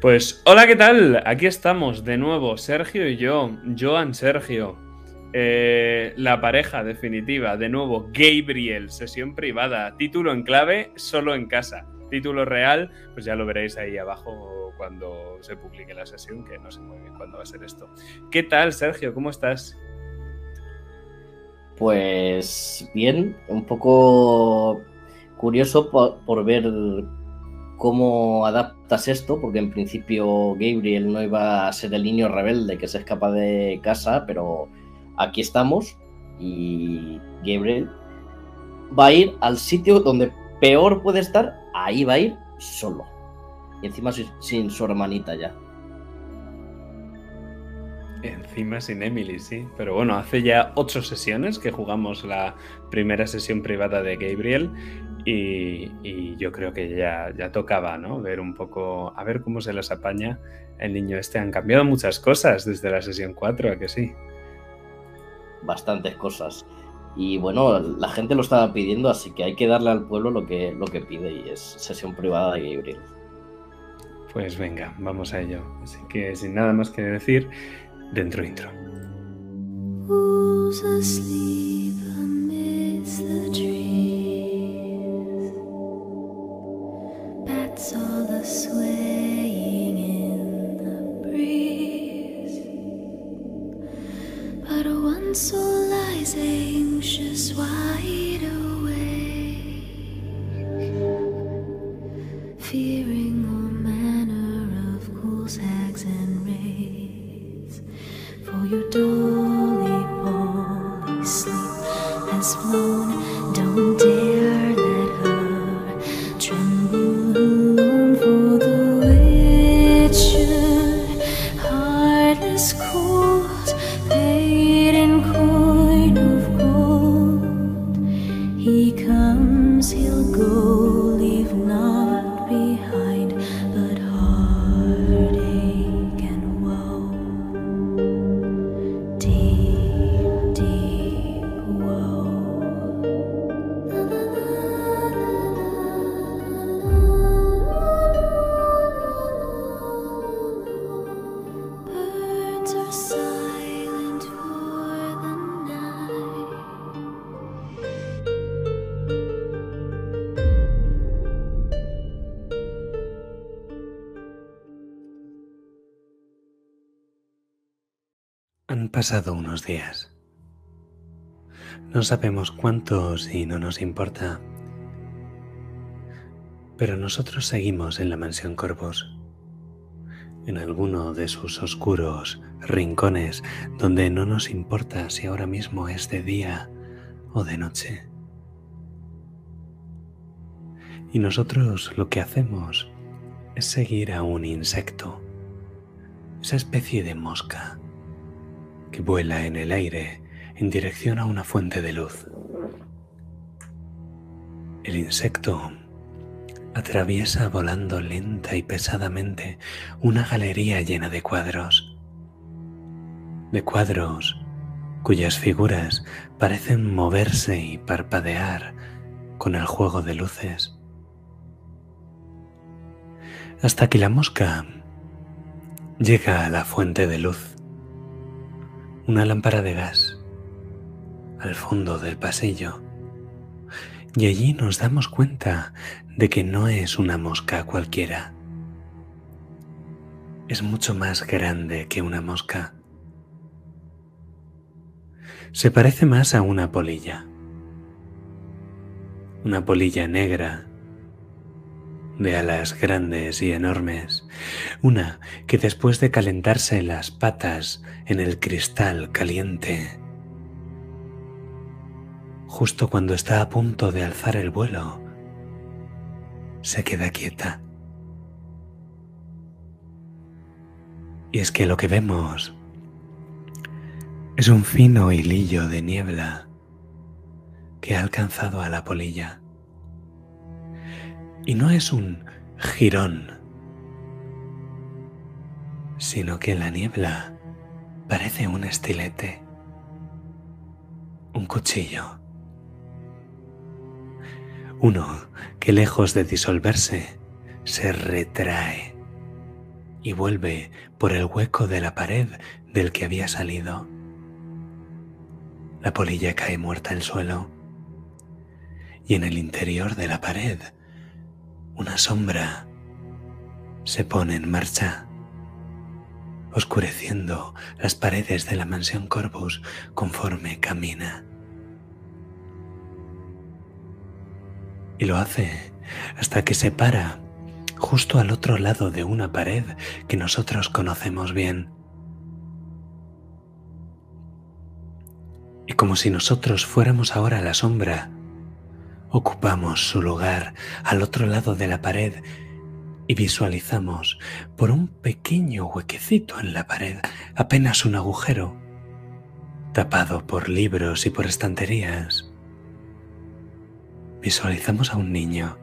Pues hola, ¿qué tal? Aquí estamos de nuevo, Sergio y yo, Joan Sergio. Eh, la pareja definitiva, de nuevo, Gabriel, sesión privada, título en clave, solo en casa. Título real, pues ya lo veréis ahí abajo cuando se publique la sesión, que no sé muy bien cuándo va a ser esto. ¿Qué tal, Sergio? ¿Cómo estás? Pues bien, un poco curioso por, ver cómo adaptas esto, porque en principio Gabriel no iba a ser el niño rebelde que se escapa de casa, pero aquí estamos y Gabriel va a ir al sitio donde peor puede estar, ahí va a ir solo. Y encima sin su hermanita ya. Encima sin Emily, sí. Pero bueno, hace ya ocho sesiones que jugamos la primera sesión privada de Gabriel y, yo creo que ya, ya tocaba, ¿no? Ver un poco, a ver cómo se las apaña el niño este. Han cambiado muchas cosas desde la sesión 4, ¿a que sí? Bastantes cosas. Y bueno, la gente lo estaba pidiendo, así que hay que darle al pueblo lo que, lo que pide y es sesión privada de Gabriel. Pues venga, vamos a ello. Así que sin nada más que decir, dentro intro. saw the swaying in the breeze. But one soul lies anxious, why? Pasado unos días. No sabemos cuántos y no nos importa. Pero nosotros seguimos en la mansión Corvos, en alguno de sus oscuros rincones donde no nos importa si ahora mismo es de día o de noche. Y nosotros lo que hacemos es seguir a un insecto, esa especie de mosca que vuela en el aire en dirección a una fuente de luz. El insecto atraviesa volando lenta y pesadamente una galería llena de cuadros, de cuadros cuyas figuras parecen moverse y parpadear con el juego de luces, hasta que la mosca llega a la fuente de luz una lámpara de gas al fondo del pasillo. Y allí nos damos cuenta de que no es una mosca cualquiera. Es mucho más grande que una mosca. Se parece más a una polilla. Una polilla negra de alas grandes y enormes, una que después de calentarse las patas en el cristal caliente, justo cuando está a punto de alzar el vuelo, se queda quieta. Y es que lo que vemos es un fino hilillo de niebla que ha alcanzado a la polilla. Y no es un jirón, sino que la niebla parece un estilete, un cuchillo. Uno que lejos de disolverse, se retrae y vuelve por el hueco de la pared del que había salido. La polilla cae muerta al suelo y en el interior de la pared una sombra se pone en marcha, oscureciendo las paredes de la mansión Corvus conforme camina. Y lo hace hasta que se para justo al otro lado de una pared que nosotros conocemos bien. Y como si nosotros fuéramos ahora la sombra, ocupamos su lugar al otro lado de la pared y visualizamos por un pequeño huequecito en la pared, apenas un agujero, tapado por libros y por estanterías. Visualizamos a un niño.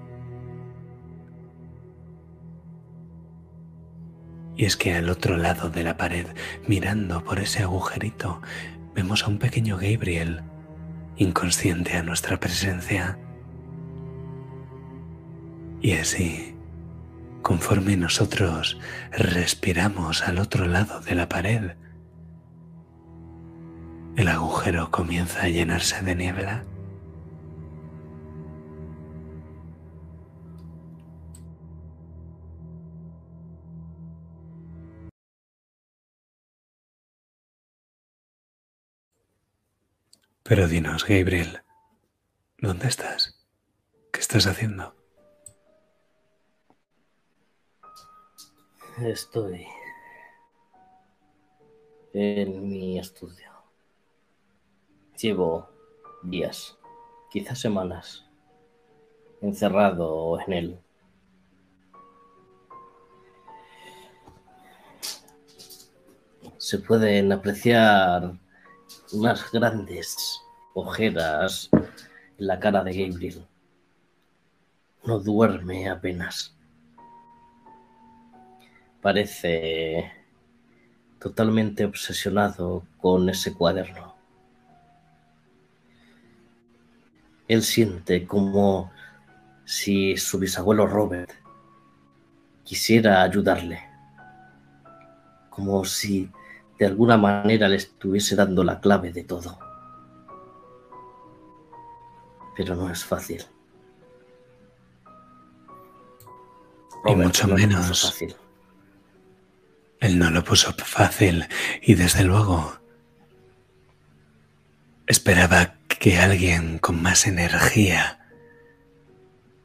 Y es que al otro lado de la pared, mirando por ese agujerito, vemos a un pequeño Gabriel, inconsciente a nuestra presencia. Y así, conforme nosotros respiramos al otro lado de la pared, el agujero comienza a llenarse de niebla. Pero dinos, Gabriel, ¿dónde estás? ¿Qué estás haciendo? Estoy en mi estudio. Llevo días, quizás semanas, encerrado en él. Se pueden apreciar unas grandes ojeras en la cara de Gabriel. No duerme apenas. Parece totalmente obsesionado con ese cuaderno. Él siente como si su bisabuelo Robert quisiera ayudarle, como si de alguna manera le estuviese dando la clave de todo. Pero no es fácil. y mucho menos. Fácil. Él no lo puso fácil y desde luego esperaba que alguien con más energía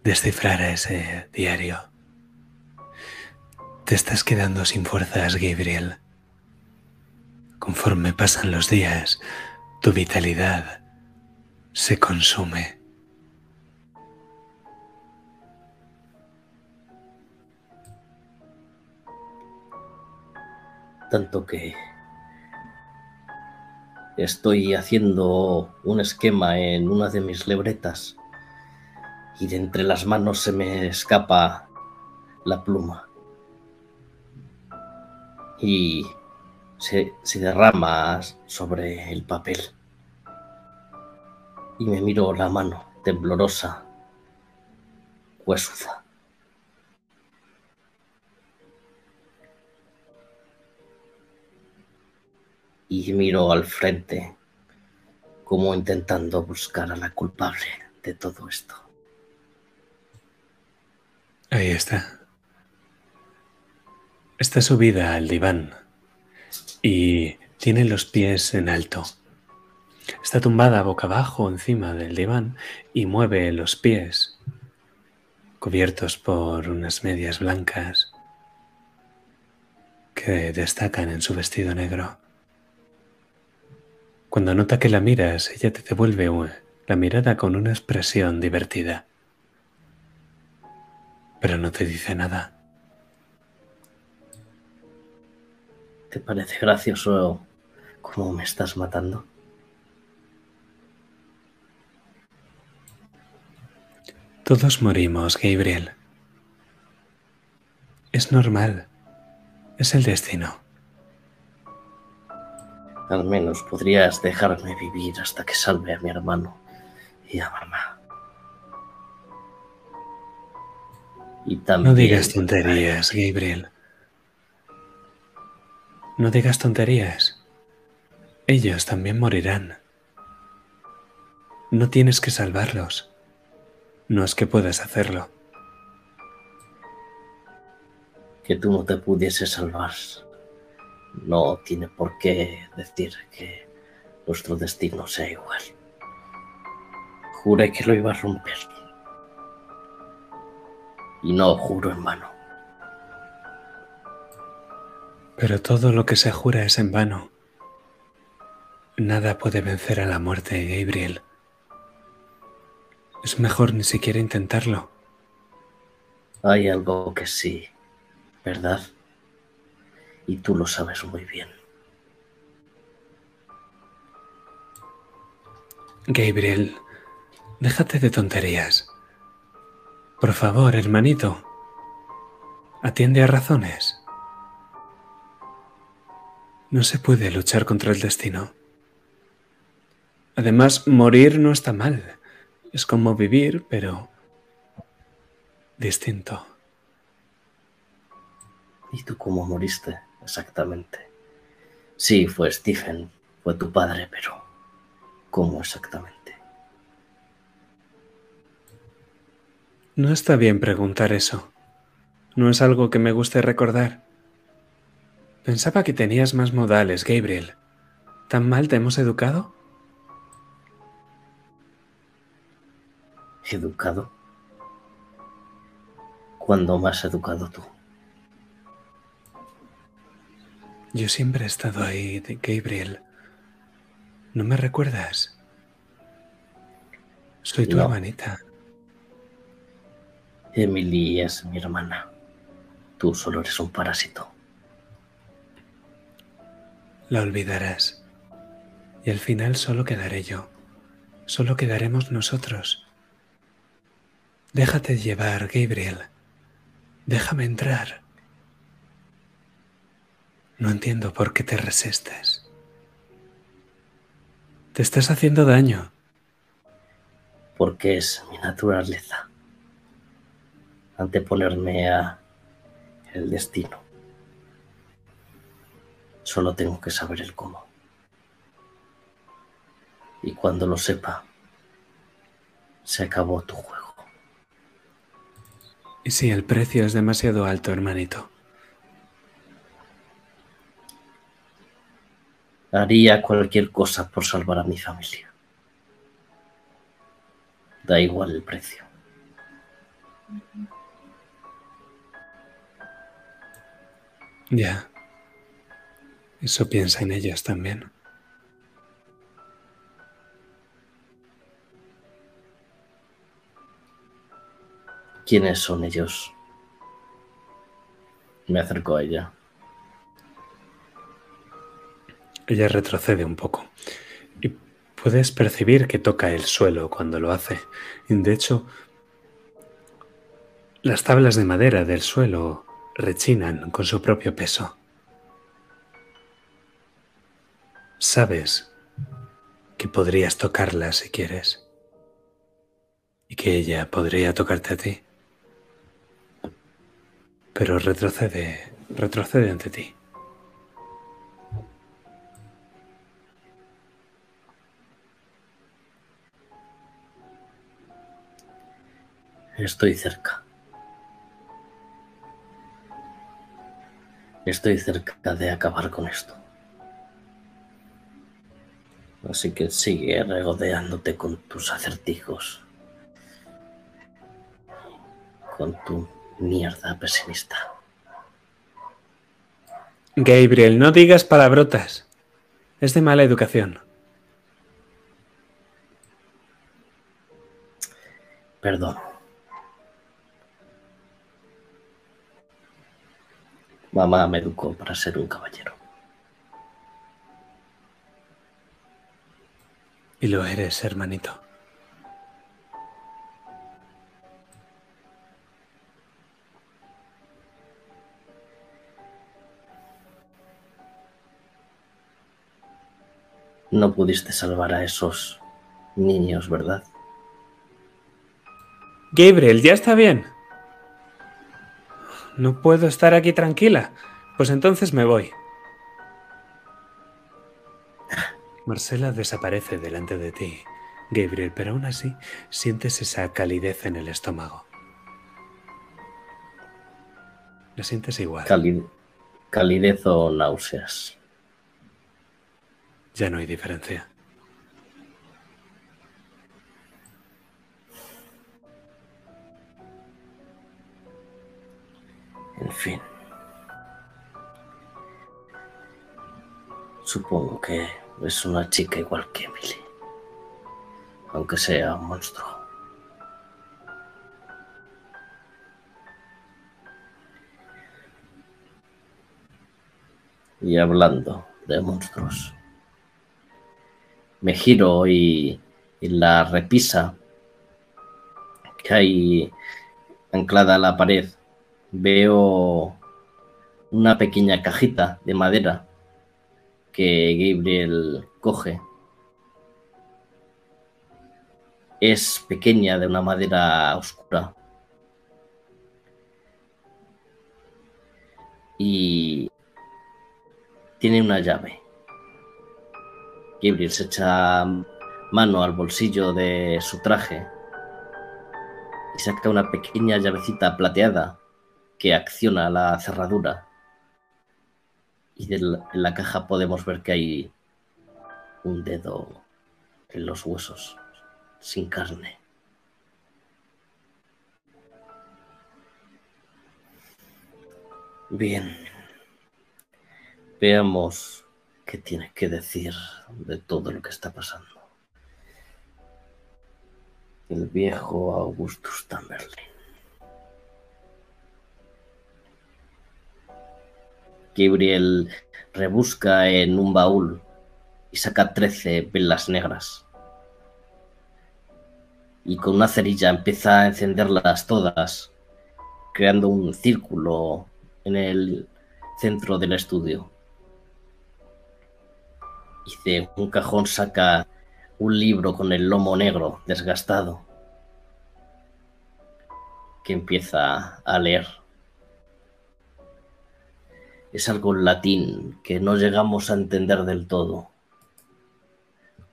descifrara ese diario. Te estás quedando sin fuerzas, Gabriel. Conforme pasan los días, tu vitalidad se consume. Tanto que estoy haciendo un esquema en una de mis libretas y de entre las manos se me escapa la pluma. Y se, derrama sobre el papel. Y me miro la mano temblorosa, huesuda. Y miro al frente, como intentando buscar a la culpable de todo esto. Ahí está. Está subida al diván y tiene los pies en alto. Está tumbada boca abajo encima del diván y mueve los pies, cubiertos por unas medias blancas que destacan en su vestido negro. Cuando nota que la miras, ella te devuelve la mirada con una expresión divertida, pero no te dice nada. ¿Te parece gracioso cómo me estás matando? Todos morimos, Gabriel. Es normal. Es el destino. Al menos podrías dejarme vivir hasta que salve a mi hermano y a mamá. Y también... No digas tonterías, Gabriel. No digas tonterías. Ellos también morirán. No tienes que salvarlos. No es que puedas hacerlo. Que tú no te pudieses salvar no tiene por qué decir que nuestro destino sea igual. Juré que lo iba a romper. Y no juro en vano. Pero todo lo que se jura es en vano. Nada puede vencer a la muerte, Gabriel. Es mejor ni siquiera intentarlo. Hay algo que sí, ¿verdad? Y tú lo sabes muy bien. Gabriel, déjate de tonterías. Por favor, hermanito, atiende a razones. No se puede luchar contra el destino. Además, morir no está mal. Es como vivir, pero distinto. ¿Y tú cómo moriste? Exactamente. Sí, fue Stephen, fue tu padre, pero ¿cómo exactamente? No está bien preguntar eso. No es algo que me guste recordar. Pensaba que tenías más modales, Gabriel. ¿Tan mal te hemos educado? ¿Educado? ¿Cuándo más educado tú? Yo siempre he estado ahí, Gabriel. ¿No me recuerdas? Soy tu hermanita. Emily es mi hermana. Tú solo eres un parásito. La olvidarás. Y al final solo quedaré yo. Solo quedaremos nosotros. Déjate llevar, Gabriel. Déjame entrar. No entiendo por qué te resistes. Te estás haciendo daño. Porque es mi naturaleza. Anteponerme a el destino. Solo tengo que saber el cómo. Y cuando lo sepa, se acabó tu juego. ¿Y si el precio es demasiado alto, hermanito? Haría cualquier cosa por salvar a mi familia. Da igual el precio. Ya. Eso piensa en ellas también. ¿Quiénes son ellos? Me acerco a ella. Ella retrocede un poco y puedes percibir que toca el suelo cuando lo hace. De hecho, las tablas de madera del suelo rechinan con su propio peso. Sabes que podrías tocarla si quieres y que ella podría tocarte a ti, pero retrocede, retrocede ante ti. Estoy cerca. Estoy cerca de acabar con esto. Así que sigue regodeándote con tus acertijos. Con tu mierda pesimista. Gabriel, no digas palabrotas. Es de mala educación. Perdón. Mamá me educó para ser un caballero. Y lo eres, hermanito. No pudiste salvar a esos niños, ¿verdad? Gabriel, ya está bien. No puedo estar aquí tranquila. Pues entonces me voy. Marcela desaparece delante de ti, Gabriel, pero aún así sientes esa calidez en el estómago. La sientes igual. Calidez, calidez o náuseas. Ya no hay diferencia. En fin. Supongo que es una chica igual que Emily. Aunque sea un monstruo. Y hablando de monstruos, me giro y, y la repisa que hay anclada a la pared veo una pequeña cajita de madera que Gabriel coge. Es pequeña, de una madera oscura. Y tiene una llave. Gabriel se echa mano al bolsillo de su traje y saca una pequeña llavecita plateada que acciona la cerradura. Y en la caja podemos ver que hay un dedo en los huesos, sin carne. Bien. Veamos qué tiene que decir de todo lo que está pasando. El viejo Augustus Tamberlin. Gabriel rebusca en un baúl y saca 13 velas negras. Y con una cerilla empieza a encenderlas todas, creando un círculo en el centro del estudio. Y de un cajón saca un libro con el lomo negro desgastado que empieza a leer es algo en latín que no llegamos a entender del todo.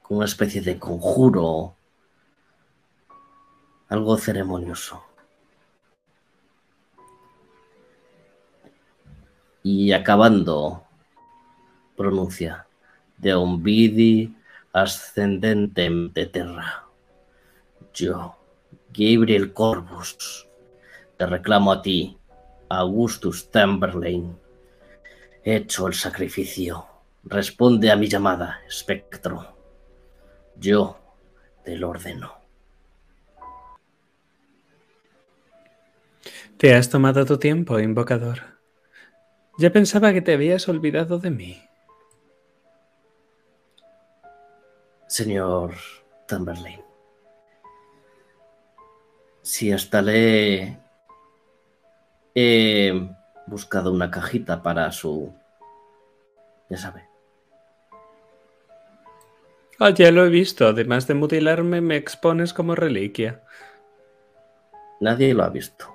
Como una especie de conjuro, algo ceremonioso. Y acabando, pronuncia, de vidi ascendentem de terra. Yo, Gabriel Corvus, te reclamo a ti, Augustus Tamberlane, hecho el sacrificio. Responde a mi llamada, espectro. Yo te lo ordeno. Te has tomado tu tiempo, invocador. Ya pensaba que te habías olvidado de mí. Señor Tamberlane, si hasta le buscado una cajita para su... Ya sabe. Ah, ya lo he visto. Además de mutilarme, me expones como reliquia. Nadie lo ha visto.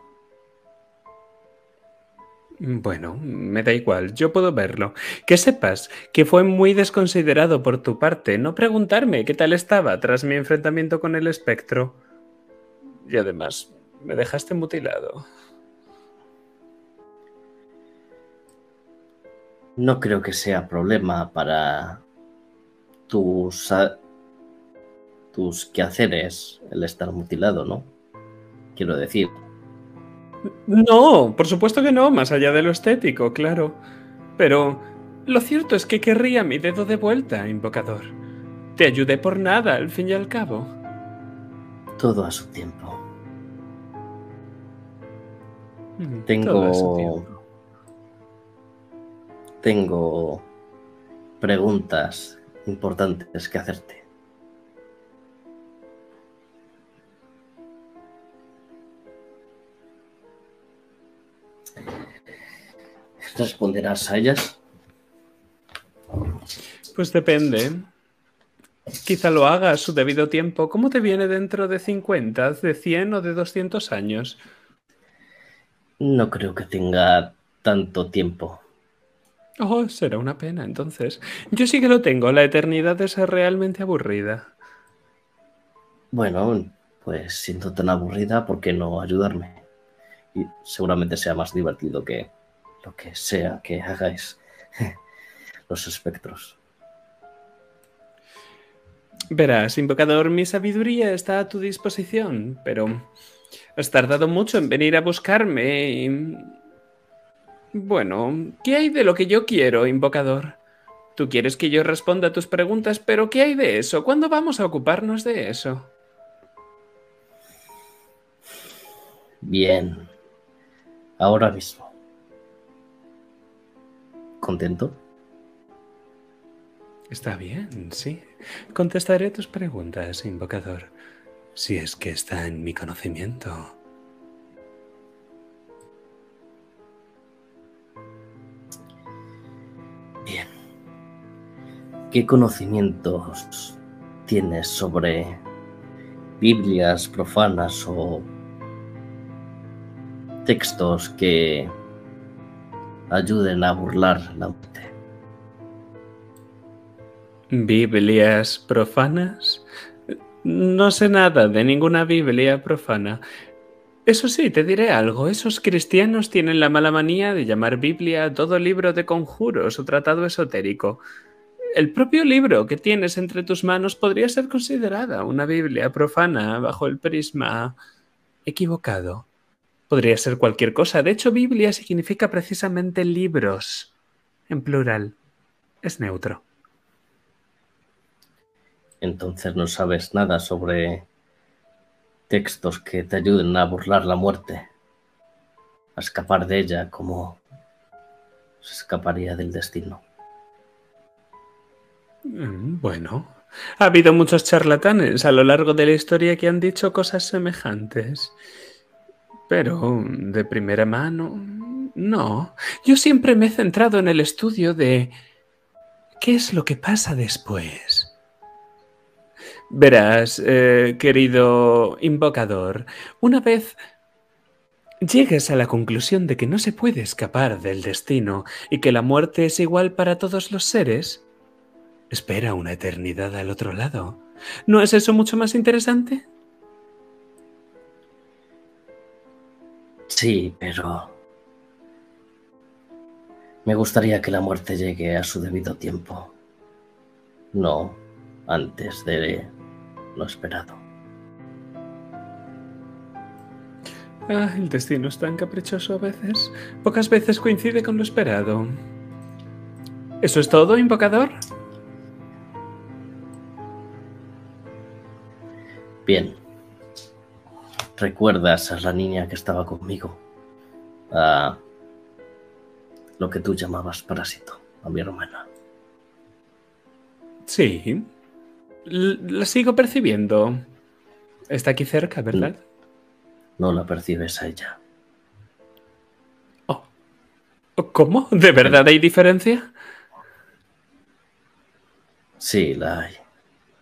Bueno, me da igual, yo puedo verlo. Que sepas que fue muy desconsiderado por tu parte no preguntarme qué tal estaba tras mi enfrentamiento con el espectro. Y además, me dejaste mutilado. No creo que sea problema para tus, tus quehaceres el estar mutilado, ¿no? Quiero decir. No, por supuesto que no, más allá de lo estético, claro. Pero lo cierto es que querría mi dedo de vuelta, invocador. Te ayudé por nada, al fin y al cabo. Todo a su tiempo. Mm, Tengo tengo preguntas importantes que hacerte. ¿Responderás a ellas? Pues depende. Quizá lo haga a su debido tiempo. ¿Cómo te viene dentro de 50, de 100 o de 200 años? No creo que tenga tanto tiempo. Oh, será una pena, entonces. Yo sí que lo tengo. La eternidad es realmente aburrida. Bueno, pues siento tan aburrida, ¿por qué no ayudarme? Y seguramente sea más divertido que lo que sea que hagáis los espectros. Verás, invocador, mi sabiduría está a tu disposición, pero has tardado mucho en venir a buscarme y... Bueno, ¿qué hay de lo que yo quiero, invocador? Tú quieres que yo responda a tus preguntas, pero ¿qué hay de eso? ¿Cuándo vamos a ocuparnos de eso? Bien. Ahora mismo. ¿Contento? Está bien, sí. Contestaré tus preguntas, invocador, si es que está en mi conocimiento. ¿Qué conocimientos tienes sobre Biblias profanas o textos que ayuden a burlar la muerte? ¿Biblias profanas? No sé nada de ninguna Biblia profana. Eso sí, te diré algo. Esos cristianos tienen la mala manía de llamar Biblia todo libro de conjuros o tratado esotérico. El propio libro que tienes entre tus manos podría ser considerada una Biblia profana bajo el prisma equivocado. Podría ser cualquier cosa. De hecho, Biblia significa precisamente libros, en plural. Es neutro. Entonces no sabes nada sobre textos que te ayuden a burlar la muerte, a escapar de ella como se escaparía del destino. Mm, bueno, ha habido muchos charlatanes a lo largo de la historia que han dicho cosas semejantes. Pero de primera mano, no. Yo siempre me he centrado en el estudio de qué es lo que pasa después. Verás, eh, querido invocador, una vez llegues a la conclusión de que no se puede escapar del destino y que la muerte es igual para todos los seres, espera una eternidad al otro lado. ¿No es eso mucho más interesante? Sí, pero me gustaría que la muerte llegue a su debido tiempo. No antes de lo esperado. Ah, el destino es tan caprichoso a veces. Pocas veces coincide con lo esperado. ¿Eso es todo, invocador? Bien. ¿Recuerdas a la niña que estaba conmigo? A lo que tú llamabas parásito, a mi hermana. Sí, la sigo percibiendo. Está aquí cerca, ¿verdad? No la percibes a ella. Oh. ¿Cómo? ¿De verdad hay diferencia? Sí, la hay.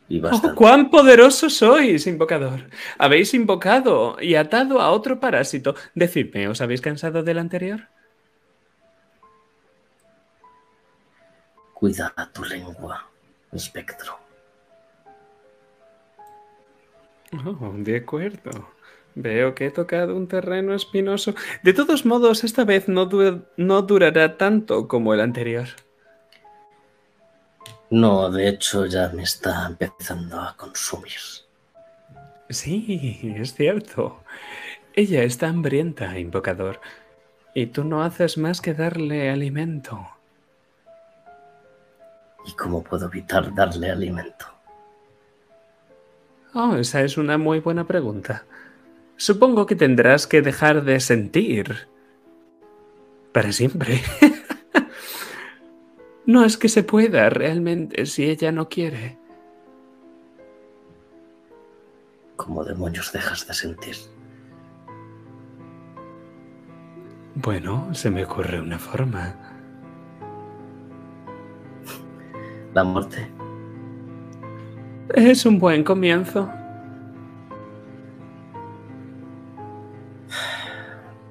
Y oh, ¡Cuán poderoso sois, invocador! Habéis invocado y atado a otro parásito. Decidme, ¿os habéis cansado del anterior? Cuida tu lengua, espectro. Oh, de acuerdo. Veo que he tocado un terreno espinoso. De todos modos, esta vez no, no durará tanto como el anterior. No, de hecho ya me está empezando a consumir. Sí, es cierto. Ella está hambrienta, invocador, y tú no haces más que darle alimento. ¿Y cómo puedo evitar darle alimento? Oh, esa es una muy buena pregunta. Supongo que tendrás que dejar de sentir. Para siempre. no es que se pueda realmente si ella no quiere. ¿Cómo demonios dejas de sentir? Bueno, se me ocurre una forma. La muerte. Es un buen comienzo.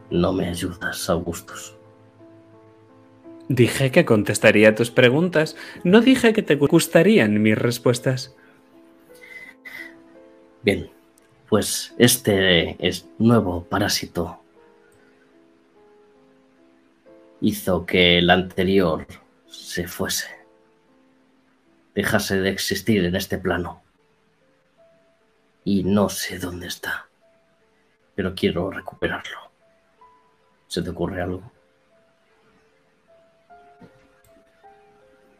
No me ayudas, Augustus. Dije que contestaría tus preguntas, no dije que te gustarían mis respuestas. Bien, pues este es nuevo parásito hizo que el anterior se fuese, dejase de existir en este plano. Y no sé dónde está, pero quiero recuperarlo. ¿Se te ocurre algo?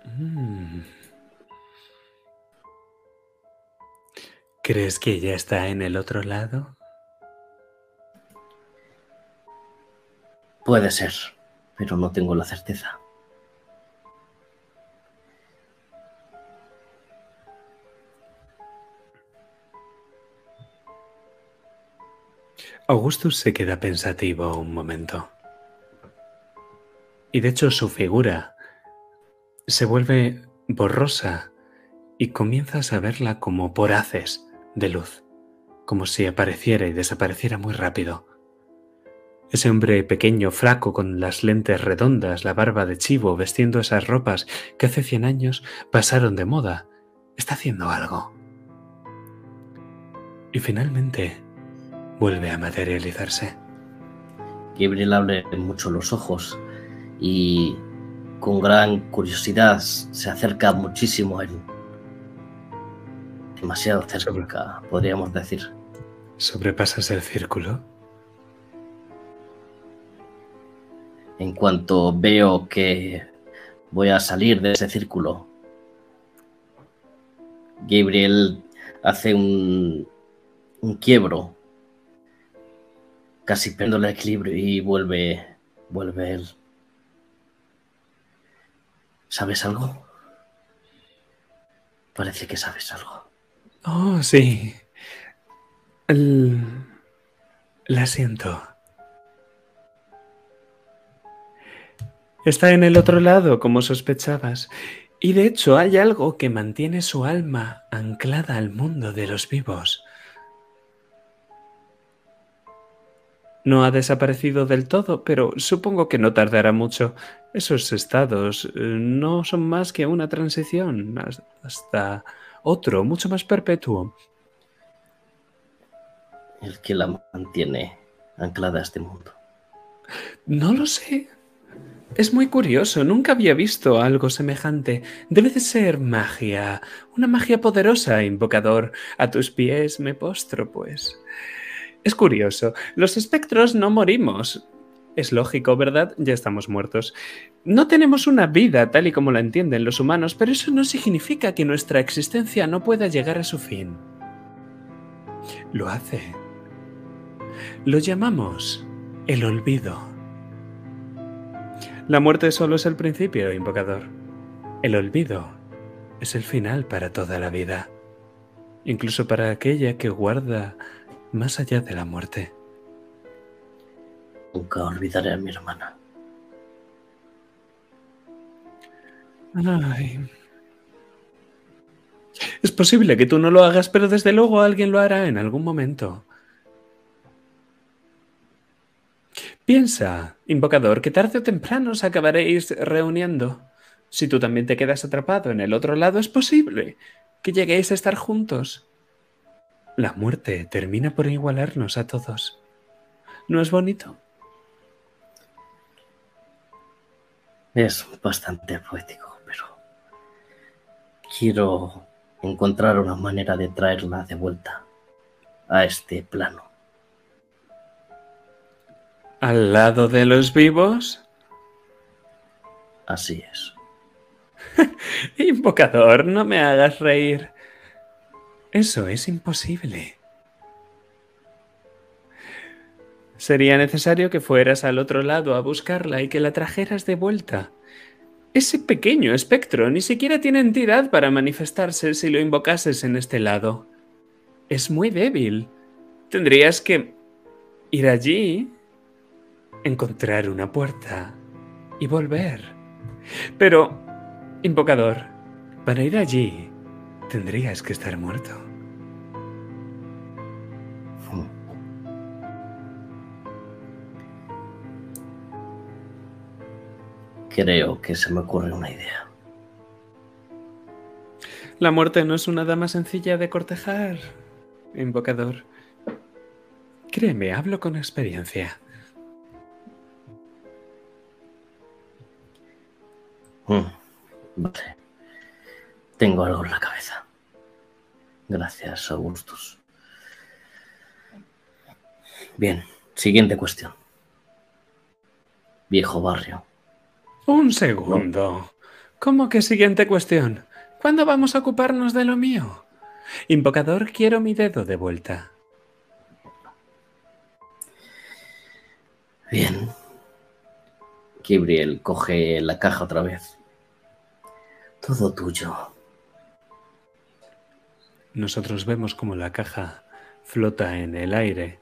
Mm. ¿Crees que ya está en el otro lado? Puede ser, pero no tengo la certeza. Augustus se queda pensativo un momento. Y de hecho su figura se vuelve borrosa y comienzas a verla como por haces de luz, como si apareciera y desapareciera muy rápido. Ese hombre pequeño, flaco, con las lentes redondas, la barba de chivo, vestiendo esas ropas que hace cien años pasaron de moda, está haciendo algo. Y finalmente vuelve a materializarse. Gabriel abre mucho los ojos y con gran curiosidad se acerca muchísimo a él. Demasiado cerca, podríamos decir. ¿Sobrepasas el círculo? En cuanto veo que voy a salir de ese círculo, Gabriel hace un, un quiebro, casi perdiendo el equilibrio y vuelve, vuelve él. ¿Sabes algo? Parece que sabes algo. Oh, sí. El... La siento. Está en el otro lado, como sospechabas. Y de hecho hay algo que mantiene su alma anclada al mundo de los vivos. No ha desaparecido del todo, pero supongo que no tardará mucho. Esos estados eh, no son más que una transición hasta otro, mucho más perpetuo. El que la mantiene anclada a este mundo. No lo sé. Es muy curioso, nunca había visto algo semejante. Debe de ser magia, una magia poderosa, invocador. A tus pies me postro, pues. Es curioso, los espectros no morimos. Es lógico, ¿verdad? Ya estamos muertos. No tenemos una vida tal y como la entienden los humanos, pero eso no significa que nuestra existencia no pueda llegar a su fin. Lo hace. Lo llamamos el olvido. La muerte solo es el principio, invocador. El olvido es el final para toda la vida, incluso para aquella que guarda más allá de la muerte. Nunca olvidaré a mi hermana. Ay. Es posible que tú no lo hagas, pero desde luego alguien lo hará en algún momento. Piensa, invocador, que tarde o temprano os acabaréis reuniendo. Si tú también te quedas atrapado en el otro lado, es posible que lleguéis a estar juntos. La muerte termina por igualarnos a todos. ¿No es bonito? Es bastante poético, pero quiero encontrar una manera de traerla de vuelta a este plano. ¿Al lado de los vivos? Así es. Invocador, no me hagas reír. Eso es imposible. Sería necesario que fueras al otro lado a buscarla y que la trajeras de vuelta. Ese pequeño espectro ni siquiera tiene entidad para manifestarse si lo invocases en este lado. Es muy débil. Tendrías que ir allí encontrar una puerta y volver. Pero, invocador, para ir allí tendrías que estar muerto. Creo que se me ocurre una idea. La muerte no es una dama sencilla de cortejar, invocador. Créeme, hablo con experiencia. Mm, vale. Tengo algo en la cabeza. Gracias, Augustus. Bien, siguiente cuestión. Viejo barrio. Un segundo. ¿Cómo que siguiente cuestión? ¿Cuándo vamos a ocuparnos de lo mío? Invocador, quiero mi dedo de vuelta. Bien. Gabriel coge la caja otra vez. Todo tuyo. Nosotros vemos como la caja flota en el aire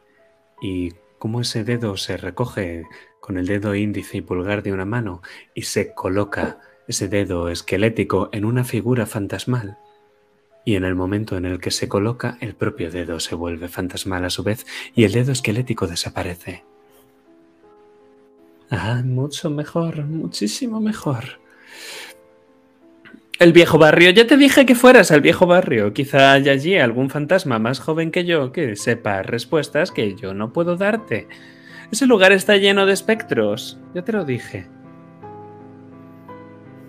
y cómo ese dedo se recoge con el dedo índice y pulgar de una mano y se coloca ese dedo esquelético en una figura fantasmal. Y en el momento en el que se coloca, el propio dedo se vuelve fantasmal a su vez y el dedo esquelético desaparece. Ah, mucho mejor, muchísimo mejor. El viejo barrio, ya te dije que fueras al viejo barrio. Quizá haya allí algún fantasma más joven que yo que sepa respuestas que yo no puedo darte. Ese lugar está lleno de espectros, ya te lo dije.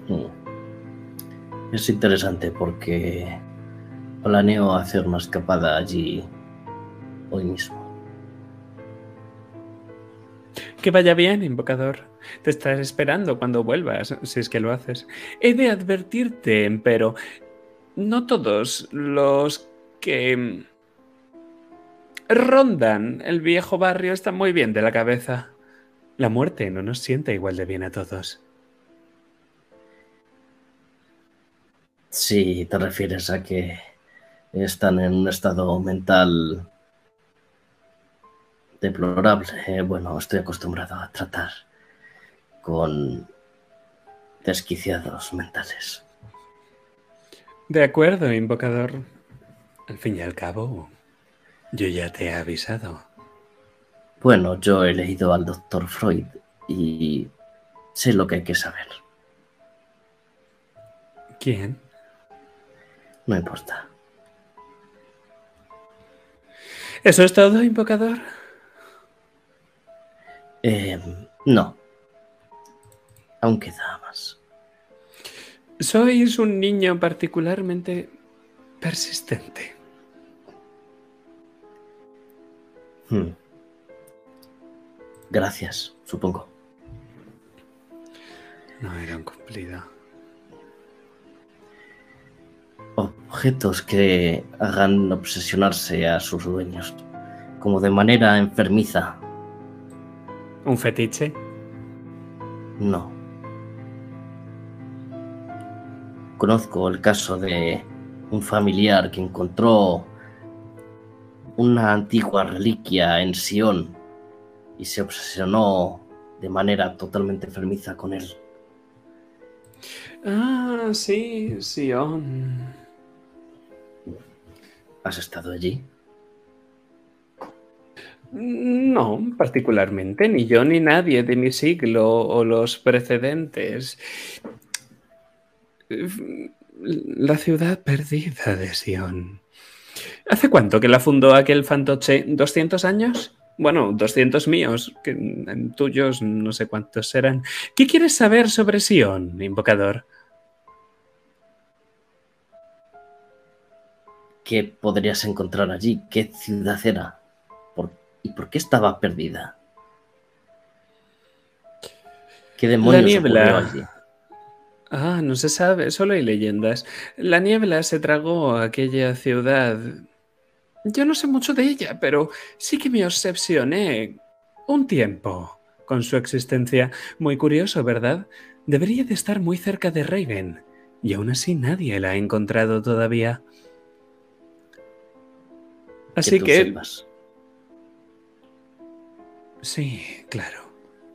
Mm. Es interesante porque planeo hacer una escapada allí hoy mismo. Que vaya bien, invocador. Te estás esperando cuando vuelvas, si es que lo haces. He de advertirte, pero no todos los que rondan el viejo barrio están muy bien de la cabeza. La muerte no nos sienta igual de bien a todos. Si te refieres a que están en un estado mental deplorable. Eh, bueno, estoy acostumbrado a tratar con desquiciados mentales. De acuerdo, invocador. Al fin y al cabo, yo ya te he avisado. Bueno, yo he leído al doctor Freud y sé lo que hay que saber. ¿Quién? No importa. ¿Eso es todo, invocador? Eh, no. Aún queda más. Sois un niño particularmente persistente. Hmm. Gracias, supongo. No era un cumplido. Objetos que hagan obsesionarse a sus dueños, como de manera enfermiza. ¿Un fetiche? No. Conozco el caso de un familiar que encontró una antigua reliquia en Sion y se obsesionó de manera totalmente enfermiza con él. Ah, sí, Sion. ¿Has estado allí? No, particularmente, ni yo ni nadie de mi siglo o los precedentes. La ciudad perdida de Sion. ¿Hace cuánto que la fundó aquel fantoche? ¿200 años? Bueno, 200 míos, que tuyos no sé cuántos serán. ¿Qué quieres saber sobre Sion, invocador? ¿Qué podrías encontrar allí? ¿Qué ciudad era? ¿Y por qué estaba perdida? ¿Qué demonios La niebla. allí? Ah, no se sabe, solo hay leyendas. La niebla se tragó a aquella ciudad. Yo no sé mucho de ella, pero sí que me obsesioné un tiempo con su existencia. Muy curioso, ¿verdad? Debería de estar muy cerca de Raven, y aún así nadie la ha encontrado todavía. Así que... Sí, claro.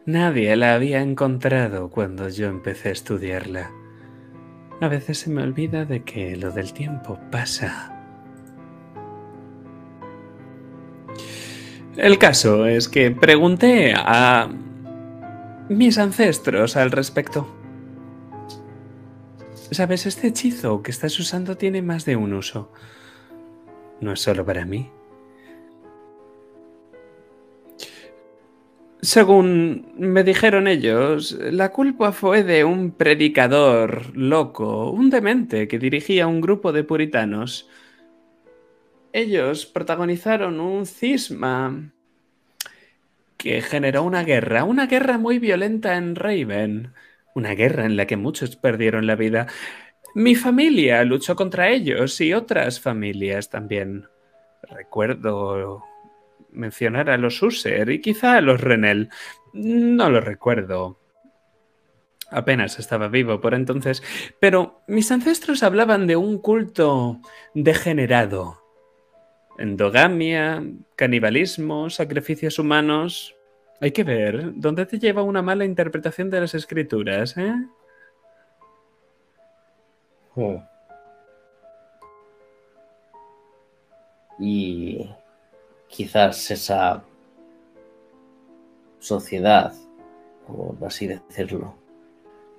Nadie la había encontrado cuando yo empecé a estudiarla. A veces se me olvida de que lo del tiempo pasa. El caso es que pregunté a mis ancestros al respecto. Sabes, este hechizo que estás usando tiene más de un uso. No es solo para mí. Según me dijeron ellos, la culpa fue de un predicador loco, un demente que dirigía un grupo de puritanos. Ellos protagonizaron un cisma que generó una guerra, una guerra muy violenta en Raven, una guerra en la que muchos perdieron la vida. Mi familia luchó contra ellos y otras familias también. Recuerdo mencionar a los User y quizá a los Renel. No lo recuerdo. Apenas estaba vivo por entonces, pero mis ancestros hablaban de un culto degenerado. Endogamia, canibalismo, sacrificios humanos. Hay que ver dónde te lleva una mala interpretación de las escrituras, ¿eh? Y quizás esa sociedad, por así decirlo,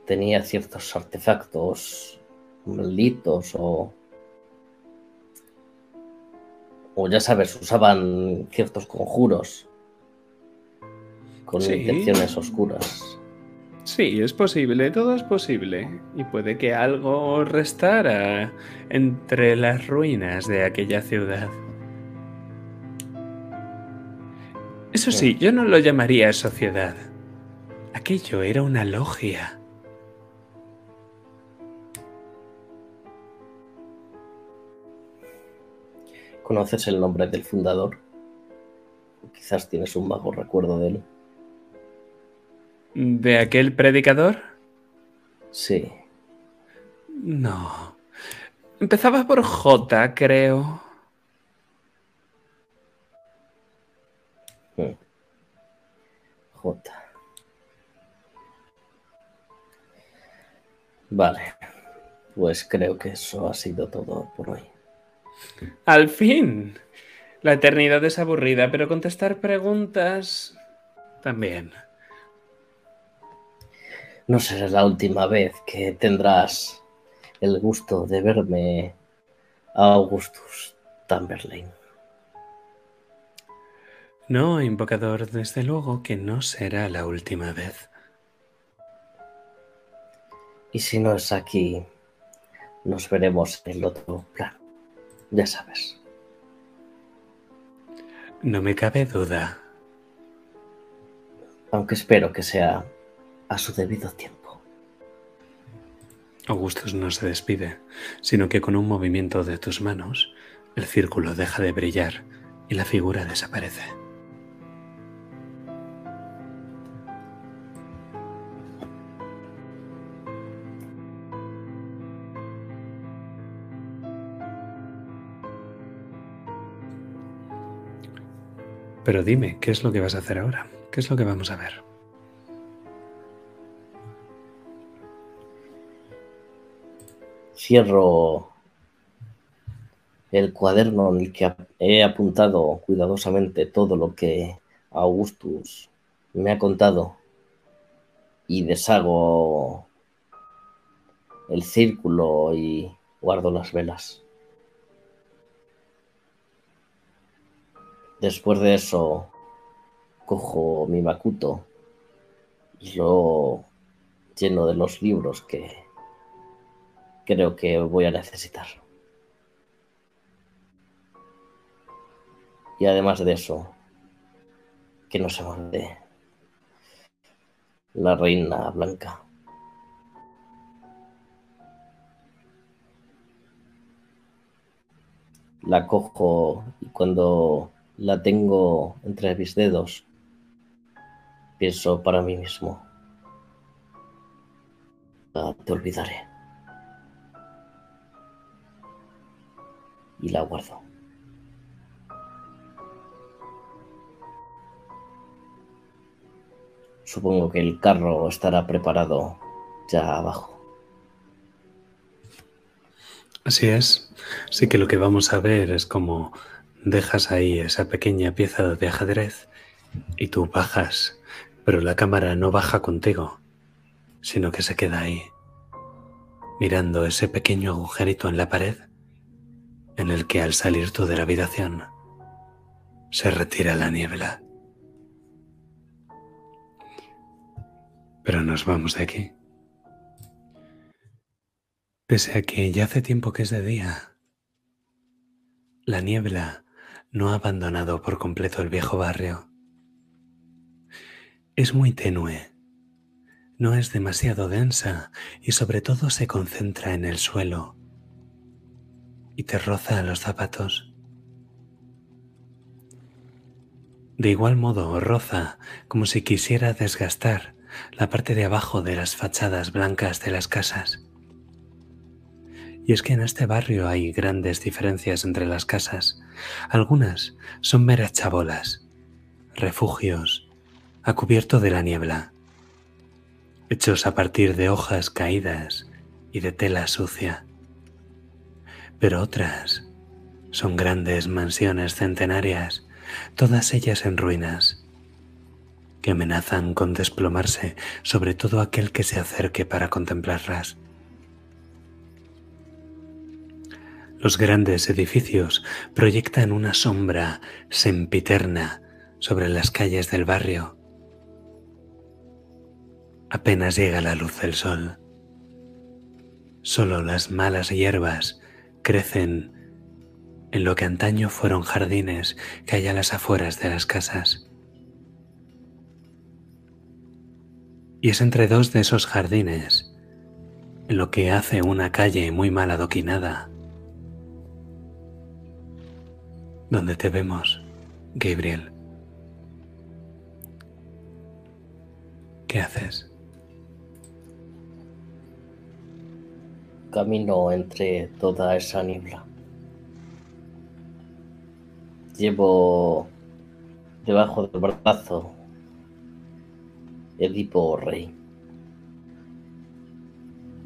tenía ciertos artefactos malditos o, o ya sabes, usaban ciertos conjuros con intenciones oscuras. Sí, es posible, todo es posible. Y puede que algo restara entre las ruinas de aquella ciudad. Eso sí, yo no lo llamaría sociedad. Aquello era una logia. ¿Conoces el nombre del fundador? Quizás tienes un vago recuerdo de él. ¿De aquel predicador? Sí. No. Empezaba por J, creo. J. Vale. Pues creo que eso ha sido todo por hoy. Al fin. La eternidad es aburrida, pero contestar preguntas también. No será la última vez que tendrás el gusto de verme a Augustus Tamberlane. No, invocador, desde luego que no será la última vez. Y si no es aquí, nos veremos en el otro plan. Ya sabes. No me cabe duda. Aunque espero que sea a su debido tiempo. Augustus no se despide, sino que con un movimiento de tus manos, el círculo deja de brillar y la figura desaparece. Pero dime, ¿qué es lo que vas a hacer ahora? ¿Qué es lo que vamos a ver? Cierro el cuaderno en el que he apuntado cuidadosamente todo lo que Augustus me ha contado y deshago el círculo y guardo las velas. Después de eso, cojo mi Makuto y lo lleno de los libros que creo que voy a necesitar. Y además de eso, que no se me la reina blanca. La cojo y cuando la tengo entre mis dedos, pienso para mí mismo. Ah, te olvidaré. y la guardo. Supongo que el carro estará preparado ya abajo. Así es. Sí que lo que vamos a ver es como dejas ahí esa pequeña pieza de ajedrez y tú bajas, pero la cámara no baja contigo, sino que se queda ahí, mirando ese pequeño agujerito en la pared en el que al salir tú de la habitación se retira la niebla. Pero nos vamos de aquí. Pese a que ya hace tiempo que es de día, la niebla no ha abandonado por completo el viejo barrio. Es muy tenue, no es demasiado densa y sobre todo se concentra en el suelo y te roza los zapatos. De igual modo roza como si quisiera desgastar la parte de abajo de las fachadas blancas de las casas. Y es que en este barrio hay grandes diferencias entre las casas. Algunas son meras chabolas, refugios, a cubierto de la niebla, hechos a partir de hojas caídas y de tela sucia. Pero otras son grandes mansiones centenarias, todas ellas en ruinas, que amenazan con desplomarse sobre todo aquel que se acerque para contemplarlas. Los grandes edificios proyectan una sombra sempiterna sobre las calles del barrio. Apenas llega la luz del sol. Solo las malas hierbas crecen en lo que antaño fueron jardines que hay a las afueras de las casas. Y es entre dos de esos jardines, en lo que hace una calle muy mal adoquinada, donde te vemos, Gabriel. ¿Qué haces? Camino entre toda esa niebla. Llevo debajo del brazo Edipo Rey.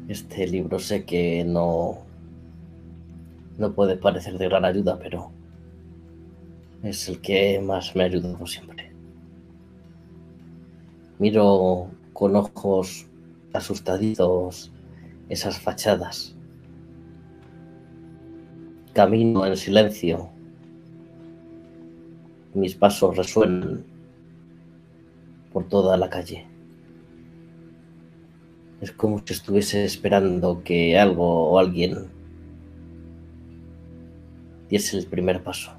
Este libro sé que no, no puede parecer de gran ayuda, pero es el que más me ha ayudado siempre. Miro con ojos asustaditos esas fachadas. Camino en silencio. Mis pasos resuenan por toda la calle. Es como si estuviese esperando que algo o alguien diese el primer paso.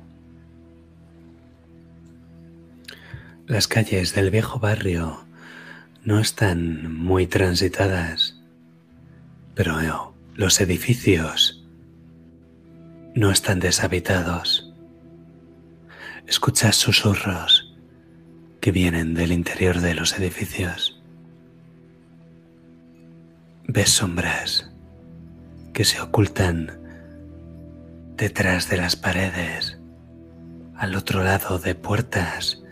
Las calles del viejo barrio no están muy transitadas, pero los edificios no están deshabitados. Escuchas susurros que vienen del interior de los edificios. Ves sombras que se ocultan detrás de las paredes, al otro lado de puertas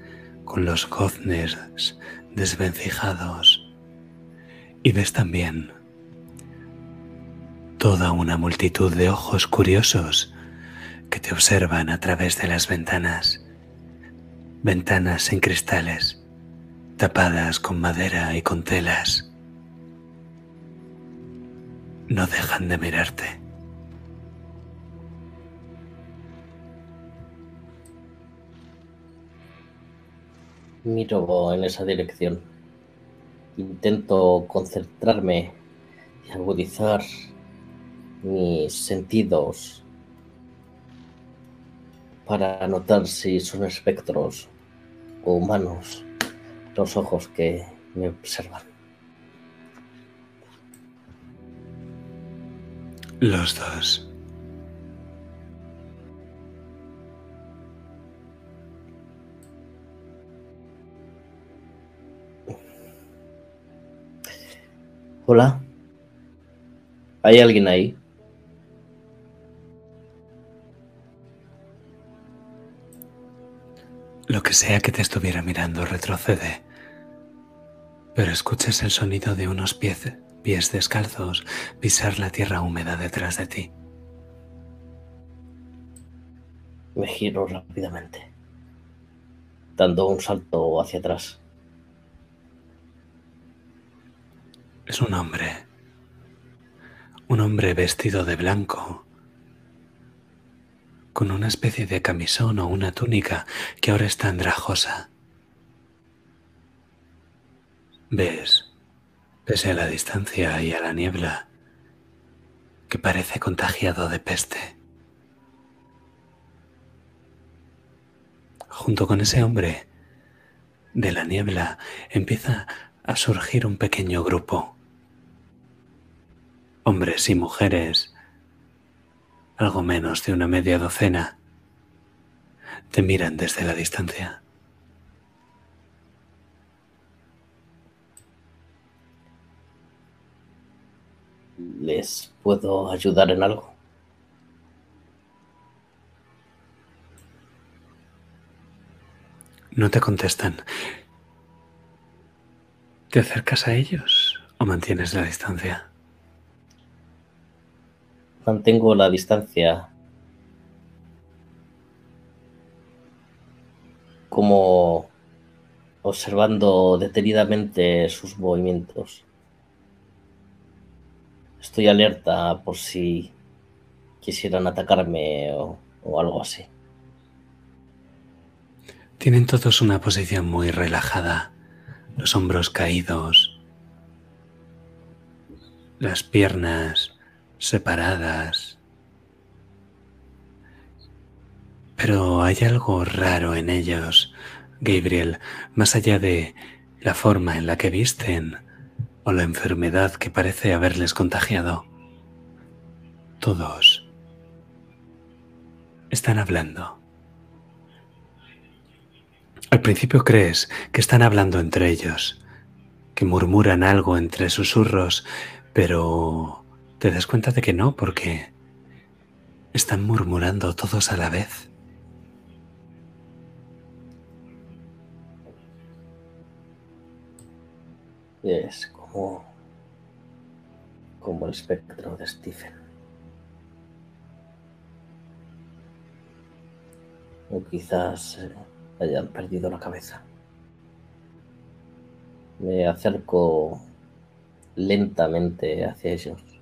con los goznes desvencijados y ves también toda una multitud de ojos curiosos que te observan a través de las ventanas, ventanas en cristales, tapadas con madera y con telas. No dejan de mirarte. Miro en esa dirección. Intento concentrarme y agudizar mis sentidos para notar si son espectros o humanos los ojos que me observan. Los dos. Hola. ¿Hay alguien ahí? Lo que sea que te estuviera mirando retrocede, pero escuchas el sonido de unos pies, pies descalzos pisar la tierra húmeda detrás de ti. Me giro rápidamente, dando un salto hacia atrás. Es un hombre. un hombre vestido de blanco, con una especie de camisón o una túnica que ahora está andrajosa. Ves, pese a la distancia y a la niebla, que parece contagiado de peste. Junto con ese hombre, de la niebla empieza a surgir un pequeño grupo. Hombres y mujeres, algo menos de una media docena, te miran desde la distancia. ¿Les puedo ayudar en algo? No te contestan. ¿Te acercas a ellos o mantienes la distancia? Mantengo la distancia. Como observando detenidamente sus movimientos. Estoy alerta por si quisieran atacarme o, algo así. Tienen todos una posición muy relajada, los hombros caídos, las piernas separadas. Pero hay algo raro en ellos, Gabriel, más allá de la forma en la que visten o la enfermedad que parece haberles contagiado. Todos están hablando. Al principio crees que están hablando entre ellos, que murmuran algo entre susurros, pero te das cuenta de que no, porque están murmurando todos a la vez. Es como, como el espectro de Stephen. O quizás eh, hayan perdido la cabeza. Me acerco lentamente hacia ellos.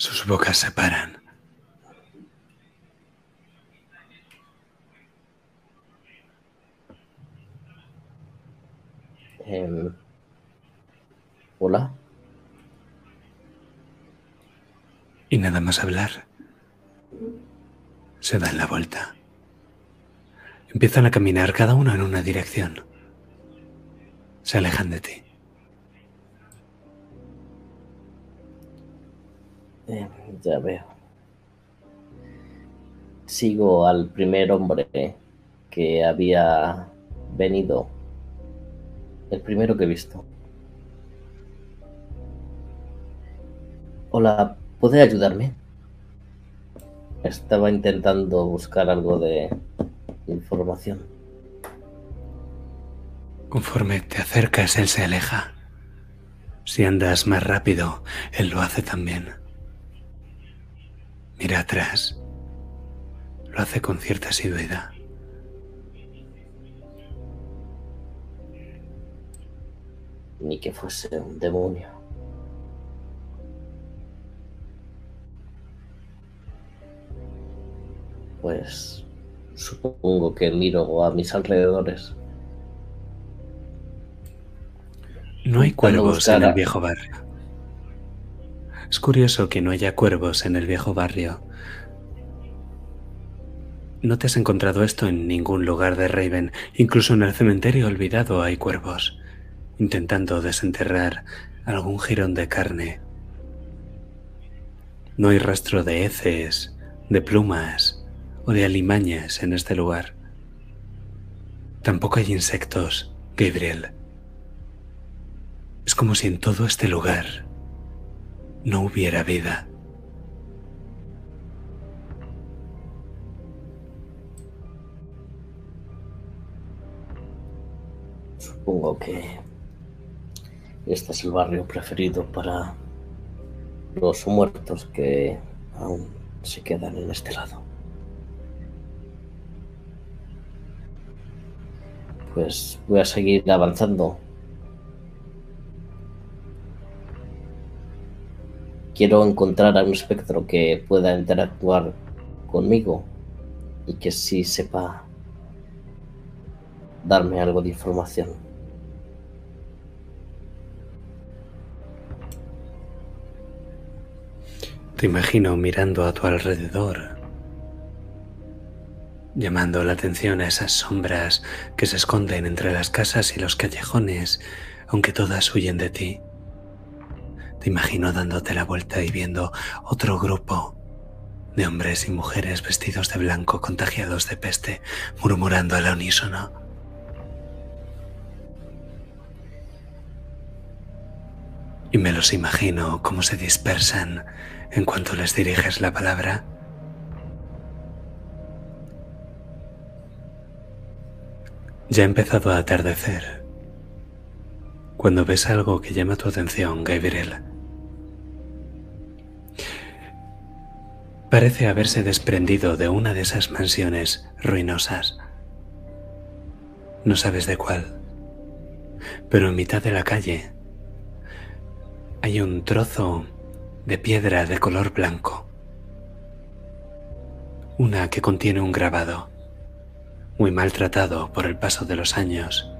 Sus bocas se paran. Em, Hola. Y nada más hablar. Se dan la vuelta. Empiezan a caminar cada uno en una dirección. Se alejan de ti. Ya veo. Sigo al primer hombre que había venido. El primero que he visto. Hola, ¿puede ayudarme? Estaba intentando buscar algo de información. Conforme te acercas, él se aleja. Si andas más rápido, él lo hace también. Mira atrás. Lo hace con cierta asiduidad. Ni que fuese un demonio. Pues supongo que miro a mis alrededores. No hay cuervos en el viejo barrio. Es curioso que no haya cuervos en el viejo barrio. No te has encontrado esto en ningún lugar de Raven. Incluso en el cementerio olvidado hay cuervos, intentando desenterrar algún jirón de carne. No hay rastro de heces, de plumas o de alimañas en este lugar. Tampoco hay insectos, Gabriel. Es como si en todo este lugar no hubiera vida. Supongo que este es el barrio preferido para los muertos que aún se quedan en este lado. Pues voy a seguir avanzando. Quiero encontrar a un espectro que pueda interactuar conmigo y que sí sepa darme algo de información. Te imagino mirando a tu alrededor, llamando la atención a esas sombras que se esconden entre las casas y los callejones, aunque todas huyen de ti. Te imagino dándote la vuelta y viendo otro grupo de hombres y mujeres vestidos de blanco contagiados de peste, murmurando al unísono. Y me los imagino cómo se dispersan en cuanto les diriges la palabra. Ya ha empezado a atardecer. Cuando ves algo que llama tu atención, Gabriel. Parece haberse desprendido de una de esas mansiones ruinosas. No sabes de cuál. Pero en mitad de la calle hay un trozo de piedra de color blanco. Una que contiene un grabado, muy maltratado por el paso de los años,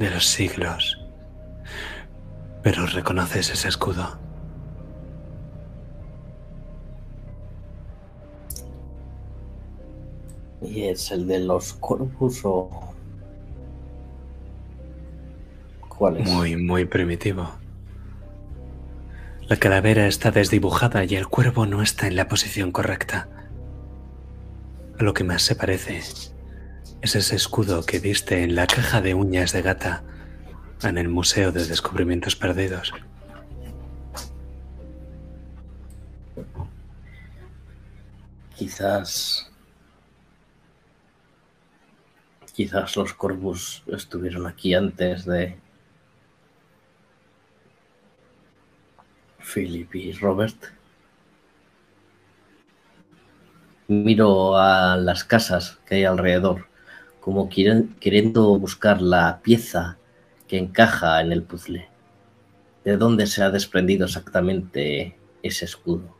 de los siglos. Pero reconoces ese escudo. ¿Y es el de los corpus o cuál es? Muy, muy primitivo. La calavera está desdibujada y el cuervo no está en la posición correcta. A lo que más se parece es ese escudo que viste en la caja de uñas de gata en el Museo de Descubrimientos Perdidos. Quizás. Quizás los corvus estuvieron aquí antes de Philip y Robert. Miro a las casas que hay alrededor, como queriendo buscar la pieza que encaja en el puzzle. ¿De dónde se ha desprendido exactamente ese escudo?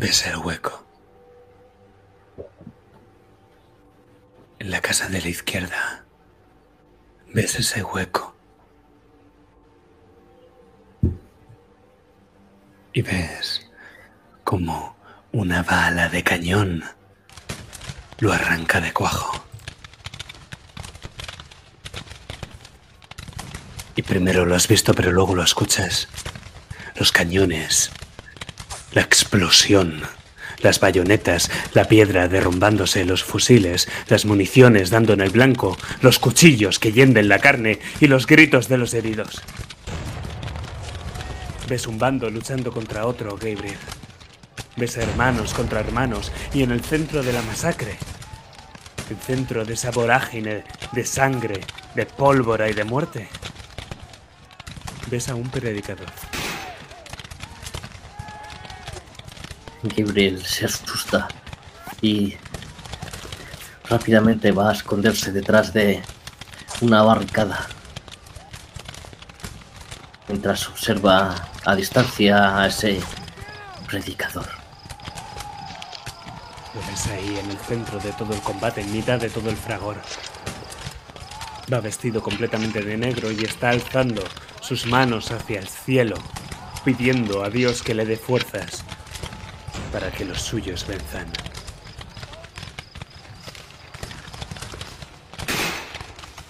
Ves el hueco. En la casa de la izquierda ves ese hueco. Y ves como una bala de cañón lo arranca de cuajo. Y primero lo has visto, pero luego lo escuchas. Los cañones, la explosión las bayonetas, la piedra derrumbándose, los fusiles, las municiones dando en el blanco, los cuchillos que yenden la carne y los gritos de los heridos. Ves un bando luchando contra otro, Gabriel. Ves hermanos contra hermanos y en el centro de la masacre, el centro de esa vorágine de sangre, de pólvora y de muerte, ves a un predicador. Gabriel se asusta y rápidamente va a esconderse detrás de una barricada. Mientras observa a distancia a ese predicador. Lo ves ahí en el centro de todo el combate, en mitad de todo el fragor. Va vestido completamente de negro y está alzando sus manos hacia el cielo, pidiendo a Dios que le dé fuerzas para que los suyos venzan.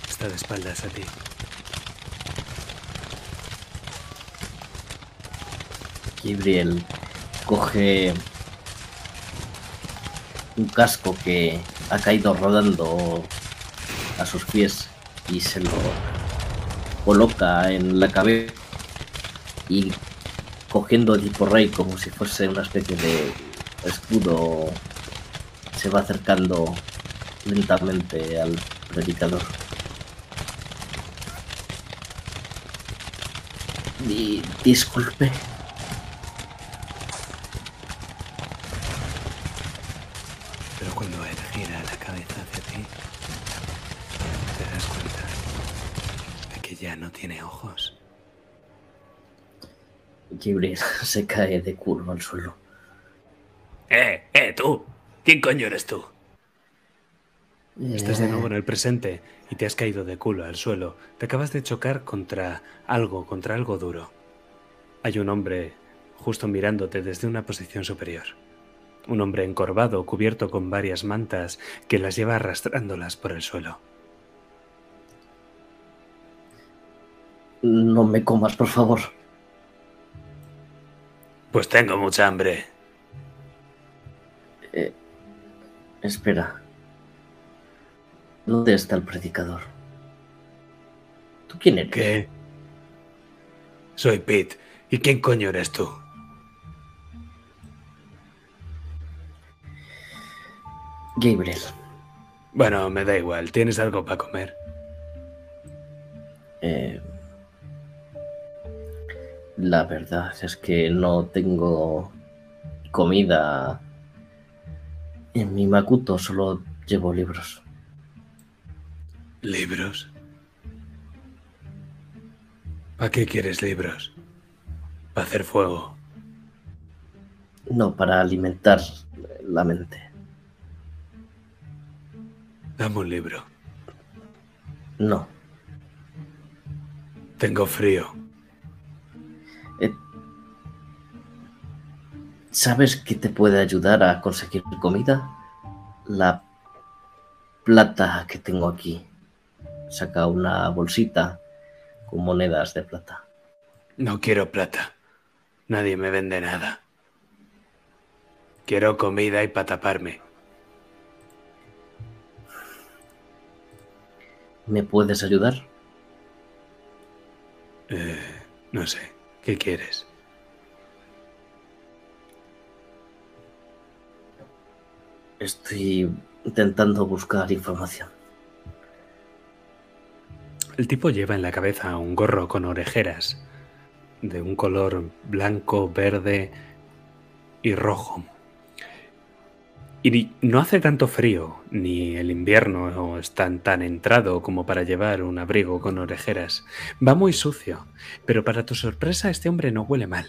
Está de espaldas a ti. Gabriel coge un casco que ha caído rodando a sus pies y se lo coloca en la cabeza y cogiendo tipo rey como si fuese una especie de escudo, se va acercando lentamente al predicador. Y disculpe. Pero cuando él gira la cabeza hacia ti, te das ya no tiene ojos. Se cae de culo al suelo. ¡Eh, eh, tú! ¿Quién coño eres tú? Estás de Eh, nuevo en el presente y te has caído de culo al suelo. Te acabas de chocar contra algo, contra algo duro. Hay un hombre justo mirándote desde una posición superior. Un hombre encorvado, cubierto con varias mantas, que las lleva arrastrándolas por el suelo. No me comas, por favor. Pues tengo mucha hambre. Espera. ¿Dónde está el predicador? ¿Tú quién eres? ¿Qué? Soy Pete. ¿Y quién coño eres tú? Gabriel. Bueno, me da igual. ¿Tienes algo para comer? Eh, la verdad es que no tengo comida en mi Makuto, solo llevo libros. ¿Libros? ¿Para qué quieres libros? Para hacer fuego. No, para alimentar la mente. Dame un libro. No. Tengo frío. ¿Sabes qué te puede ayudar a conseguir comida? La plata que tengo aquí. Saca una bolsita con monedas de plata. No quiero plata. Nadie me vende nada. Quiero comida y para taparme. ¿Me puedes ayudar? Eh, no sé. ¿Qué quieres? Estoy intentando buscar información. El tipo lleva en la cabeza un gorro con orejeras de un color blanco, verde y rojo. Y no hace tanto frío, ni el invierno es tan, tan entrado como para llevar un abrigo con orejeras. Va muy sucio, pero para tu sorpresa este hombre no huele mal.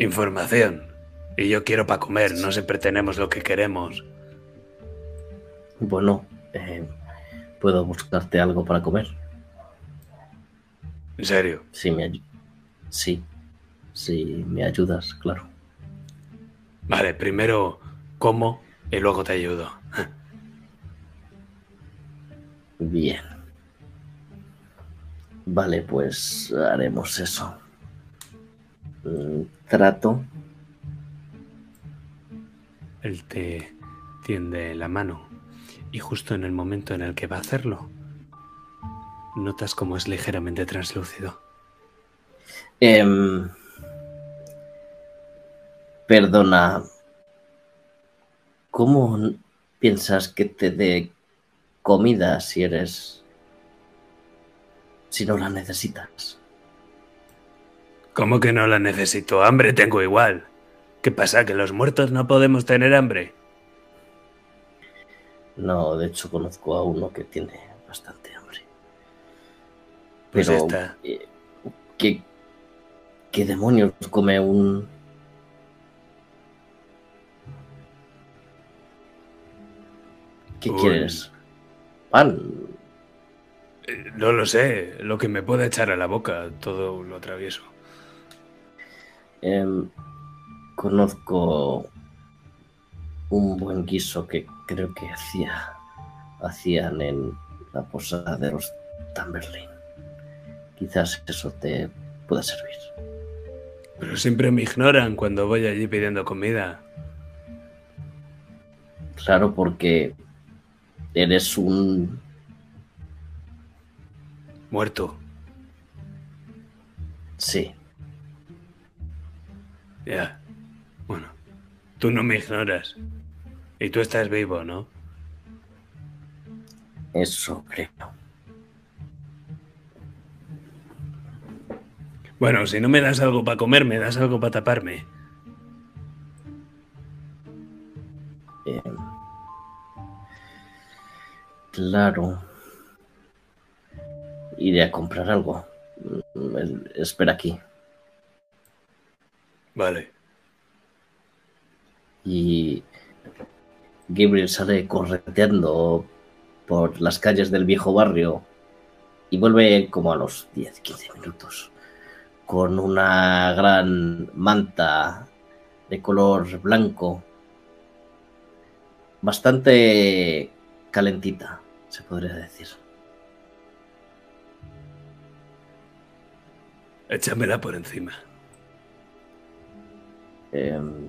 Información. Y yo quiero para comer, no siempre tenemos lo que queremos. Bueno, eh, puedo buscarte algo para comer. En serio. Si me Sí, si me ayudas, claro. Vale, primero como y luego te ayudo. Bien. Vale, pues haremos eso. Trato. Él te tiende la mano y justo en el momento en el que va a hacerlo, notas como es ligeramente translúcido. Em, perdona. ¿Cómo piensas que te dé comida si eres... si no la necesitas? ¿Cómo que no la necesito? Hambre tengo igual. ¿Qué pasa? ¿Que los muertos no podemos tener hambre? No, de hecho conozco a uno que tiene bastante hambre. Pues Pero, esta. eh, ¿qué, ¿qué demonios come un... ¿Qué Un- quieres? ¿Pan? Eh, No lo sé, lo que me pueda echar a la boca, todo lo atravieso. Em, conozco un buen guiso que creo que hacía, hacían en la posada de los Tamberlin. Quizás eso te pueda servir. Pero siempre me ignoran cuando voy allí pidiendo comida. Claro, porque eres un... Muerto. Sí, Ya. Bueno, tú no me ignoras. Y tú estás vivo, ¿no? eso creo. Bueno, si no me das algo para comer, me das algo para taparme. Em, Claro. Iré a comprar algo. Mm, el- Espera aquí. Vale. Y Gabriel sale correteando por las calles del viejo barrio y vuelve como a los 10-15 minutos con una gran manta de color blanco bastante calentita, se podría decir. Échamela por encima. Em,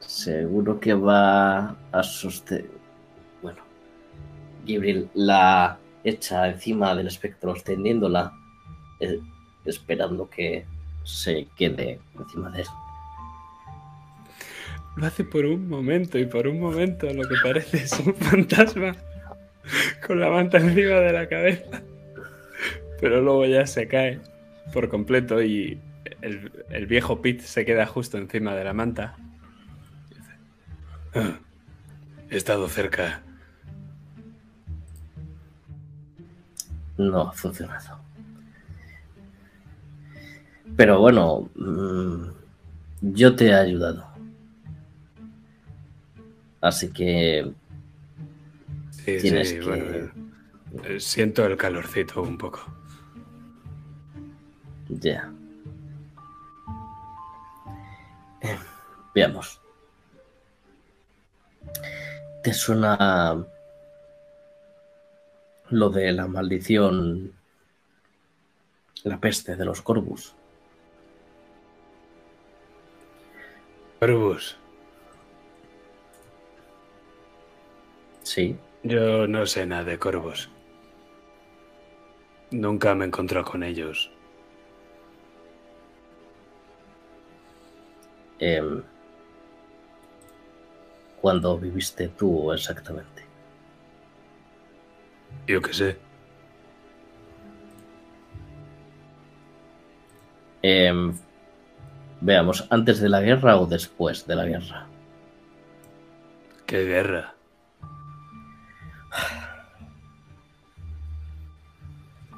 seguro que va a sostener. Bueno, Gabriel la echa encima del espectro, extendiéndola, eh, esperando que se quede encima de él. Lo hace por un momento y por un momento lo que parece es un fantasma con la manta encima de la cabeza. Pero luego ya se cae por completo y el, el viejo Pete se queda justo encima de la manta. Ah, he estado cerca. No ha funcionado. Pero bueno, mm, yo te he ayudado. Así que Sí, Tienes sí, que- bueno. eh, Siento el calorcito un poco. ya. Veamos. ¿Te suena lo de la maldición, la peste de los corvus? Corvus, Sí. yo no sé nada de corvos. Nunca me encontré con ellos. Em, ¿Cuándo viviste tú exactamente? Yo qué sé. Em, veamos, ¿antes de la guerra o después de la guerra? ¿Qué guerra?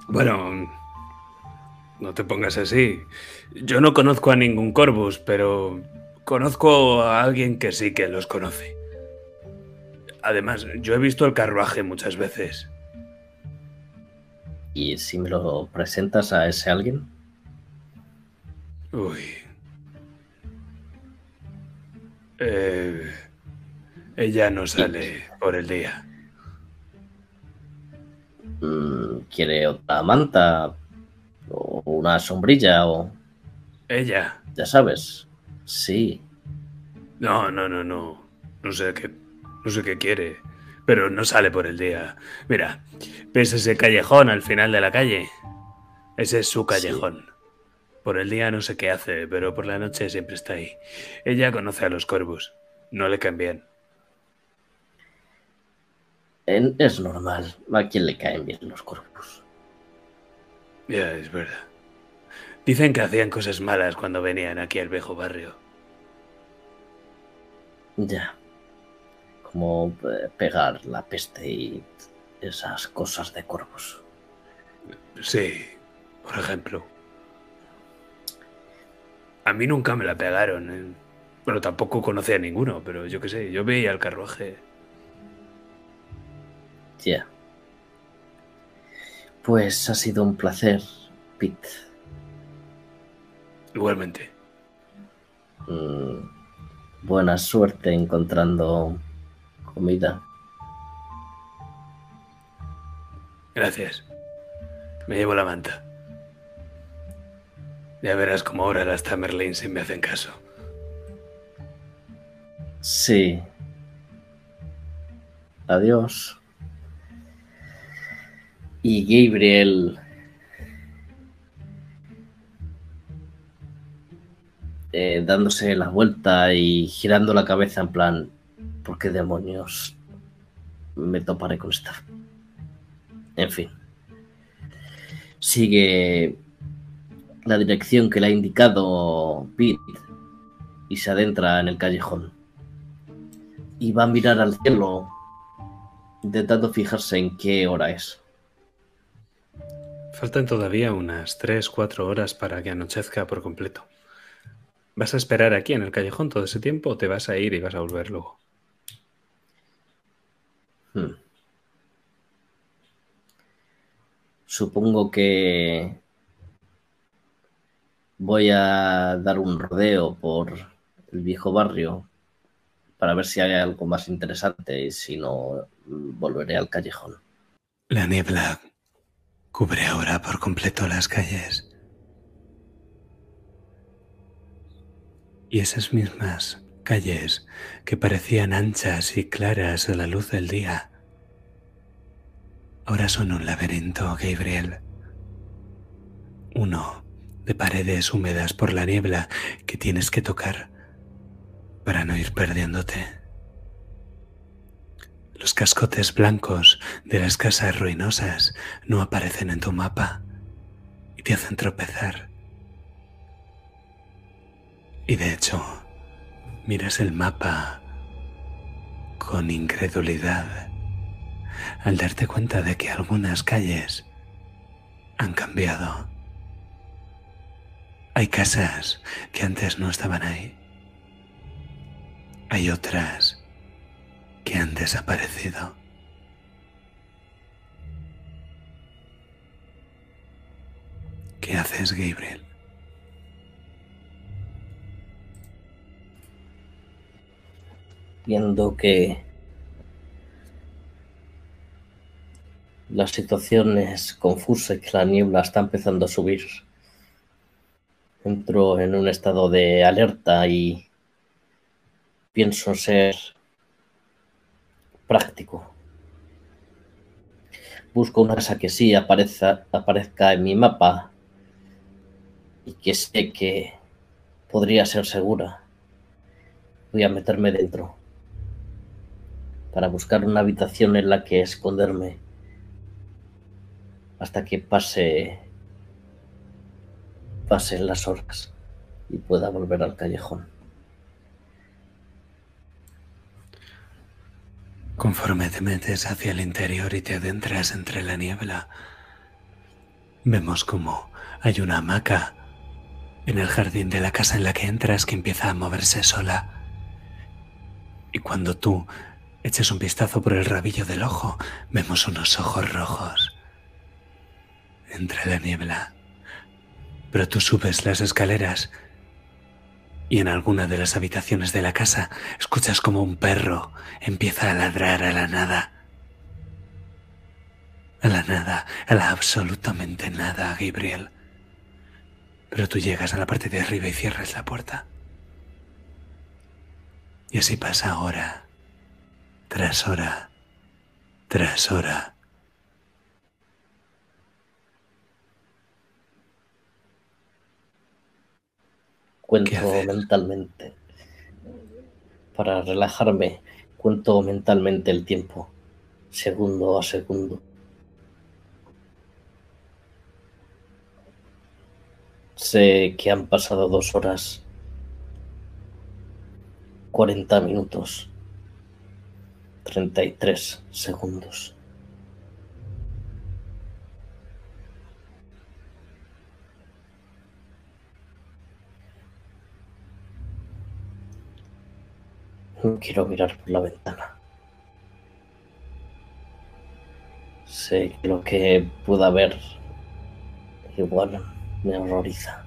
Bueno, no te pongas así. Yo no conozco a ningún Corvus, pero conozco a alguien que sí que los conoce. Además, yo he visto el carruaje muchas veces. ¿Y si me lo presentas a ese alguien? Uy. Eh, ella no sale por el día. Mm, ¿Quiere otra manta? ¿O una sombrilla? ¿O Ella. ya sabes? Sí. No, no, no, no. No sé qué, no sé qué quiere, pero no sale por el día. Mira, ves ese callejón al final de la calle. Ese es su callejón. Por el día no sé qué hace, pero por la noche siempre está ahí. Ella conoce a los corvus. No le caen bien. En- es normal. ¿A quién le caen bien los corpus? Ya, es verdad. Dicen que hacían cosas malas cuando venían aquí al viejo barrio. Ya. Como eh, pegar la peste y esas cosas de corvus. Sí, por ejemplo. A mí nunca me la pegaron. ¿eh? Bueno, tampoco conocía a ninguno, pero yo qué sé, yo veía el carruaje. Ya. Pues ha sido un placer, Pete. Igualmente. Mm, buena suerte encontrando comida. Gracias. Me llevo la manta. Ya verás cómo ahora las Tamerlane se me hacen caso. Sí. Adiós. Y Gabriel eh, dándose la vuelta y girando la cabeza en plan, ¿por qué demonios me toparé con esta? En fin. Sigue la dirección que le ha indicado Pete y se adentra en el callejón. Y va a mirar al cielo intentando fijarse en qué hora es. Faltan todavía unas 3-4 horas para que anochezca por completo. ¿Vas a esperar aquí en el callejón todo ese tiempo o te vas a ir y vas a volver luego? Hmm. Supongo que voy a dar un rodeo por el viejo barrio para ver si hay algo más interesante y si no, volveré al callejón. La niebla cubre ahora por completo las calles. Y esas mismas calles que parecían anchas y claras a la luz del día, ahora son un laberinto, Gabriel. Uno de paredes húmedas por la niebla que tienes que tocar para no ir perdiéndote. Los cascotes blancos de las casas ruinosas no aparecen en tu mapa y te hacen tropezar. Y de hecho, miras el mapa con incredulidad al darte cuenta de que algunas calles han cambiado. Hay casas que antes no estaban ahí. Hay otras que han desaparecido. ¿Qué haces, Gabriel? Viendo que la situación es confusa y que la niebla está empezando a subir, entro en un estado de alerta y pienso ser práctico. Busco una casa que sí aparezca, en mi mapa y que sé que podría ser segura. Voy a meterme dentro para buscar una habitación en la que esconderme hasta que pase pasen las horas y pueda volver al callejón. Conforme te metes hacia el interior y te adentras entre la niebla, vemos como hay una hamaca en el jardín de la casa en la que entras que empieza a moverse sola. Y cuando tú eches un vistazo por el rabillo del ojo, vemos unos ojos rojos entre la niebla. Pero tú subes las escaleras y en alguna de las habitaciones de la casa escuchas como un perro empieza a ladrar a la nada. A la nada, a la absolutamente nada, Gabriel. Pero tú llegas a la parte de arriba y cierras la puerta. Y así pasa hora, tras hora, tras hora. Cuento mentalmente. Para relajarme, cuento mentalmente el tiempo, segundo a segundo. Sé que han pasado dos horas, cuarenta minutos, treinta y tres segundos. No quiero mirar por la ventana. Sé que lo que pueda ver igual me horroriza.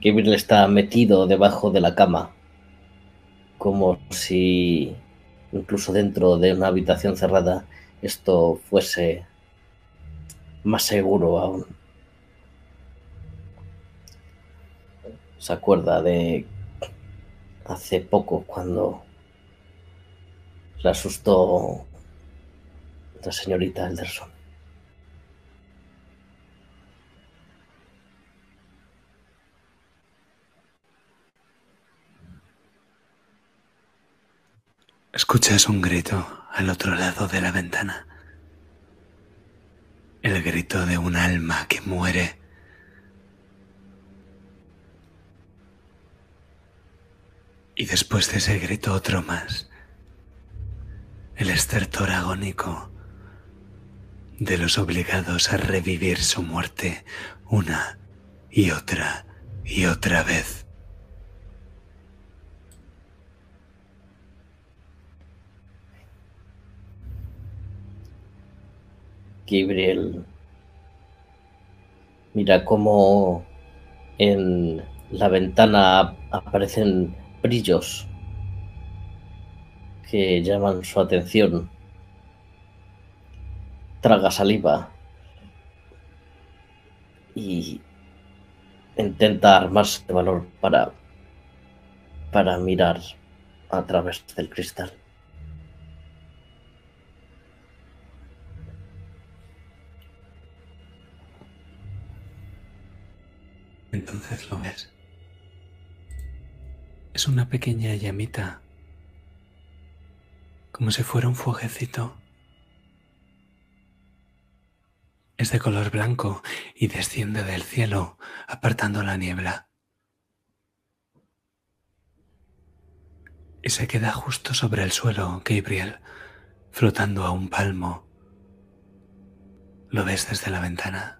Gabriel está metido debajo de la cama, como si incluso dentro de una habitación cerrada esto fuese más seguro aún. se acuerda de hace poco cuando le asustó la señorita Elderson. Escuchas un grito al otro lado de la ventana. El grito de un alma que muere Y después de ese grito otro más. El estertor agónico de los obligados a revivir su muerte una y otra y otra vez. Gabriel mira cómo en la ventana aparecen brillos que llaman su atención. Traga saliva y intenta armarse de valor para, para mirar a través del cristal. Entonces lo ves. Es una pequeña llamita, como si fuera un fuegecito. Es de color blanco y desciende del cielo, apartando la niebla. Y se queda justo sobre el suelo, Gabriel, flotando a un palmo. Lo ves desde la ventana.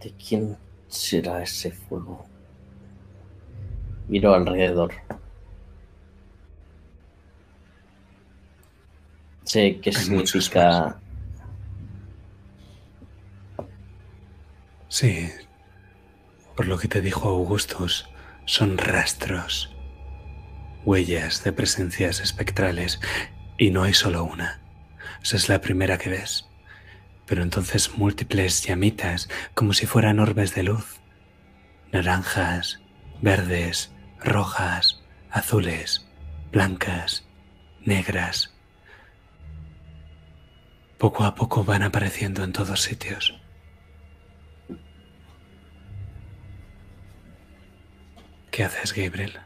¿De quién será ese fuego? Miro alrededor. Sé qué significa. Sí, por lo que te dijo Augustus, son rastros, huellas de presencias espectrales, y no hay solo una. Esa es la primera que ves pero entonces múltiples llamitas como si fueran orbes de luz, naranjas, verdes, rojas, azules, blancas, negras. Poco a poco van apareciendo en todos sitios. ¿Qué haces, Gabriel?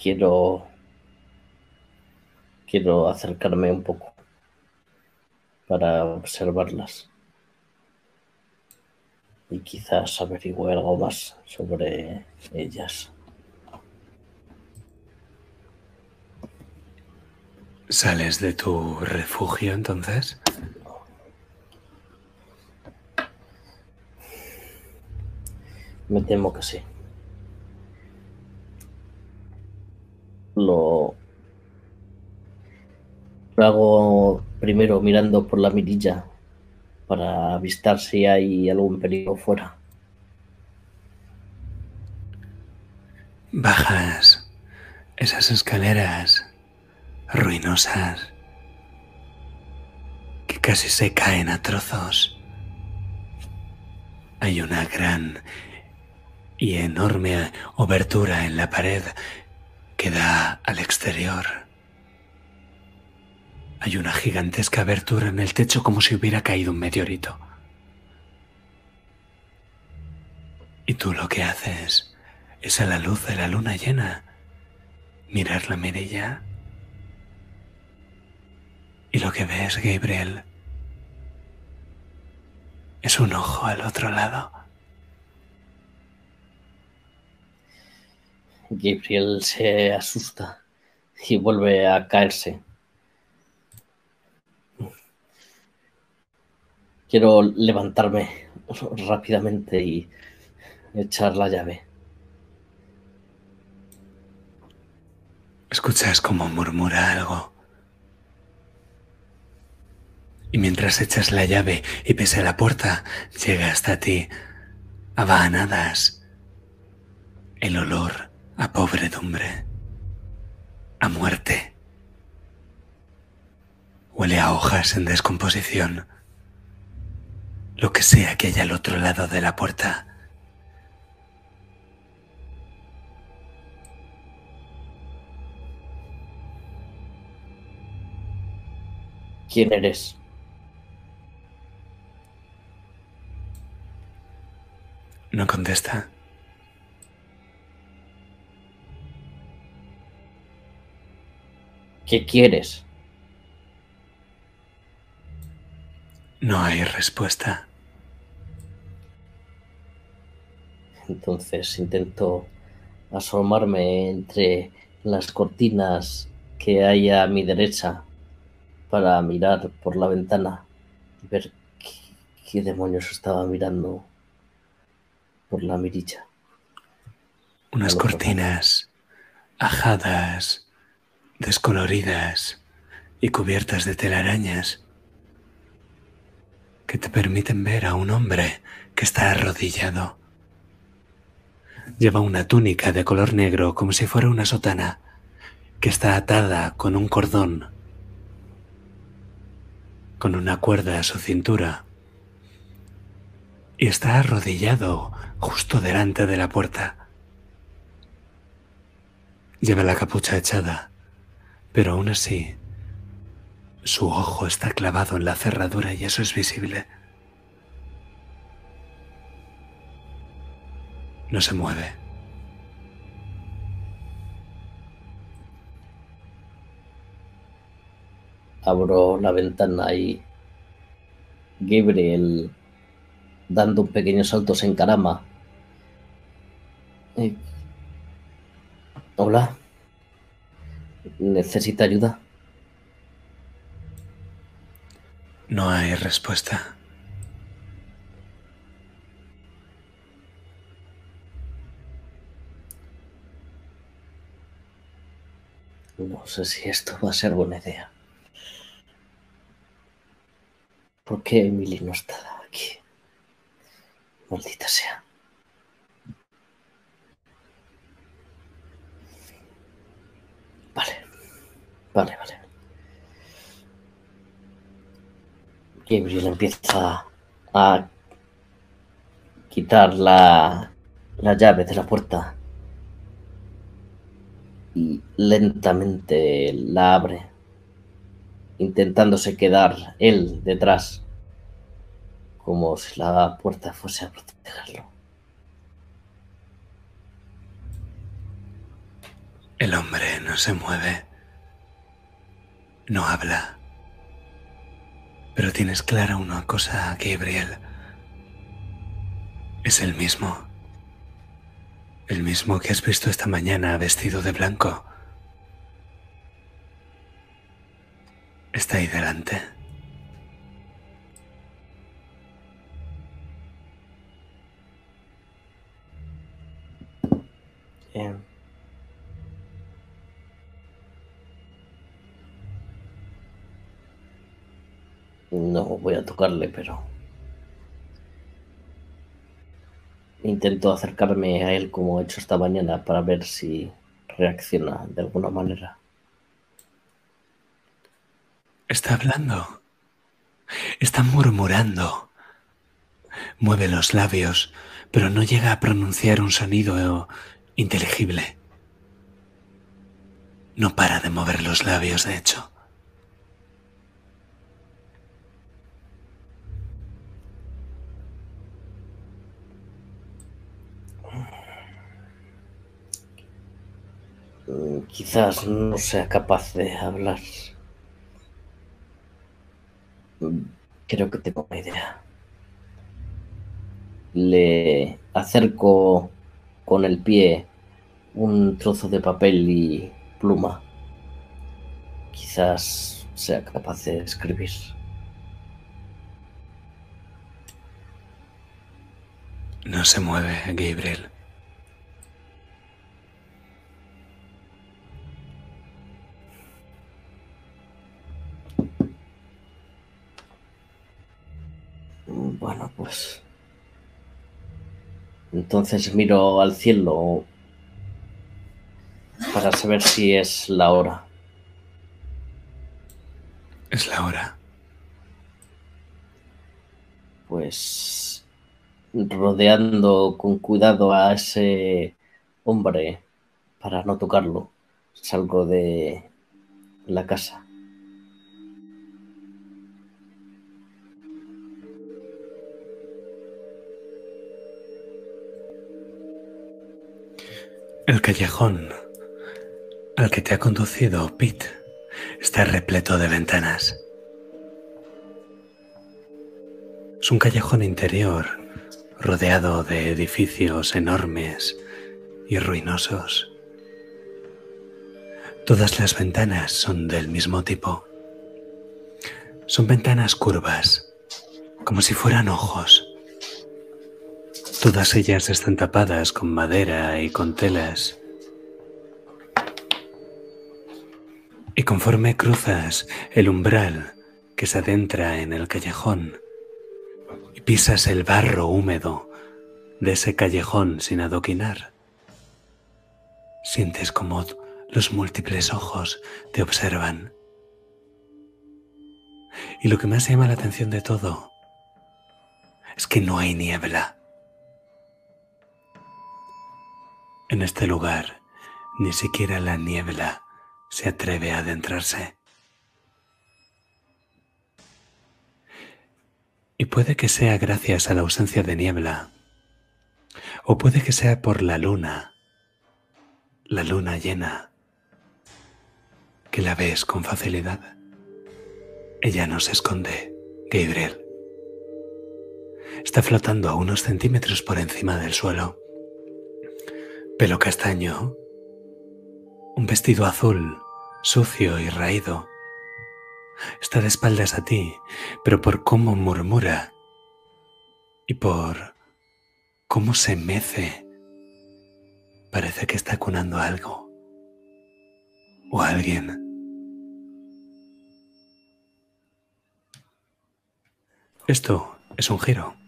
Quiero quiero acercarme un poco para observarlas y quizás averigüe algo más sobre ellas. ¿Sales de tu refugio entonces? Me temo que sí. Lo lo hago primero mirando por la mirilla para avistar si hay algún peligro fuera. Bajas esas escaleras ruinosas que casi se caen a trozos. Hay una gran y enorme obertura en la pared que da al exterior. Hay una gigantesca abertura en el techo como si hubiera caído un meteorito. Y tú lo que haces es a la luz de la luna llena mirar la mirilla. Y lo que ves, Gabriel, es un ojo al otro lado. Gabriel se asusta y vuelve a caerse. Quiero levantarme rápidamente y echar la llave. Escuchas como murmura algo. Y mientras echas la llave y pese a la puerta, llega hasta ti, abanadas, el olor a pobredumbre, a muerte. Huele a hojas en descomposición lo que sea que haya al otro lado de la puerta. ¿Quién eres? No contesta. ¿Qué quieres? No hay respuesta. Entonces intento asomarme entre las cortinas que hay a mi derecha para mirar por la ventana y ver qué, qué demonios estaba mirando por la mirilla. Unas cortinas ajadas, descoloridas y cubiertas de telarañas que te permiten ver a un hombre que está arrodillado. Lleva una túnica de color negro como si fuera una sotana que está atada con un cordón, con una cuerda a su cintura y está arrodillado justo delante de la puerta. Lleva la capucha echada, pero aún así su ojo está clavado en la cerradura y eso es visible. No se mueve. Abro la ventana y Gabriel, dando un pequeño salto, se encarama. Eh, Hola. ¿Necesita ayuda? No hay respuesta. No sé si esto va a ser buena idea. ¿Por qué Emily no está aquí? Maldita sea. Vale, vale, vale. Gabriel empieza a quitar la, la llave de la puerta y lentamente la abre, intentándose quedar él detrás, como si la puerta fuese a protegerlo. El hombre no se mueve. No habla. Pero tienes clara una cosa, Gabriel. Es el mismo. El mismo que has visto esta mañana vestido de blanco. Está ahí delante. Bien. No voy a tocarle, pero intento acercarme a él como he hecho esta mañana para ver si reacciona de alguna manera. Está hablando. Está murmurando. Mueve los labios, pero no llega a pronunciar un sonido inteligible. No para de mover los labios, de hecho. Quizás no sea capaz de hablar. Mm, Creo que tengo una idea. Le acerco con el pie un trozo de papel y pluma. Quizás sea capaz de escribir. No se mueve, Gabriel. Bueno, pues. Entonces miro al cielo para saber si es la hora. Es la hora. Pues rodeando con cuidado a ese hombre para no tocarlo, salgo de la casa. El callejón al que te ha conducido Pete está repleto de ventanas. Es un callejón interior rodeado de edificios enormes y ruinosos. Todas las ventanas son del mismo tipo. Son ventanas curvas, como si fueran ojos. Todas ellas están tapadas con madera y con telas. Y conforme cruzas el umbral que se adentra en el callejón y pisas el barro húmedo de ese callejón sin adoquinar, sientes como los múltiples ojos te observan. Y lo que más llama la atención de todo es que no hay niebla. En este lugar, ni siquiera la niebla se atreve a adentrarse. Y puede que sea gracias a la ausencia de niebla, o puede que sea por la luna, la luna llena, que la ves con facilidad. Ella no se esconde, Gabriel. Está flotando a unos centímetros por encima del suelo. Pelo castaño, un vestido azul, sucio y raído. Está de espaldas a ti, pero por cómo murmura y por cómo se mece, parece que está cunando algo o alguien. Esto es un giro.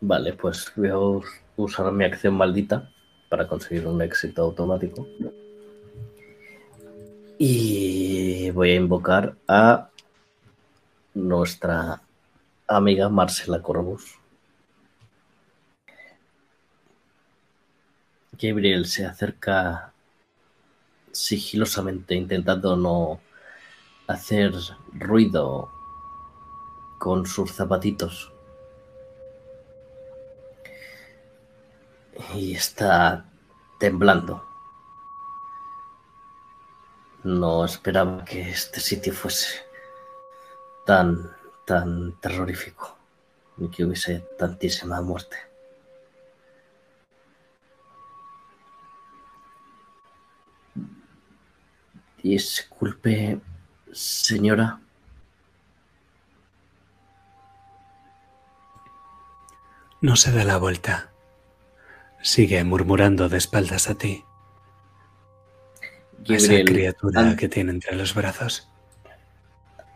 Vale, pues voy a usar mi acción maldita para conseguir un éxito automático. Y voy a invocar a nuestra amiga Marcela Corvus. Gabriel se acerca sigilosamente intentando no hacer ruido con sus zapatitos. Y está temblando. No esperaba que este sitio fuese tan, tan terrorífico y que hubiese tantísima muerte. Disculpe, señora. No se da la vuelta. Sigue murmurando de espaldas a ti. esa criatura que tiene entre los brazos.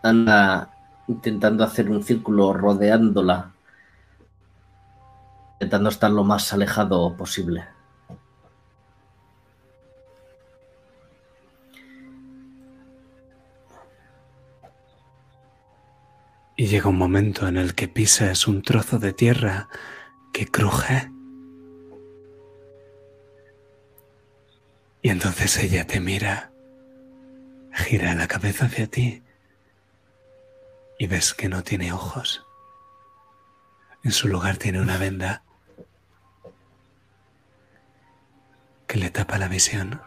Anda intentando hacer un círculo rodeándola, intentando estar lo más alejado posible. Y llega un momento en el que pisas un trozo de tierra que cruje. Y entonces ella te mira, gira la cabeza hacia ti y ves que no tiene ojos. En su lugar tiene una venda que le tapa la visión.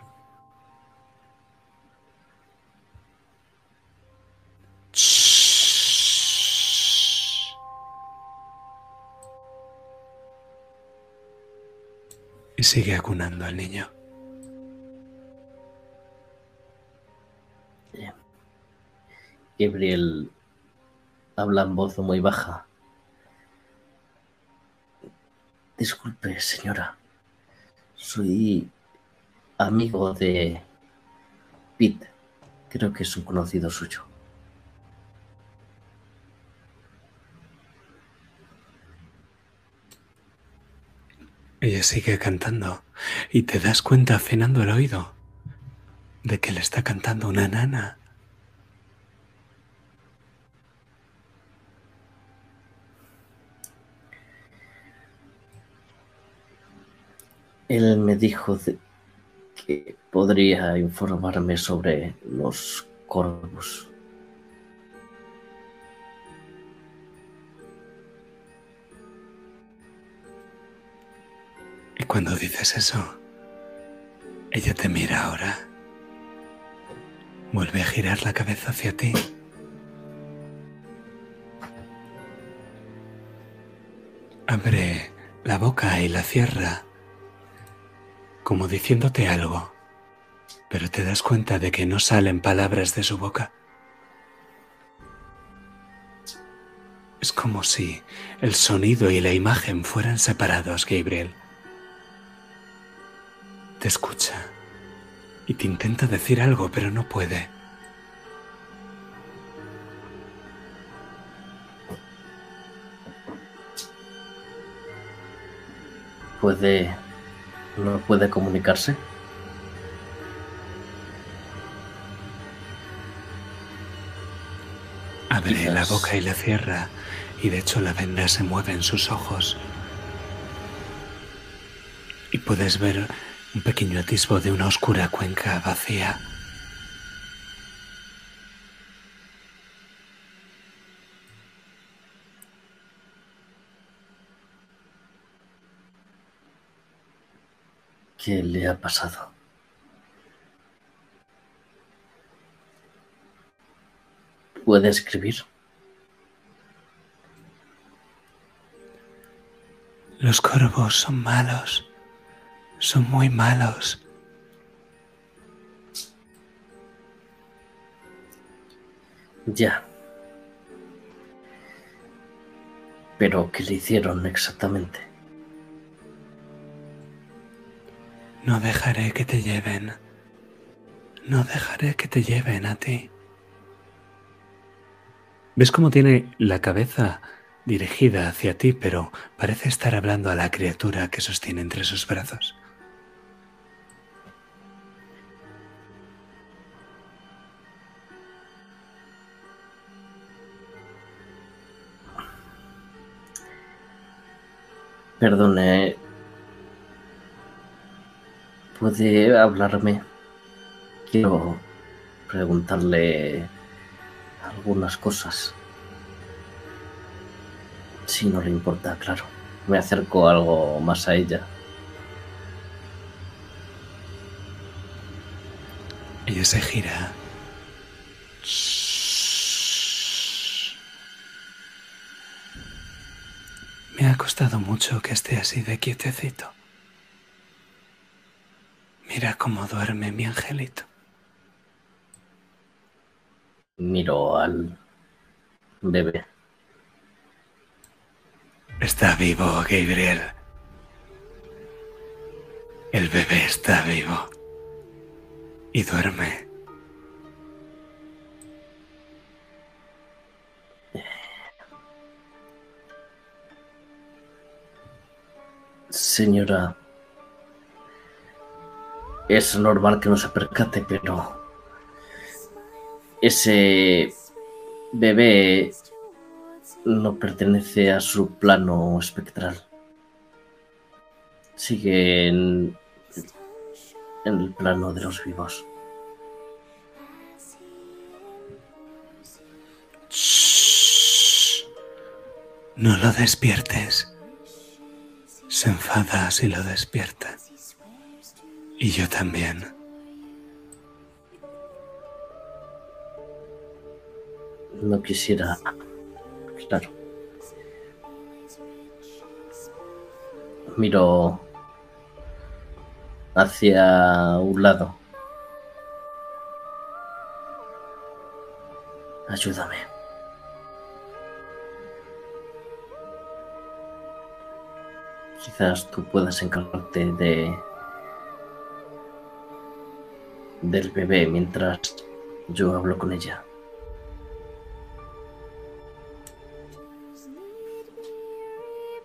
Y sigue acunando al niño. Gabriel habla en voz muy baja. Disculpe, señora. Soy amigo de Pete. Creo que es un conocido suyo. Ella sigue cantando y te das cuenta afinando el oído de que le está cantando una nana. Él me dijo que podría informarme sobre los corvos. Y cuando dices eso, Ella te mira ahora. Vuelve a girar la cabeza hacia ti. Abre la boca y la cierra, como diciéndote algo, pero te das cuenta de que no salen palabras de su boca. Es como si el sonido y la imagen fueran separados, Gabriel. Te escucha y te intenta decir algo, pero no puede. Puede... no puede comunicarse. Abre la boca y la cierra, y de hecho la venda se mueve en sus ojos. Y puedes ver un pequeño atisbo de una oscura cuenca vacía. ¿Qué le ha pasado? ¿Puede escribir? Los corvos son malos, son muy malos. Ya. Pero, ¿qué le hicieron exactamente? No dejaré que te lleven. No dejaré que te lleven a ti. ¿Ves cómo tiene la cabeza dirigida hacia ti, pero parece estar hablando a la criatura que sostiene entre sus brazos? Perdone. ¿Puede hablarme? Quiero preguntarle algunas cosas. Si no le importa, claro. Me acerco algo más a ella. Ella se gira. Me ha costado mucho que esté así de quietecito. Mira cómo duerme mi angelito. Miro al bebé. Está vivo, Gabriel. El bebé está vivo. Y duerme. Señora, es normal que no se percate, pero ese bebé no pertenece a su plano espectral. Sigue en, en el plano de los vivos. No lo despiertes. Se enfada si lo despierta. Y yo también. No quisiera... Claro. Miro hacia un lado. Ayúdame. Quizás tú puedas encargarte de del bebé mientras yo hablo con ella.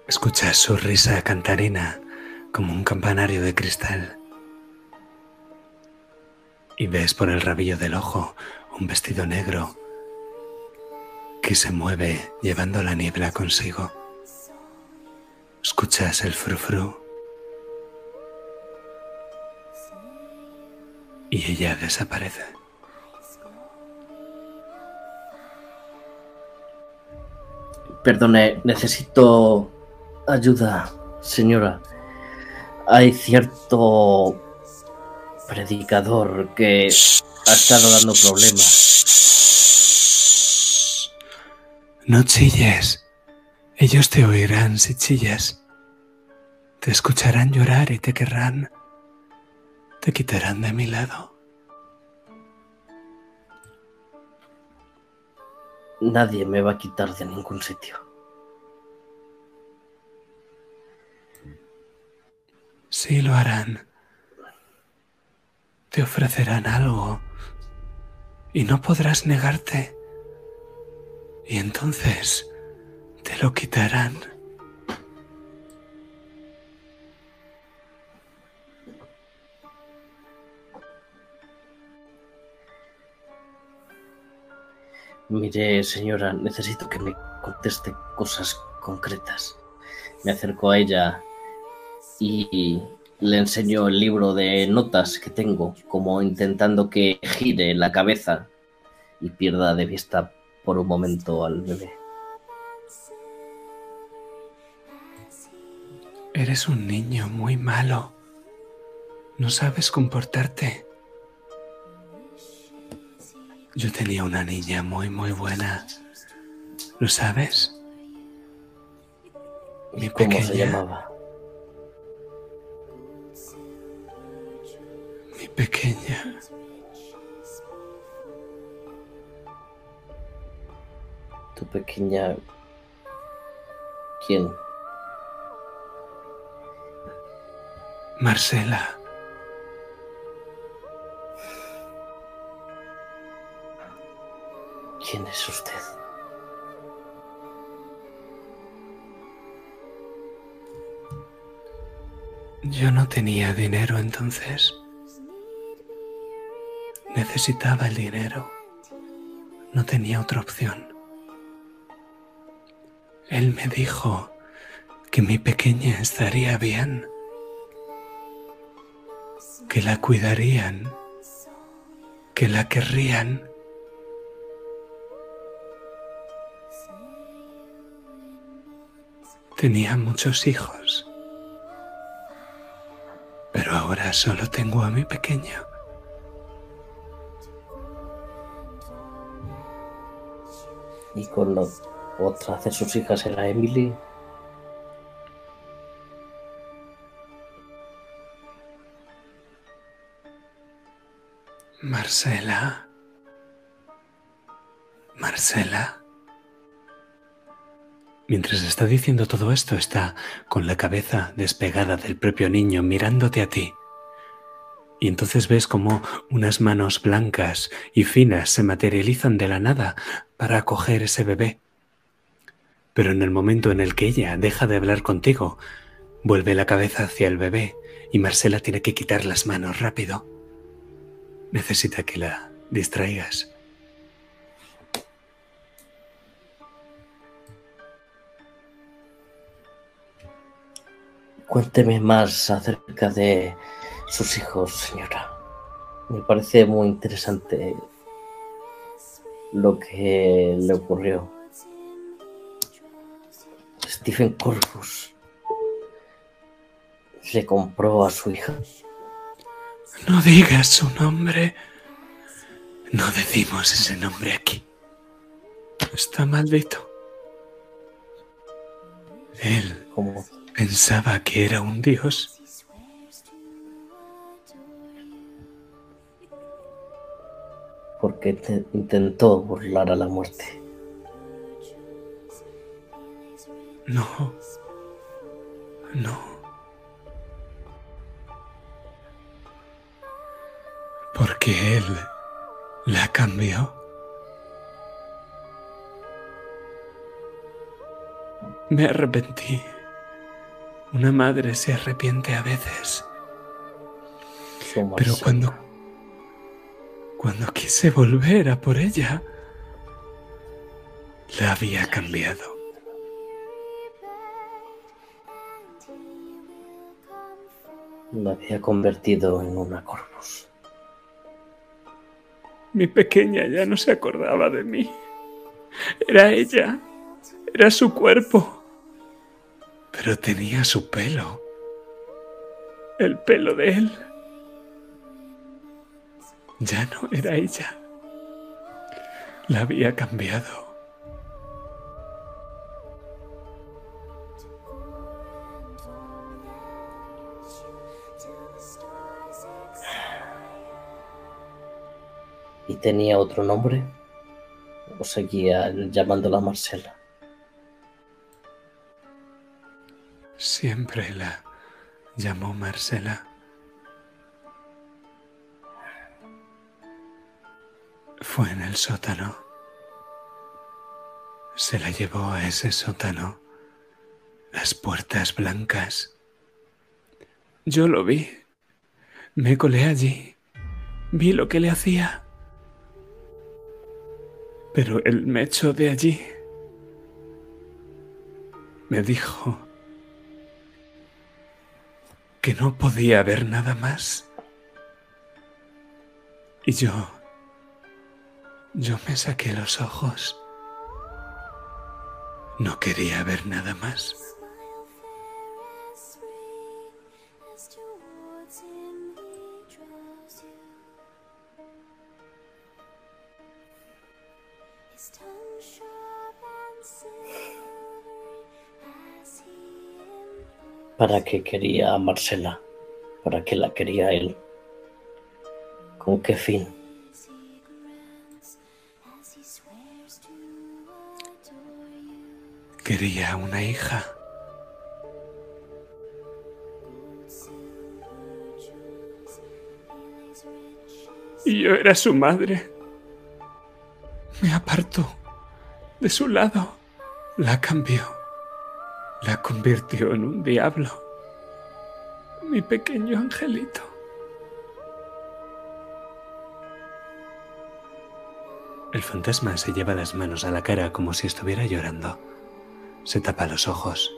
Escuchas su risa cantarina como un campanario de cristal. Y ves por el rabillo del ojo un vestido negro que se mueve llevando la niebla consigo. Escuchas el frufru. Y ella desaparece. Perdone, necesito ayuda, señora. Hay cierto predicador que ha estado dando problemas. No chilles. Ellos te oirán si chillas. Te escucharán llorar y te querrán. Te quitarán de mi lado. Nadie me va a quitar de ningún sitio. Sí lo harán. Te ofrecerán algo y no podrás negarte. Y entonces te lo quitarán. Mire, señora, necesito que me conteste cosas concretas. Me acerco a ella y le enseño el libro de notas que tengo, como intentando que gire la cabeza y pierda de vista por un momento al bebé. Eres un niño muy malo. No sabes comportarte. Yo tenía una niña muy, muy buena. ¿Lo sabes? Mi ¿Cómo se llamaba? Mi pequeña. Tu pequeña... ¿Quién? Marcela. ¿Quién es usted? Yo no tenía dinero entonces. Necesitaba el dinero. No tenía otra opción. Él me dijo que mi pequeña estaría bien, que la cuidarían, que la querrían Tenía muchos hijos, pero ahora solo tengo a mi pequeño. Y con la otra de sus hijas era Emily. Marcela. Marcela. Mientras está diciendo todo esto, está con la cabeza despegada del propio niño mirándote a ti. Y entonces ves como unas manos blancas y finas se materializan de la nada para acoger ese bebé. Pero en el momento en el que ella deja de hablar contigo, vuelve la cabeza hacia el bebé y Marcela tiene que quitar las manos rápido. Necesita que la distraigas. Cuénteme más acerca de sus hijos, señora. Me parece muy interesante lo que le ocurrió. Stephen Corpus le compró a su hija. No digas su nombre. No decimos ese nombre aquí. Está maldito. Él. ¿Cómo? Pensaba que era un dios. Porque intentó burlar a la muerte. No. No. Porque él la cambió. Me arrepentí. Una madre se arrepiente a veces. Pero cuando cuando quise volver a por ella, la había cambiado. La había convertido en una corpus. Mi pequeña ya no se acordaba de mí. Era ella. Era su cuerpo pero tenía su pelo. El pelo de él. Ya no era ella. La había cambiado. ¿Y tenía otro nombre? ¿O seguía llamándola Marcela? Siempre la llamó Marcela. Fue en el sótano. Se la llevó a ese sótano. Las puertas blancas. Yo lo vi. Me colé allí. Vi lo que le hacía. Pero él me echó de allí. Me dijo que no podía ver nada más. Y yo, yo me saqué los ojos. No quería ver nada más. ¿Para qué quería a Marcela? ¿Para qué la quería él? ¿Con qué fin? Quería una hija. Y yo era su madre. Me apartó de su lado. La cambió. La convirtió en un diablo. Mi pequeño angelito. El fantasma se lleva las manos a la cara como si estuviera llorando. Se tapa los ojos.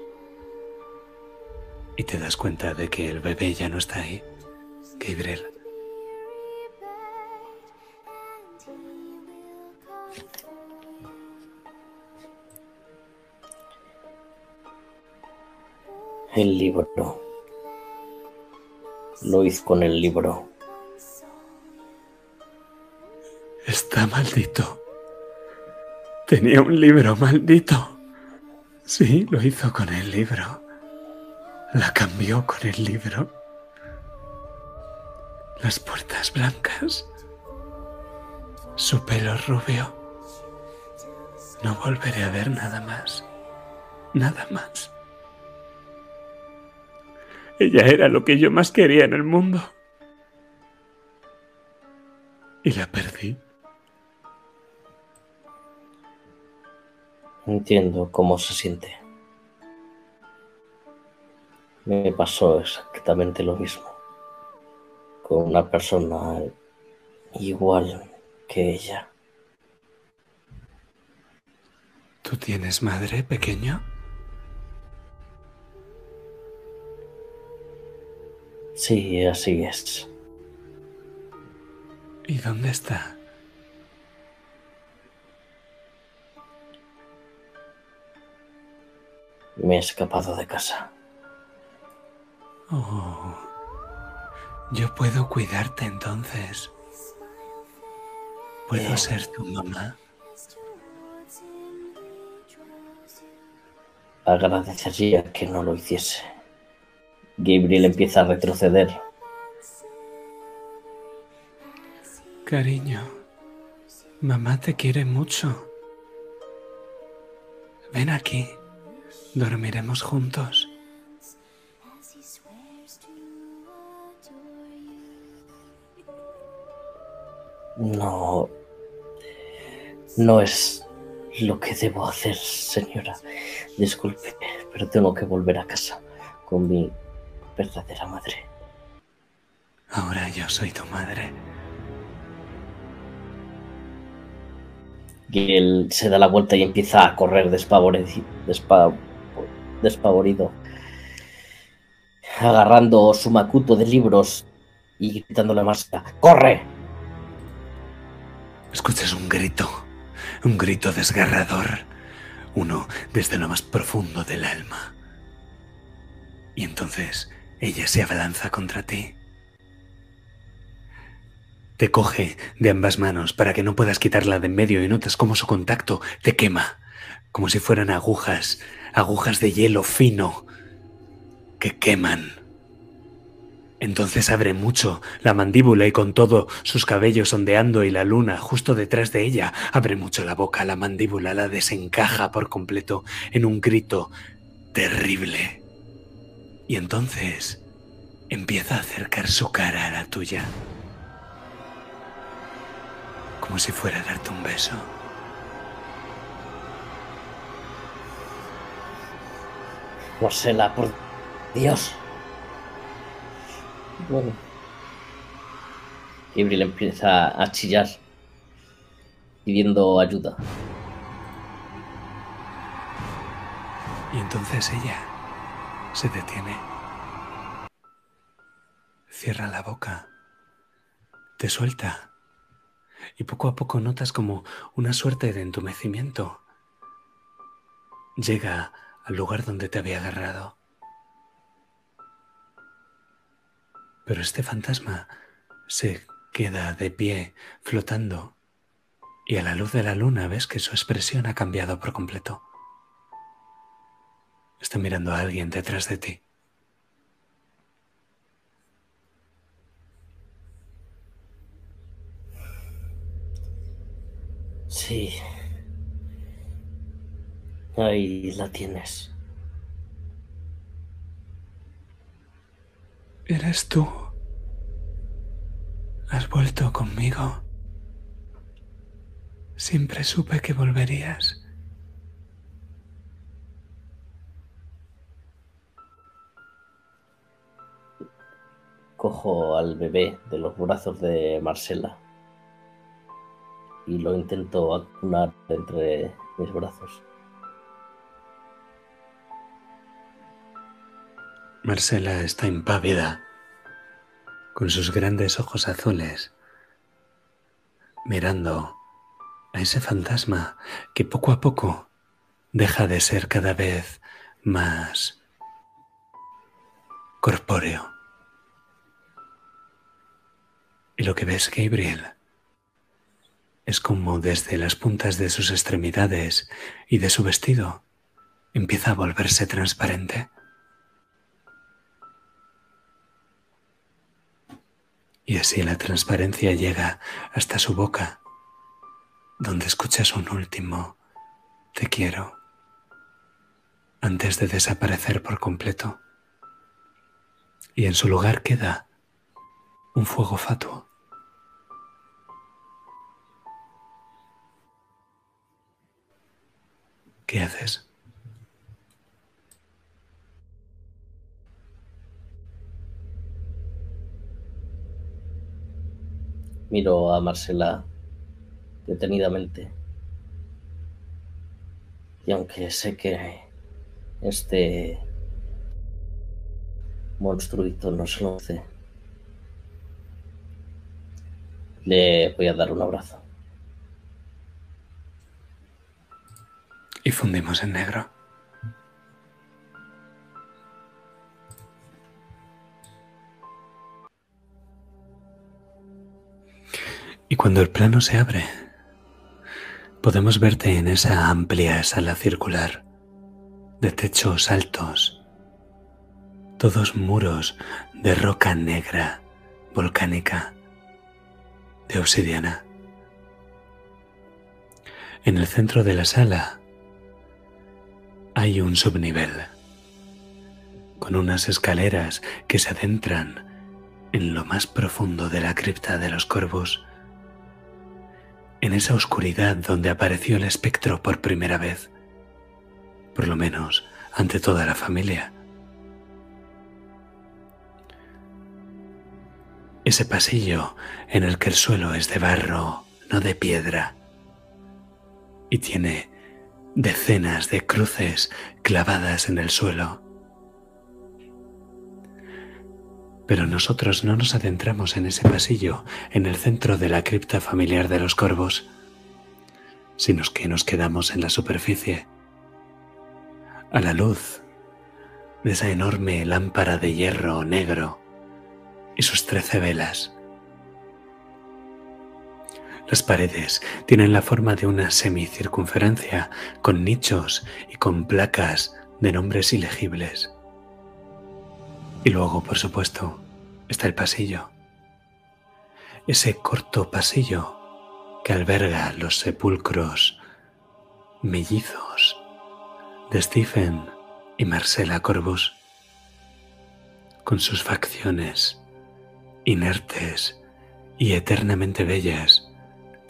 Y te das cuenta de que el bebé ya no está ahí. Gabriel. El libro. Lo hizo con el libro. Está maldito. Tenía un libro maldito. Sí, lo hizo con el libro. La cambió con el libro. Las puertas blancas. Su pelo rubio. No volveré a ver nada más. Nada más. Ella era lo que yo más quería en el mundo. Y la perdí. Entiendo cómo se siente. Me pasó exactamente lo mismo. Con una persona igual que ella. ¿Tú tienes madre pequeño? Sí, así es. ¿Y dónde está? Me he escapado de casa. Oh, yo puedo cuidarte entonces. ¿Puedo Eh. ser tu mamá? Agradecería que no lo hiciese. Gabriel empieza a retroceder. Cariño, mamá te quiere mucho. Ven aquí, dormiremos juntos. No. No es lo que debo hacer, señora. Disculpe, pero tengo que volver a casa con mi verdadera madre. Ahora yo soy tu madre. Y él se da la vuelta y empieza a correr despavoreci- despa- despavorido, agarrando su macuto de libros y gritándole a Marcia: ¡Corre! Escuchas un grito, un grito desgarrador, uno desde lo más profundo del alma. Y entonces ella se abalanza contra ti. te coge de ambas manos para que no puedas quitarla de en medio y notas cómo su contacto te quema, como si fueran agujas, agujas de hielo fino que queman. Entonces abre mucho la mandíbula y con todo sus cabellos ondeando y la luna justo detrás de ella, abre mucho la boca, la mandíbula la desencaja por completo en un grito terrible. Y entonces empieza a acercar su cara a la tuya, como si fuera a darte un beso. Marcela, por Dios. Bueno. Gabriel empieza a chillar, pidiendo ayuda. Y entonces ella se detiene. Cierra la boca. Te suelta. Y poco a poco notas como una suerte de entumecimiento. Llega al lugar donde te había agarrado. Pero este fantasma se queda de pie, flotando, y a la luz de la luna ves que su expresión ha cambiado por completo. Está mirando a alguien detrás de ti. Sí. Ahí la tienes. Eres tú. Has vuelto conmigo. Siempre supe que volverías. Cojo al bebé de los brazos de Marcela y lo intento acunar entre mis brazos. Marcela está impávida, con sus grandes ojos azules, mirando a ese fantasma que poco a poco deja de ser cada vez más corpóreo. Y lo que ves, Gabriel, es como desde las puntas de sus extremidades y de su vestido empieza a volverse transparente. y así la transparencia llega hasta su boca, donde escuchas un último te quiero antes de desaparecer por completo. Y en su lugar queda un fuego fatuo. ¿Qué? Miro a Marcela detenidamente. Y aunque sé que este monstruito no se lo hace, le voy a dar un abrazo. Y fundimos en negro. Y cuando el plano se abre, podemos verte en esa amplia sala circular de techos altos, todos muros de roca negra, volcánica, de obsidiana. En el centro de la sala hay un subnivel con unas escaleras que se adentran en lo más profundo de la cripta de los corvos en esa oscuridad donde apareció el espectro por primera vez, por lo menos ante toda la familia. Ese pasillo en el que el suelo es de barro, no de piedra, y tiene decenas de cruces clavadas en el suelo. Pero nosotros no nos adentramos en ese pasillo, en el centro de la cripta familiar de los corvos, sino que nos quedamos en la superficie, a la luz de esa enorme lámpara de hierro negro y sus trece velas. Las paredes tienen la forma de una semicircunferencia con nichos y con placas de nombres ilegibles. Y luego, por supuesto, está el pasillo. Ese corto pasillo que alberga los sepulcros mellizos de Stephen y Marcela Corbus, con sus facciones inertes y eternamente bellas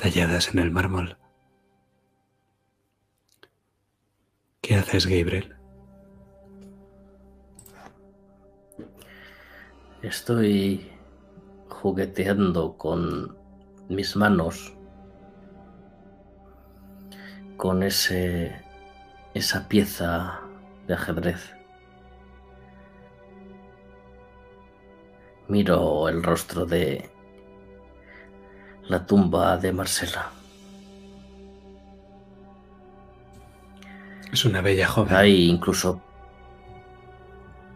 talladas en el mármol. ¿Qué haces, Gabriel? Estoy jugueteando con mis manos, con ese, esa pieza de ajedrez. Miro el rostro de la tumba de Marcela. Es una bella joven. Ahí incluso.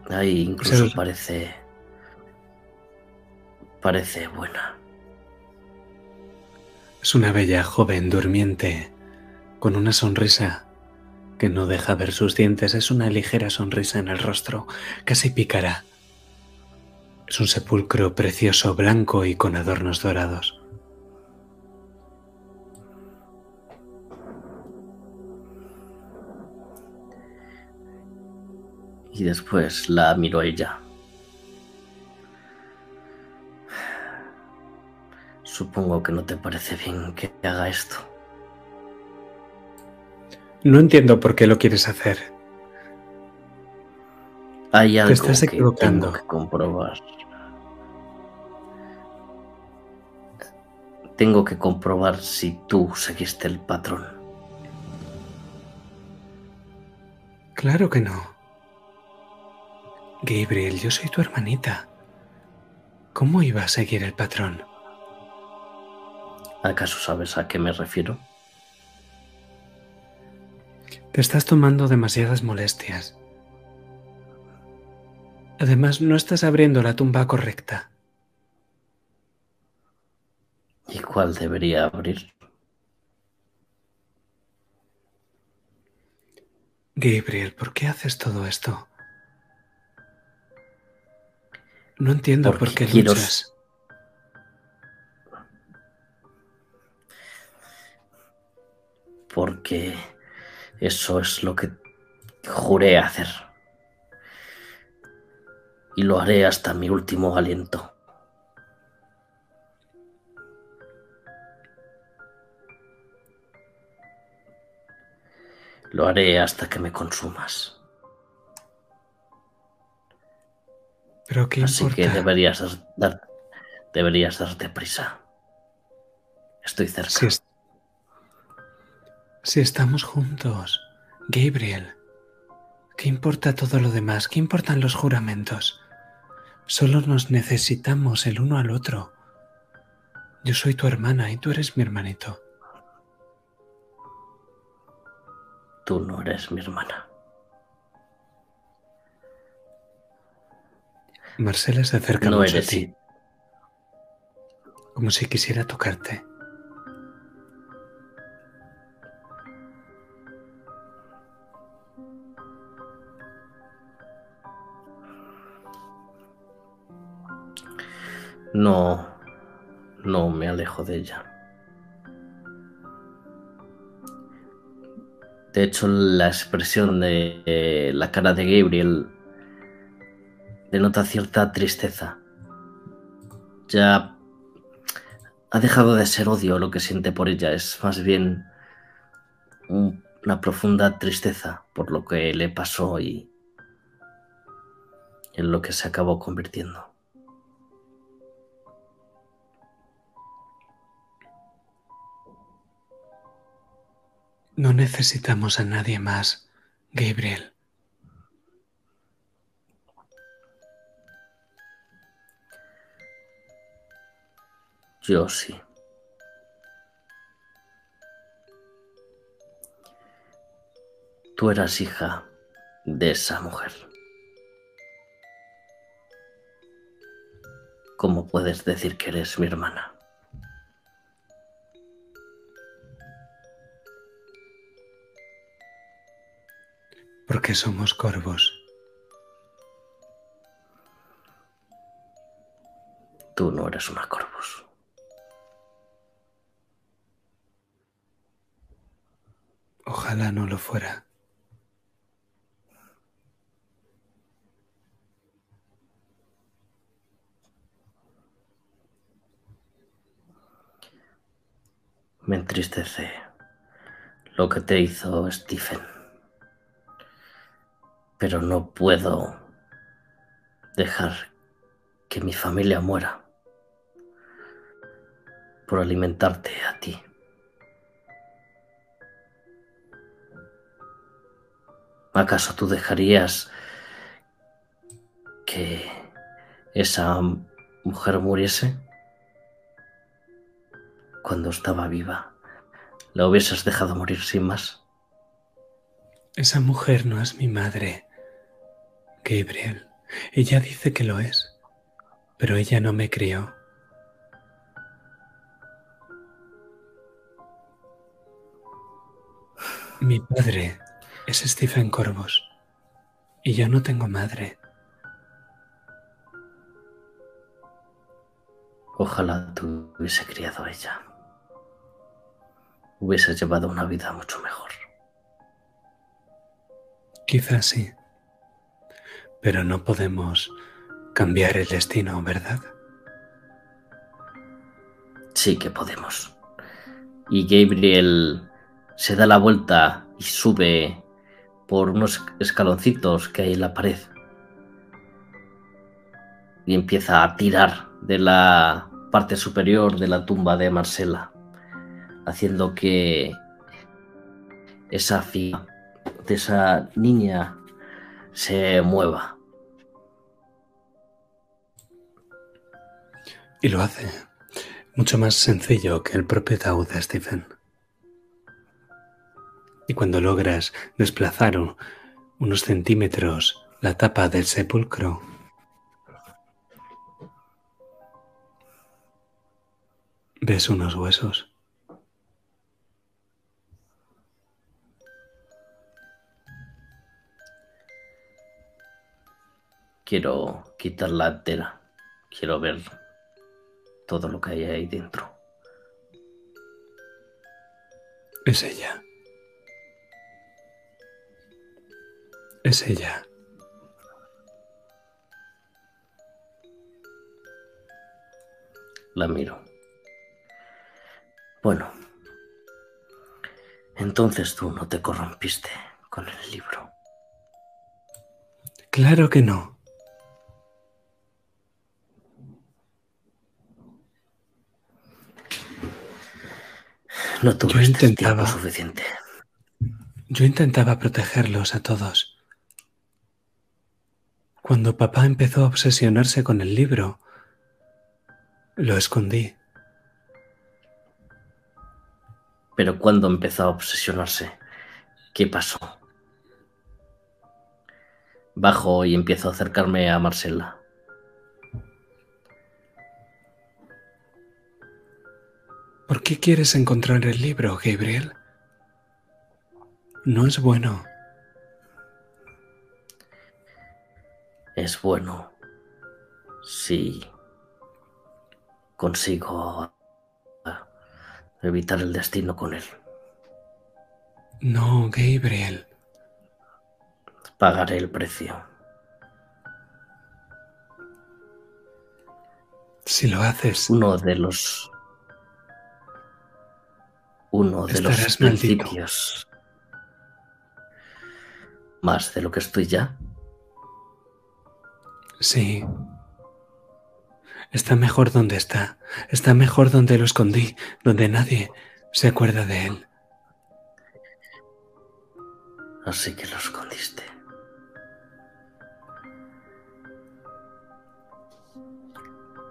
Ahí incluso parece. Parece buena. Es una bella joven durmiente, con una sonrisa que no deja ver sus dientes. Es una ligera sonrisa en el rostro, casi pícara. Es un sepulcro precioso, blanco y con adornos dorados. Y después la miro a ella. Supongo que no te parece bien que haga esto. No entiendo por qué lo quieres hacer. Hay algo estás que tengo que comprobar. Tengo que comprobar si tú seguiste el patrón. Claro que no. Gabriel, yo soy tu hermanita. ¿Cómo iba a seguir el patrón? ¿Acaso sabes a qué me refiero? Te estás tomando demasiadas molestias. Además, no estás abriendo la tumba correcta. ¿Y cuál debería abrir? Gabriel, ¿por qué haces todo esto? No entiendo por qué quiero- luchas. Porque eso es lo que juré hacer. Y lo haré hasta mi último aliento. Lo haré hasta que me consumas. Pero qué Así importa. que deberías dar, deberías darte prisa. Estoy cerca. Si, es- si estamos juntos, Gabriel, ¿qué importa todo lo demás? ¿Qué importan los juramentos? Solo nos necesitamos el uno al otro. Yo soy tu hermana y tú eres mi hermanito. Tú no eres mi hermana. Marcela se acerca No mucho a ti, como si quisiera tocarte. No, no me alejo de ella. De hecho, la expresión de eh, la cara de Gabriel denota cierta tristeza. Ya ha dejado de ser odio lo que siente por ella, es más bien un- una profunda tristeza por lo que le pasó y en lo que se acabó convirtiendo. No necesitamos a nadie más, Gabriel. Yo sí. Tú eras hija de esa mujer. ¿Cómo puedes decir que eres mi hermana? Porque somos corvos. Tú no eres una corvus. Ojalá no lo fuera. Me entristece lo que te hizo Stephen. Pero no puedo dejar que mi familia muera por alimentarte a ti. ¿Acaso tú dejarías que esa mujer muriese? Cuando estaba viva, ¿la hubieses dejado morir sin más? Esa mujer no es mi madre, Gabriel. Ella dice que lo es, pero ella no me crió. Mi padre es Stephen Corvos y yo no tengo madre. Ojalá tú hubiese criado a ella. Hubiese llevado una vida mucho mejor. Quizás sí, pero no podemos cambiar el destino, ¿verdad? Sí que podemos. Y Gabriel se da la vuelta y sube por unos escaloncitos que hay en la pared. Y empieza a tirar de la parte superior de la tumba de Marcela, haciendo que esa figura de esa niña se mueva. Y lo hace mucho más sencillo que el propio ataúd de Stephen. Y cuando logras desplazar unos centímetros la tapa del sepulcro, ves unos huesos. Quiero quitar la entera. Quiero ver todo lo que hay ahí dentro. Es ella. Es ella. La miro. Bueno, entonces tú no te corrompiste con el libro. Claro que no. No tuviste Yo intentaba. tiempo suficiente. Yo intentaba protegerlos a todos. Cuando papá empezó a obsesionarse con el libro, lo escondí. Pero cuando empezó a obsesionarse, ¿qué pasó? Bajo y empiezo a acercarme a Marcela. ¿Por qué quieres encontrar el libro, Gabriel? No es bueno. Es bueno si consigo evitar el destino con él. No, Gabriel. Pagaré el precio. Si lo haces, Uno de los uno de los maldito. principios más de lo que estoy ya. Sí. Está mejor donde está. Está mejor donde lo escondí, donde nadie se acuerda de él. Así que lo escondiste.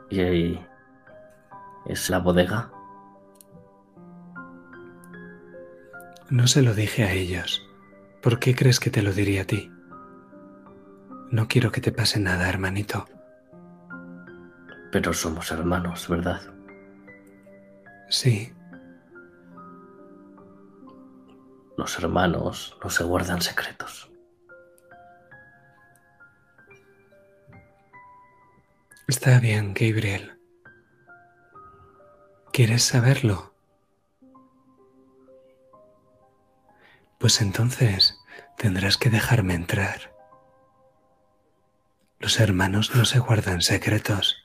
Y ahí es la bodega. No se lo dije a ellos. ¿Por qué crees que te lo diría a ti? No quiero que te pase nada, hermanito. Pero somos hermanos, ¿verdad? Sí. Los hermanos no se guardan secretos. Está bien, Gabriel. ¿Quieres saberlo? Pues entonces tendrás que dejarme entrar. Los hermanos no se guardan secretos.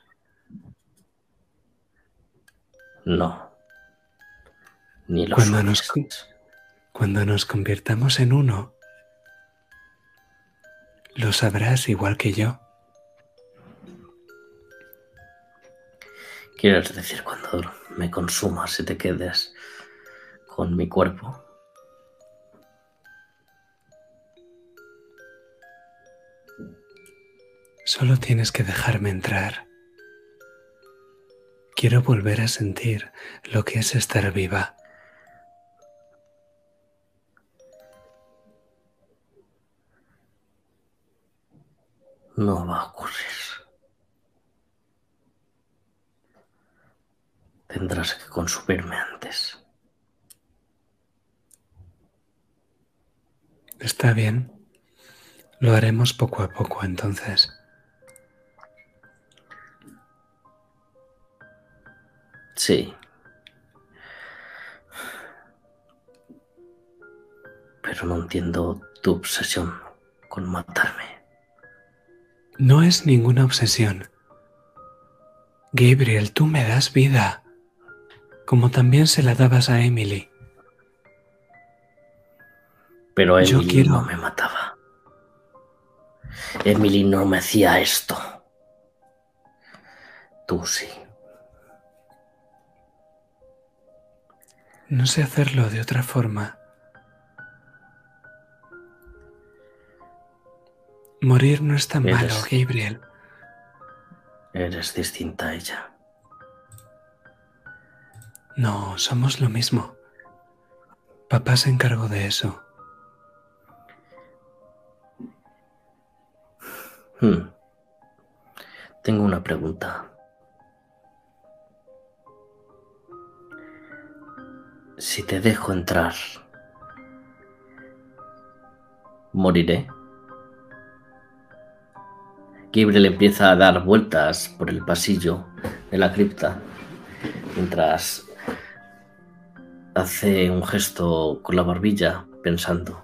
No. Ni los Cuando nos, cuando nos convirtamos en uno, lo sabrás igual que yo. ¿Quieres decir cuando me consumas y te quedes con mi cuerpo? Solo tienes que dejarme entrar. Quiero volver a sentir lo que es estar viva. No va a ocurrir. Tendrás que consumirme antes. Está bien. Lo haremos poco a poco entonces. Sí. Pero no entiendo tu obsesión con matarme. No es ninguna obsesión. Gabriel, tú me das vida, como también se la dabas a Emily. Pero Yo Emily quiero- no me mataba. Emily no me hacía esto. Tú sí. No sé hacerlo de otra forma. Morir no es tan Eres- malo, Gabriel. Eres distinta a ella. No, somos lo mismo. Papá se encargó de eso. Hmm. Tengo una pregunta. Si te dejo entrar, ¿moriré? Gabriel empieza a dar vueltas por el pasillo de la cripta mientras hace un gesto con la barbilla pensando.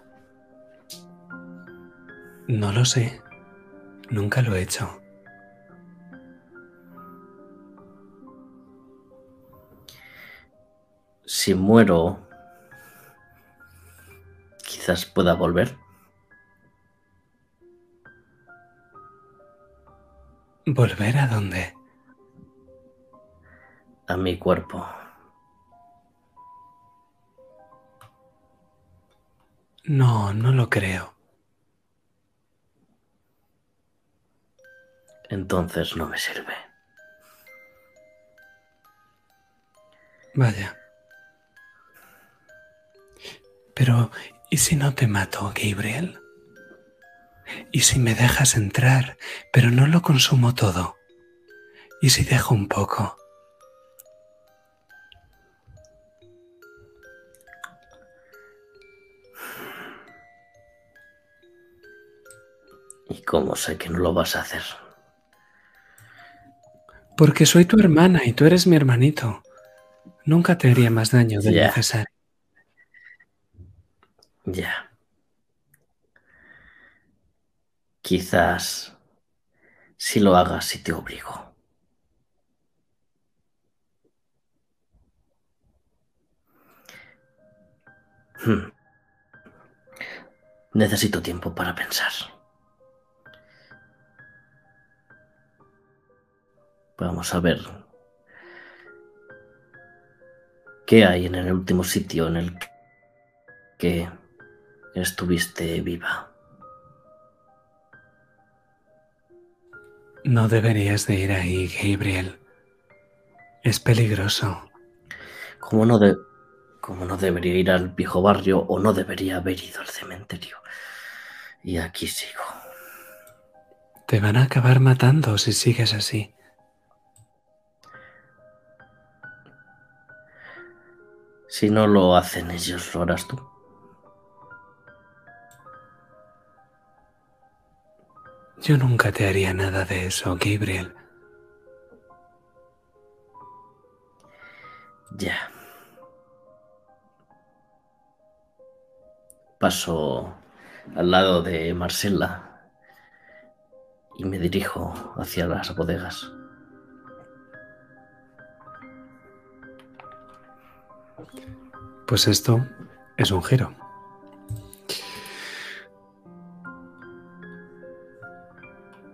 No lo sé. Nunca lo he hecho. Si muero, quizás pueda volver. ¿Volver a dónde? a mi cuerpo. No, no lo creo. Entonces no me sirve. Vaya. Pero, ¿y si no te mato, Gabriel? ¿Y si me dejas entrar, pero no lo consumo todo? ¿Y si dejo un poco? ¿Y cómo sé que no lo vas a hacer? Porque soy tu hermana y tú eres mi hermanito. Nunca te haría más daño del Ya. necesario. Ya. Quizás si lo hagas si te obligo. Hmm. Necesito tiempo para pensar. Vamos a ver qué hay en el último sitio en el que estuviste viva. No deberías de ir ahí, Gabriel. Es peligroso. Como no, de, como no debería ir al viejo barrio o no debería haber ido al cementerio. Y aquí sigo. Te van a acabar matando si sigues así. Si no lo hacen ellos, lo harás tú. Yo nunca te haría nada de eso, Gabriel. Ya. Paso al lado de Marcela y me dirijo hacia las bodegas. Pues esto es un giro.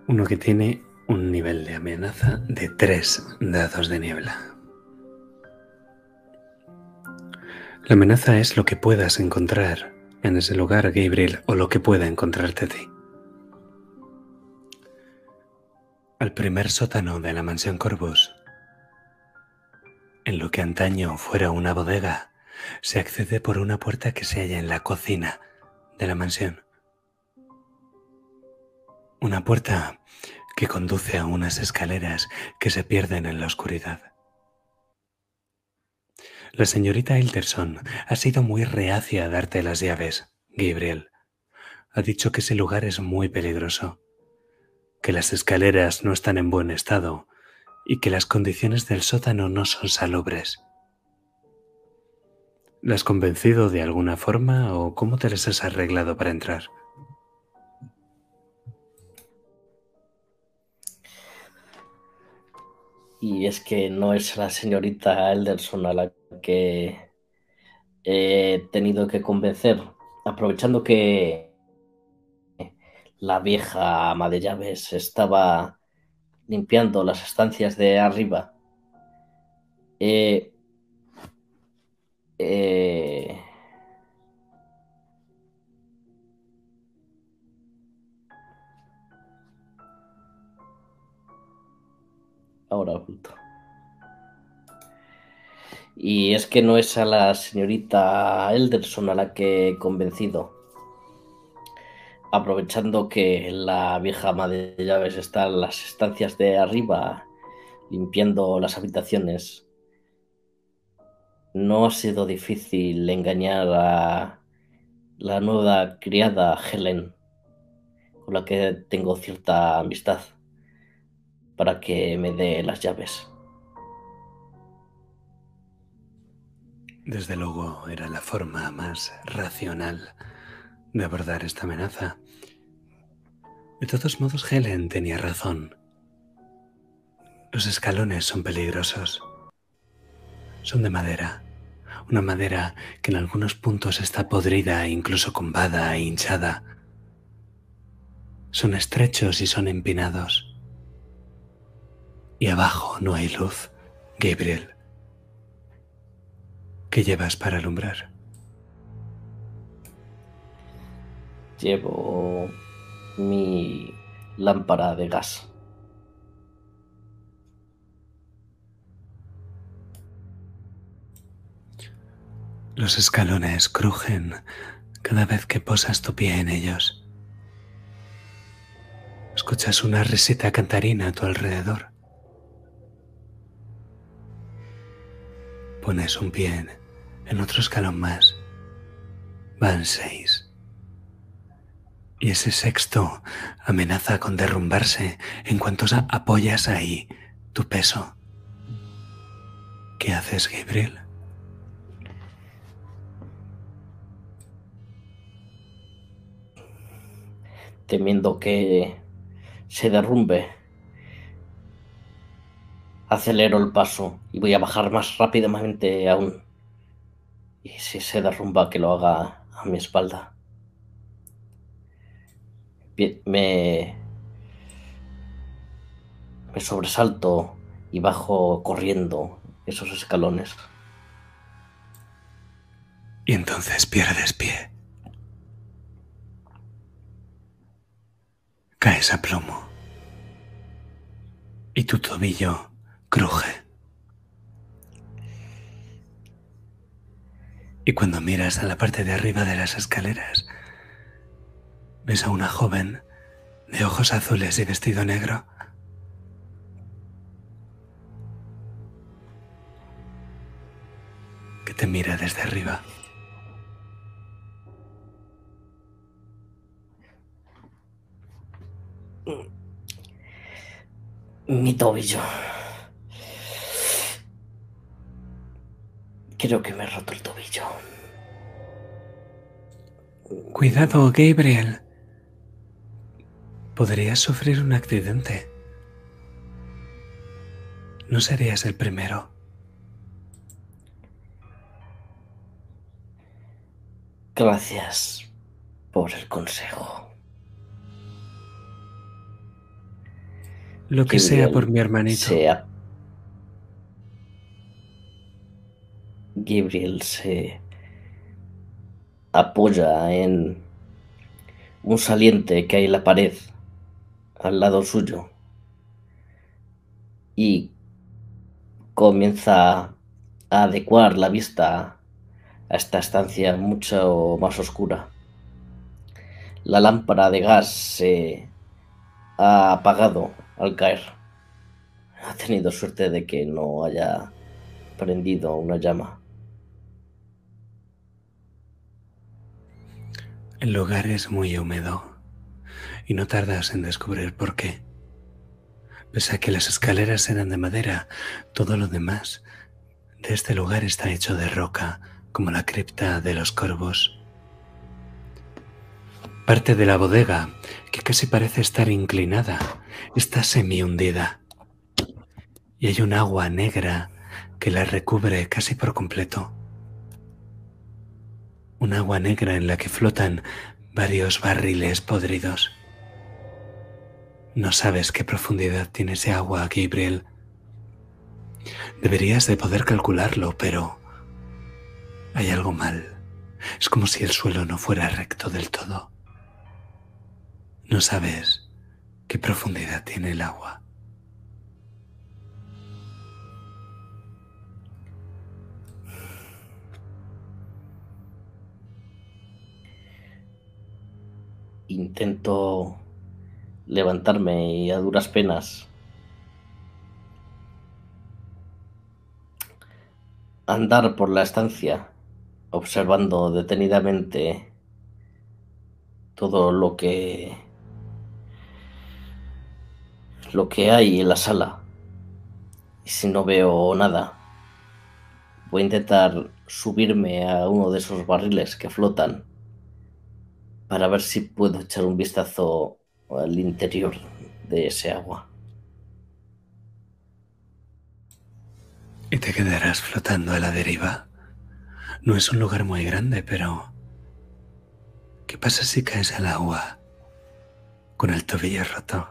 Uno que tiene un nivel de amenaza de tres dados de niebla. La amenaza es lo que puedas encontrar en ese lugar, Gabriel, o lo que pueda encontrarte a ti. Al primer sótano de la mansión Corvus, en lo que antaño fuera una bodega, se accede por una puerta que se halla en la cocina de la mansión. Una puerta que conduce a unas escaleras que se pierden en la oscuridad. La señorita Hilderson ha sido muy reacia a darte las llaves, Gabriel. Ha dicho que ese lugar es muy peligroso, que las escaleras no están en buen estado y que las condiciones del sótano no son salubres. ¿La has convencido de alguna forma o cómo te las has arreglado para entrar? Y es que no es la señorita Elderson a la que he tenido que convencer, aprovechando que la vieja ama de llaves estaba limpiando las estancias de arriba. Eh, eh, ahora oculto. Y es que no es a la señorita Elderson a la que he convencido. Aprovechando que la vieja ama de llaves está en las estancias de arriba limpiando las habitaciones, no ha sido difícil engañar a la nueva criada Helen, con la que tengo cierta amistad, para que me dé las llaves. Desde luego era la forma más racional de abordar esta amenaza. De todos modos, Helen tenía razón. Los escalones son peligrosos. Son de madera. Una madera que en algunos puntos está podrida incluso combada e hinchada. Son estrechos y son empinados. Y abajo no hay luz, Gabriel. ¿Qué llevas para alumbrar? Llevo mi lámpara de gas. Los escalones crujen cada vez que posas tu pie en ellos. Escuchas una risita cantarina a tu alrededor. Pones un pie en otro escalón más. Van seis. Y ese sexto amenaza con derrumbarse en cuanto apoyas ahí tu peso. ¿Qué haces, Gabriel? Temiendo que se derrumbe, acelero el paso y voy a bajar más rápidamente aún. Y si se derrumba, que lo haga a mi espalda. Me, me sobresalto y bajo corriendo esos escalones. Y entonces pierdes pie. Caes a plomo. Y tu tobillo cruje. Y cuando miras a la parte de arriba de las escaleras, ves a una joven de ojos azules y vestido negro. que te mira desde arriba. Mi tobillo. Creo que me he roto el tobillo. Cuidado, Gabriel. Podrías sufrir un accidente. No serías el primero. Gracias por el consejo. Lo que sea por mi hermanito. Sea. Gabriel se apoya en un saliente que hay en la pared al lado suyo y comienza a adecuar la vista a esta estancia mucho más oscura. La lámpara de gas se ha apagado al caer. Ha tenido suerte de que no haya prendido una llama. El lugar es muy húmedo y no tardas en descubrir por qué. Pese a que las escaleras eran de madera, todo lo demás de este lugar está hecho de roca, como la cripta de los corvos. Parte de la bodega, que casi parece estar inclinada, está semi hundida. Y hay un agua negra que la recubre casi por completo un agua negra en la que flotan varios barriles podridos. No sabes qué profundidad tiene ese agua, Gabriel. Deberías de poder calcularlo, pero hay algo mal. Es como si el suelo no fuera recto del todo. No sabes qué profundidad tiene el agua. Intento levantarme y a duras penas andar por la estancia observando detenidamente todo lo que lo que hay en la sala. Y si no veo nada voy a intentar subirme a uno de esos barriles que flotan para ver si puedo echar un vistazo al interior de ese agua. Y te quedarás flotando a la deriva. No es un lugar muy grande, pero... ¿Qué pasa si caes al agua con el tobillo roto?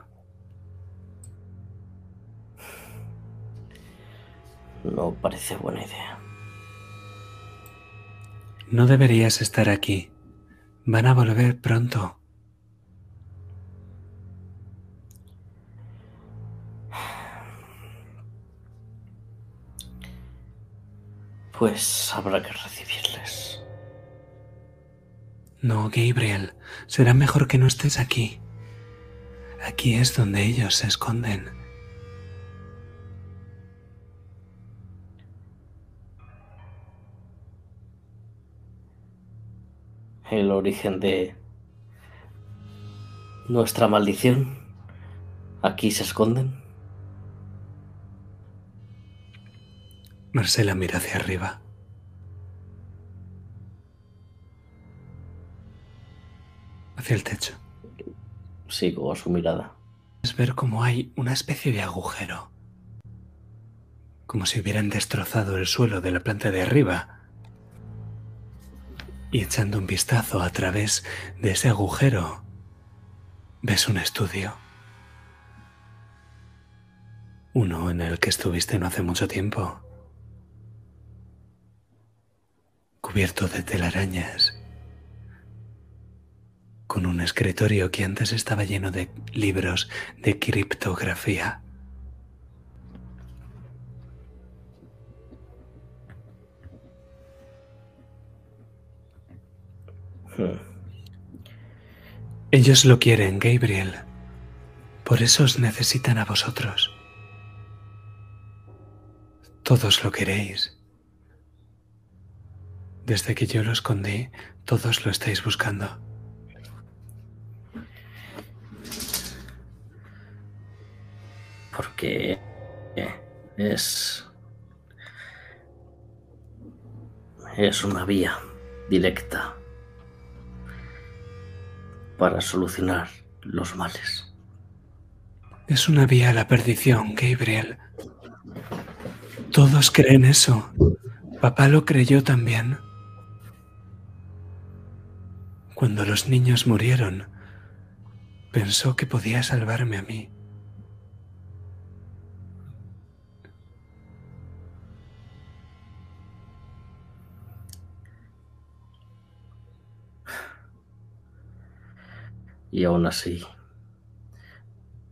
No parece buena idea. No deberías estar aquí. Van a volver pronto. Pues habrá que recibirles. No, Gabriel, será mejor que no estés aquí. Aquí es donde ellos se esconden. El origen de nuestra maldición. Aquí se esconden. Marcela mira hacia arriba. Hacia el techo. Sigo a su mirada. Es ver cómo hay una especie de agujero. Como si hubieran destrozado el suelo de la planta de arriba y echando un vistazo a través de ese agujero, ves un estudio. Uno en el que estuviste no hace mucho tiempo, cubierto de telarañas, con un escritorio que antes estaba lleno de libros de criptografía. Ellos lo quieren, Gabriel. Por eso os necesitan a vosotros. Todos lo queréis. Desde que yo lo escondí, todos lo estáis buscando. Porque es es una vía directa para solucionar los males. Es una vía a la perdición, Gabriel. Todos creen eso. Papá lo creyó también. Cuando los niños murieron, pensó que podía salvarme a mí. Y aún así,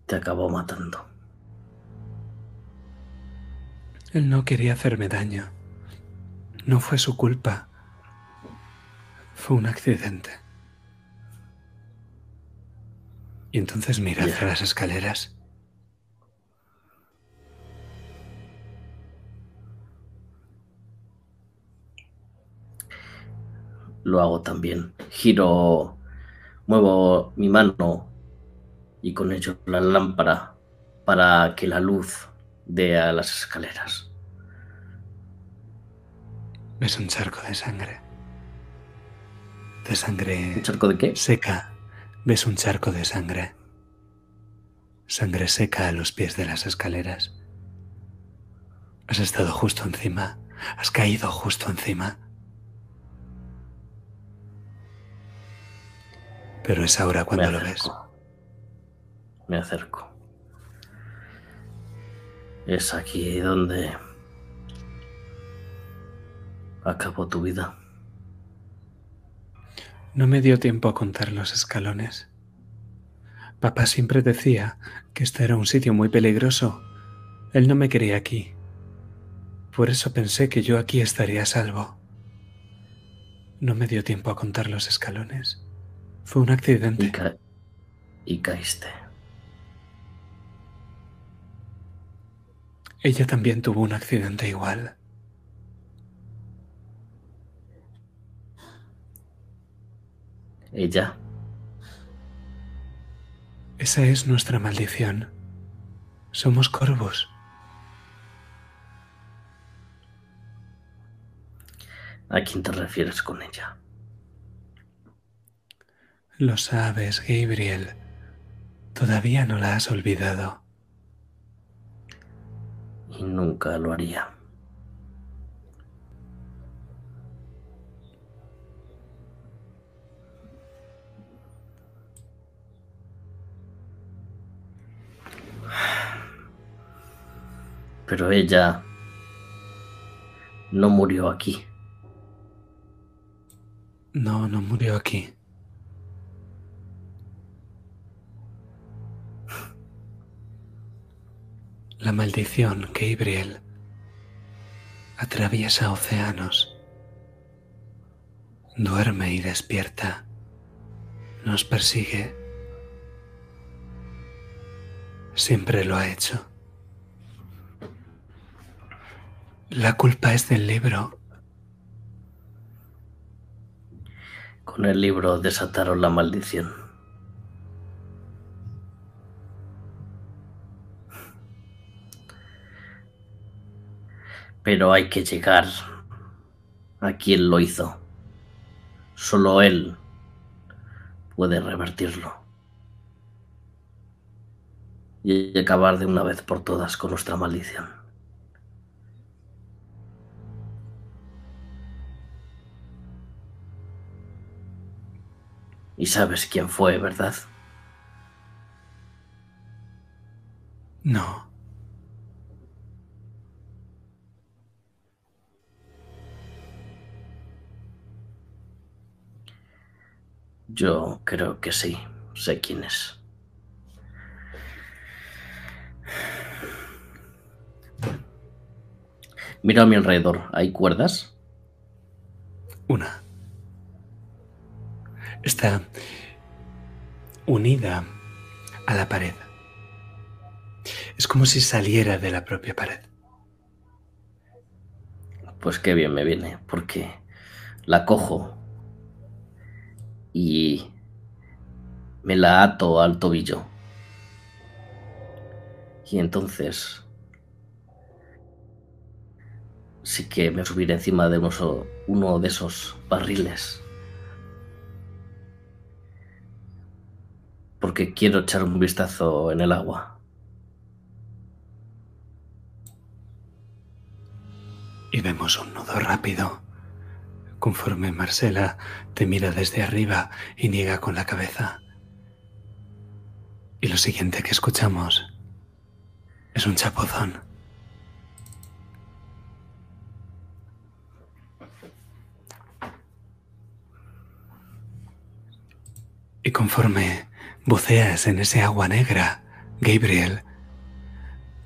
te acabó matando. Él no quería hacerme daño. No fue su culpa. Fue un accidente. Y entonces mira hacia las escaleras. Lo hago también. Giro, muevo mi mano y con ello la lámpara para que la luz dé a las escaleras. Ves un charco de sangre. De sangre. ¿Un charco de qué? Seca. Ves un charco de sangre. Sangre seca a los pies de las escaleras. Has estado justo encima. Has caído justo encima. Pero es ahora cuando lo ves. Me acerco. Es aquí donde acabó tu vida. No me dio tiempo a contar los escalones. Papá siempre decía que este era un sitio muy peligroso. Él no me quería aquí. Por eso pensé que yo aquí estaría a salvo. No me dio tiempo a contar los escalones. Fue un accidente. Y, ca y caíste. Ella también tuvo un accidente igual. Ella. Esa es nuestra maldición. Somos corvos. ¿A quién te refieres con ella? Lo sabes, Gabriel. Todavía no la has olvidado. Y nunca lo haría. Pero ella no murió aquí. No, no murió aquí. La maldición, Gabriel, atraviesa océanos, duerme y despierta, nos persigue. Siempre lo ha hecho. La culpa es del libro. Con el libro desataron la maldición. Pero hay que llegar a quien lo hizo. Solo él puede revertirlo. Y acabar de una vez por todas con nuestra maldición. Y sabes quién fue, ¿verdad? No. Yo creo que sí, sé quién es. Mira a mi alrededor, ¿hay cuerdas? Una. Está unida a la pared. Es como si saliera de la propia pared. Pues qué bien me viene, porque la cojo y me la ato al tobillo. Y entonces sí que me subiré encima de uno, de esos barriles. Porque quiero echar un vistazo en el agua. Y vemos un nudo rápido, conforme Marcela te mira desde arriba y niega con la cabeza. Y lo siguiente que escuchamos es un chapuzón. Y conforme buceas en ese agua negra, Gabriel,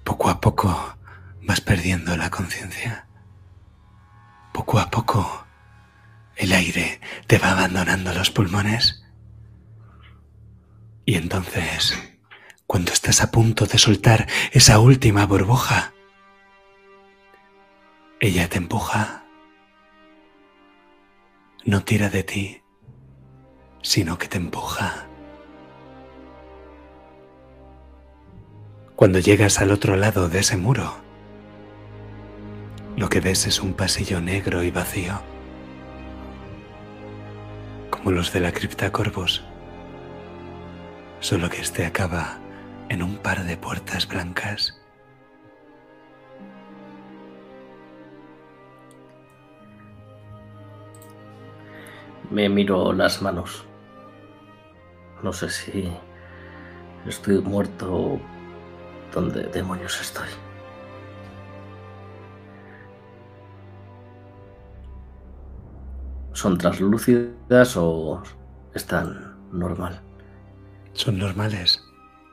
poco a poco vas perdiendo la conciencia. Poco a poco el aire te va abandonando los pulmones. Y entonces, cuando estás a punto de soltar esa última burbuja, ella te empuja, no tira de ti, sino que te empuja. Cuando llegas al otro lado de ese muro, lo que ves es un pasillo negro y vacío, los de la cripta Corvus, solo que este acaba en un par de puertas blancas. Me miro las manos. No sé si estoy muerto o dónde demonios estoy. ¿Son translúcidas o están normal? Son normales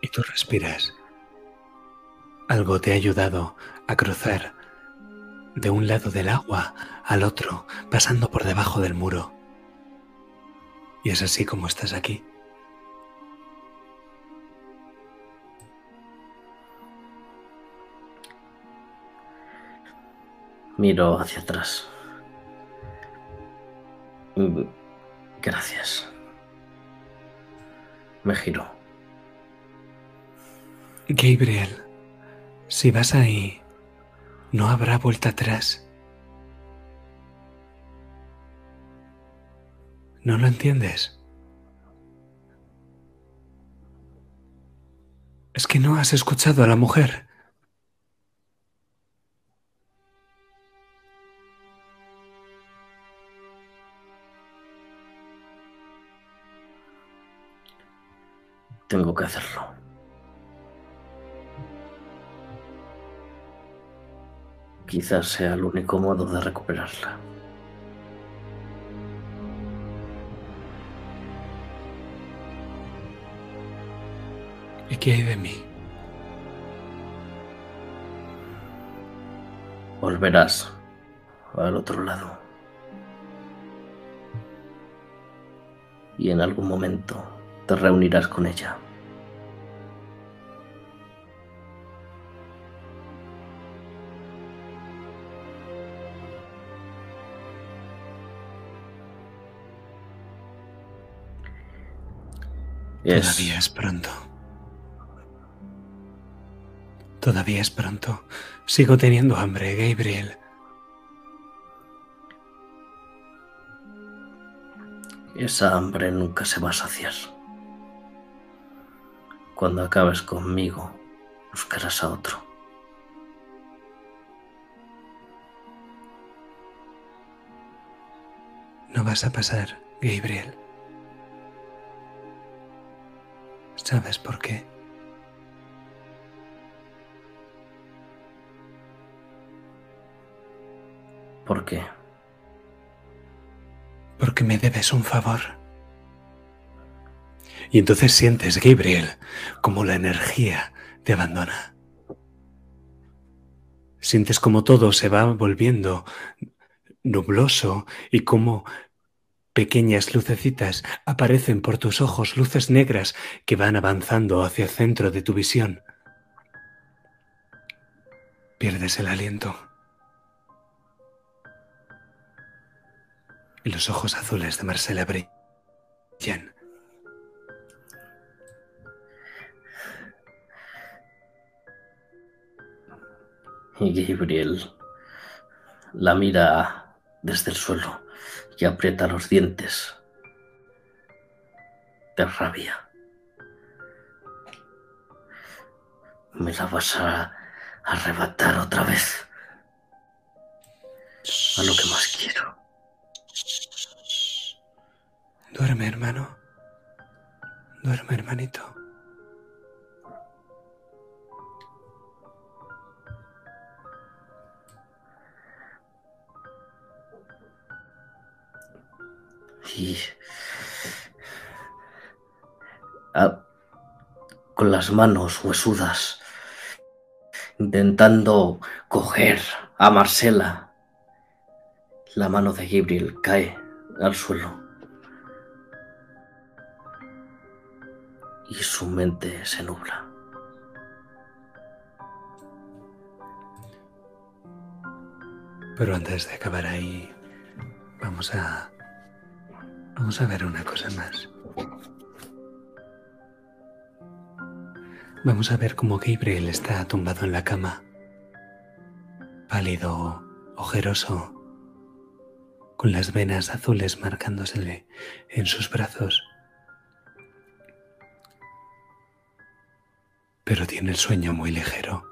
y tú respiras. Algo te ha ayudado a cruzar de un lado del agua al otro, pasando por debajo del muro. Y es así como estás aquí. Miro hacia atrás. Gracias. Me giro. Gabriel, si vas ahí, no habrá vuelta atrás. ¿No lo entiendes? Es que no has escuchado a la mujer. Tengo que hacerlo. Quizás sea el único modo de recuperarla. ¿Y qué hay de mí? Volverás al otro lado. Y en algún momento te reunirás con ella. Todavía es pronto. Todavía es pronto. Sigo teniendo hambre, Gabriel. Esa hambre nunca se va a saciar. Cuando acabes conmigo, buscarás a otro. No vas a pasar, Gabriel. ¿Sabes por qué? ¿Por qué? Porque me debes un favor. Y entonces sientes, Gabriel, como la energía te abandona. Sientes como todo se va volviendo nubloso y como pequeñas lucecitas aparecen por tus ojos, luces negras que van avanzando hacia el centro de tu visión. Pierdes el aliento. Y los ojos azules de Marcela brillan. Y Gabriel la mira desde el suelo y aprieta los dientes de rabia. Me la vas a arrebatar otra vez a lo que más quiero. Duerme, hermano. Duerme, hermanito. Y ah, con las manos huesudas, intentando coger a Marcela, la mano de Gabriel cae al suelo. Y su mente se nubla. Pero antes de acabar ahí, vamos a. Vamos a ver una cosa más. Vamos a ver cómo Gabriel está tumbado en la cama, pálido, ojeroso, con las venas azules marcándosele en sus brazos. Pero tiene el sueño muy ligero.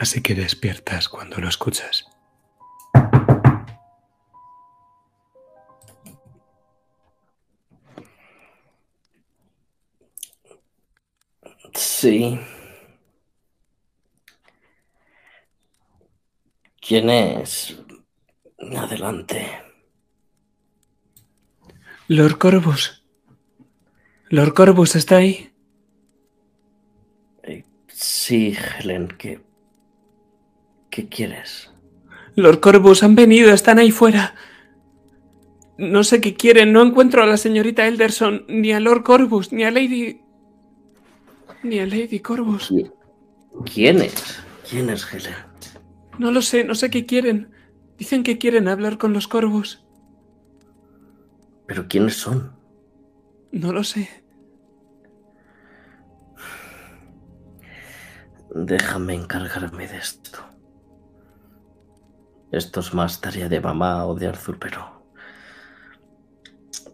Así que despiertas cuando lo escuchas. Sí. ¿Quién es? Adelante. Lord Corvus. Lord Corvus está ahí. Eh, sí, Helen, ¿qué. ¿Qué quieres? Lord Corvus, han venido, están ahí fuera. No sé qué quieren, no encuentro a la señorita Elderson, ni a Lord Corvus, ni a Lady. Ni a Lady Corvus. ¿Qui- ¿Quién es? ¿Quién es Helen? No lo sé, no sé qué quieren. Dicen que quieren hablar con los Corvus. ¿Pero quiénes son? No lo sé. Déjame encargarme de esto. Esto es más tarea de mamá o de Arthur, pero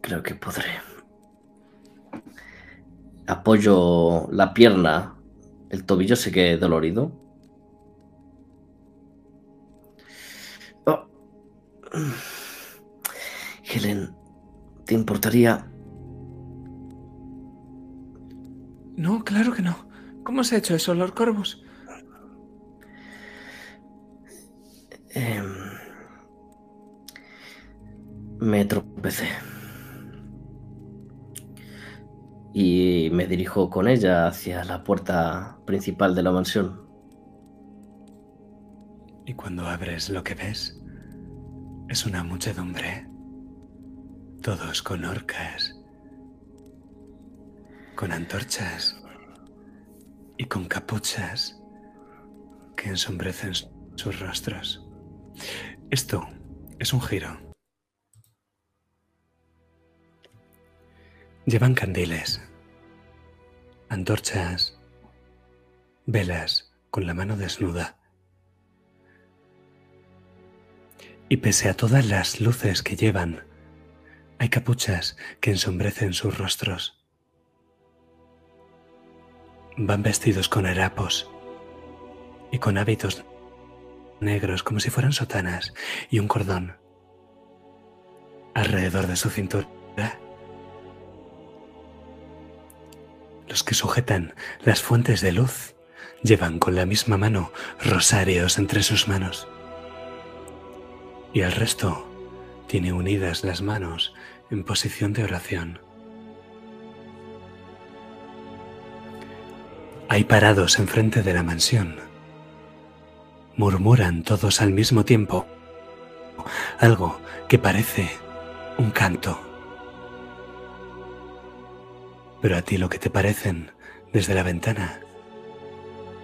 creo que podré. Apoyo la pierna. El tobillo se quede dolorido. Oh. Helen, ¿te importaría? No, claro que no. ¿Cómo se ha hecho eso, Lord Corvus? Em, me tropecé. Y me dirijo con ella hacia la puerta principal de la mansión. Y cuando abres lo que ves, es una muchedumbre. Todos con orcas, con antorchas y con capuchas que ensombrecen sus rostros. Esto es un giro. Llevan candiles, antorchas, velas con la mano desnuda. Y pese a todas las luces que llevan, hay capuchas que ensombrecen sus rostros. Van vestidos con harapos y con hábitos negros como si fueran sotanas y un cordón alrededor de su cintura. Los que sujetan las fuentes de luz llevan con la misma mano rosarios entre sus manos. Y el resto tiene unidas las manos en posición de oración. Hay parados enfrente de la mansión. Murmuran todos al mismo tiempo algo que parece un canto. Pero a ti lo que te parecen desde la ventana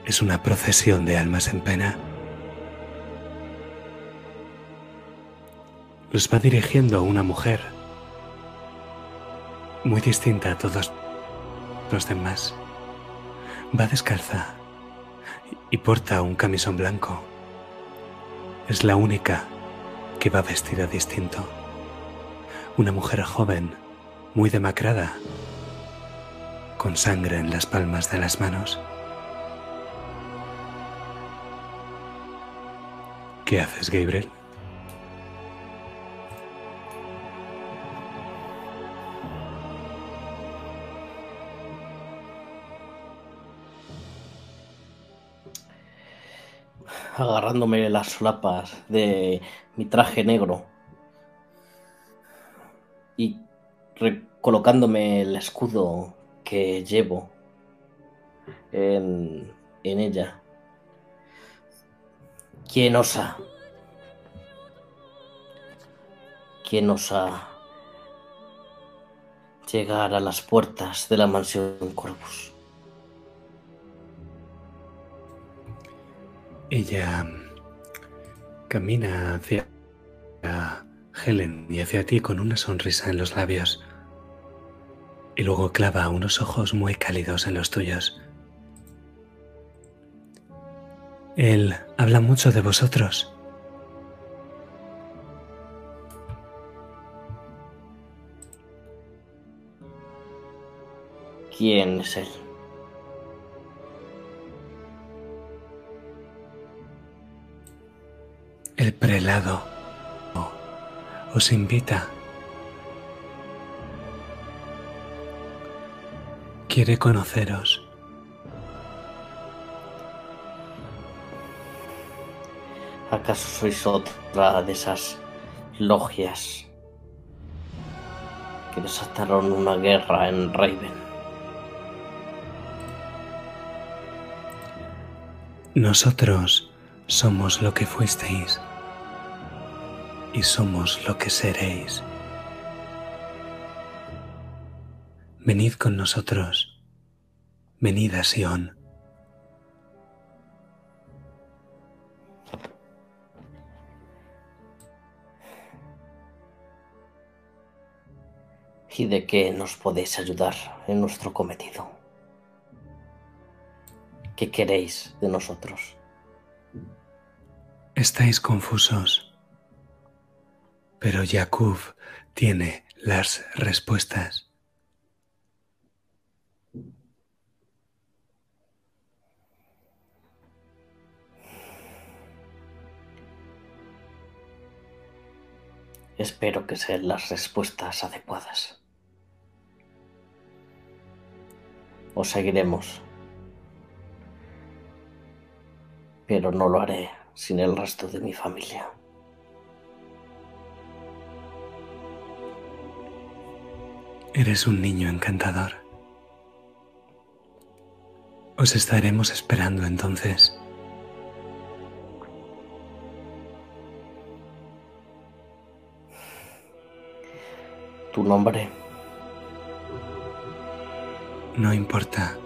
es una procesión de almas en pena. Los va dirigiendo una mujer muy distinta a todos los demás. Va descalza y porta un camisón blanco es la única que va vestida distinto. Una mujer joven, muy demacrada, con sangre en las palmas de las manos. ¿Qué haces, Gabriel? agarrándome las solapas de mi traje negro y colocándome el escudo que llevo en, ella. ¿Quién osa? ¿Quién osa llegar a las puertas de la mansión Corvus? Ella camina hacia Helen y hacia ti con una sonrisa en los labios y luego clava unos ojos muy cálidos en los tuyos. Él habla mucho de vosotros. ¿Quién es él? El prelado os invita. Quiere conoceros. ¿Acaso sois otra de esas logias que desataron una guerra en Raven? Nosotros somos lo que fuisteis y somos lo que seréis. Venid con nosotros, venid a Sion. ¿Y de qué nos podéis ayudar en nuestro cometido? ¿Qué queréis de nosotros? Estáis confusos, pero Jacob tiene las respuestas. Espero que sean las respuestas adecuadas. Os seguiremos, pero no lo haré sin el resto de mi familia. Eres un niño encantador. Os estaremos esperando entonces. ¿Tu nombre? No importa.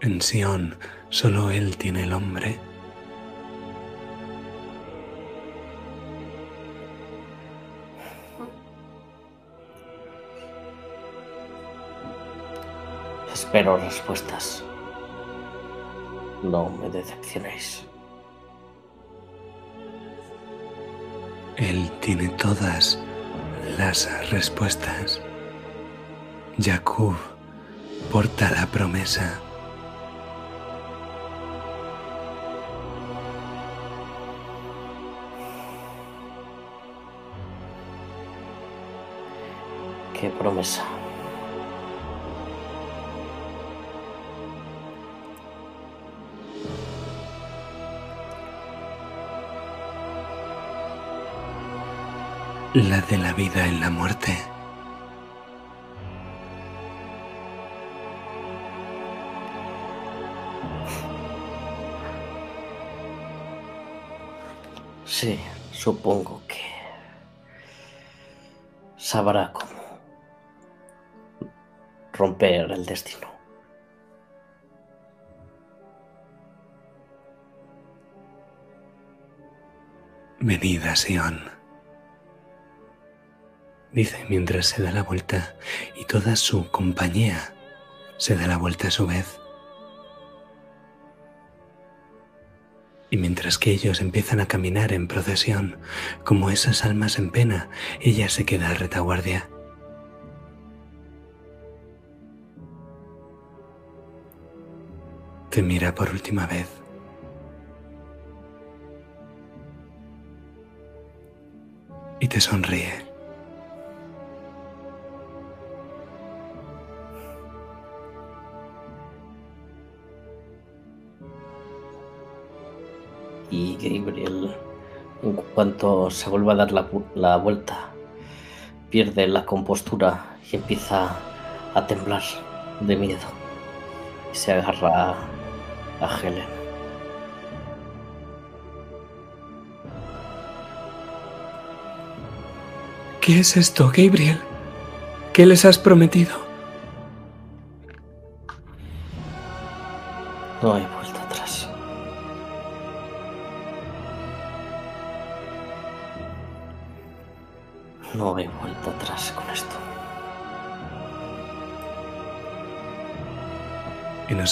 En Sion solo Él tiene el hombre. Espero respuestas. No me decepcionéis. Él tiene todas las respuestas. Jacob porta la promesa. qué promesa. La de la vida en la muerte. Sí, supongo que sabrá cómo romper el destino. Venid a Sion, dice mientras se da la vuelta, y toda su compañía se da la vuelta a su vez. Y mientras que ellos empiezan a caminar en procesión, como esas almas en pena, ella se queda a retaguardia. Te mira por última vez. Y te sonríe. y Gabriel, en cuanto se vuelve a dar la, la vuelta, pierde la compostura y empieza a temblar de miedo. Y se agarra a Helen. ¿Qué es esto, Gabriel? ¿Qué les has prometido? No hay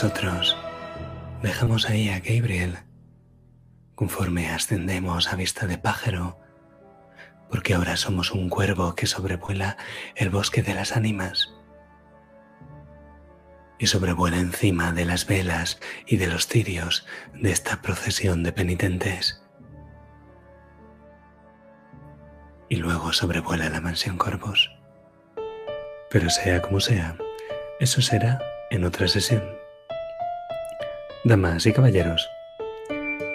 nosotros dejamos ahí a Gabriel conforme ascendemos a vista de pájaro, porque ahora somos un cuervo que sobrevuela el bosque de las ánimas y sobrevuela encima de las velas y de los cirios de esta procesión de penitentes. Y luego sobrevuela la mansión Corvos. Pero sea como sea, eso será en otra sesión. Damas y caballeros,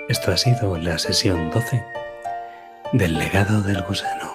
esto ha sido la sesión 12 del legado del gusano.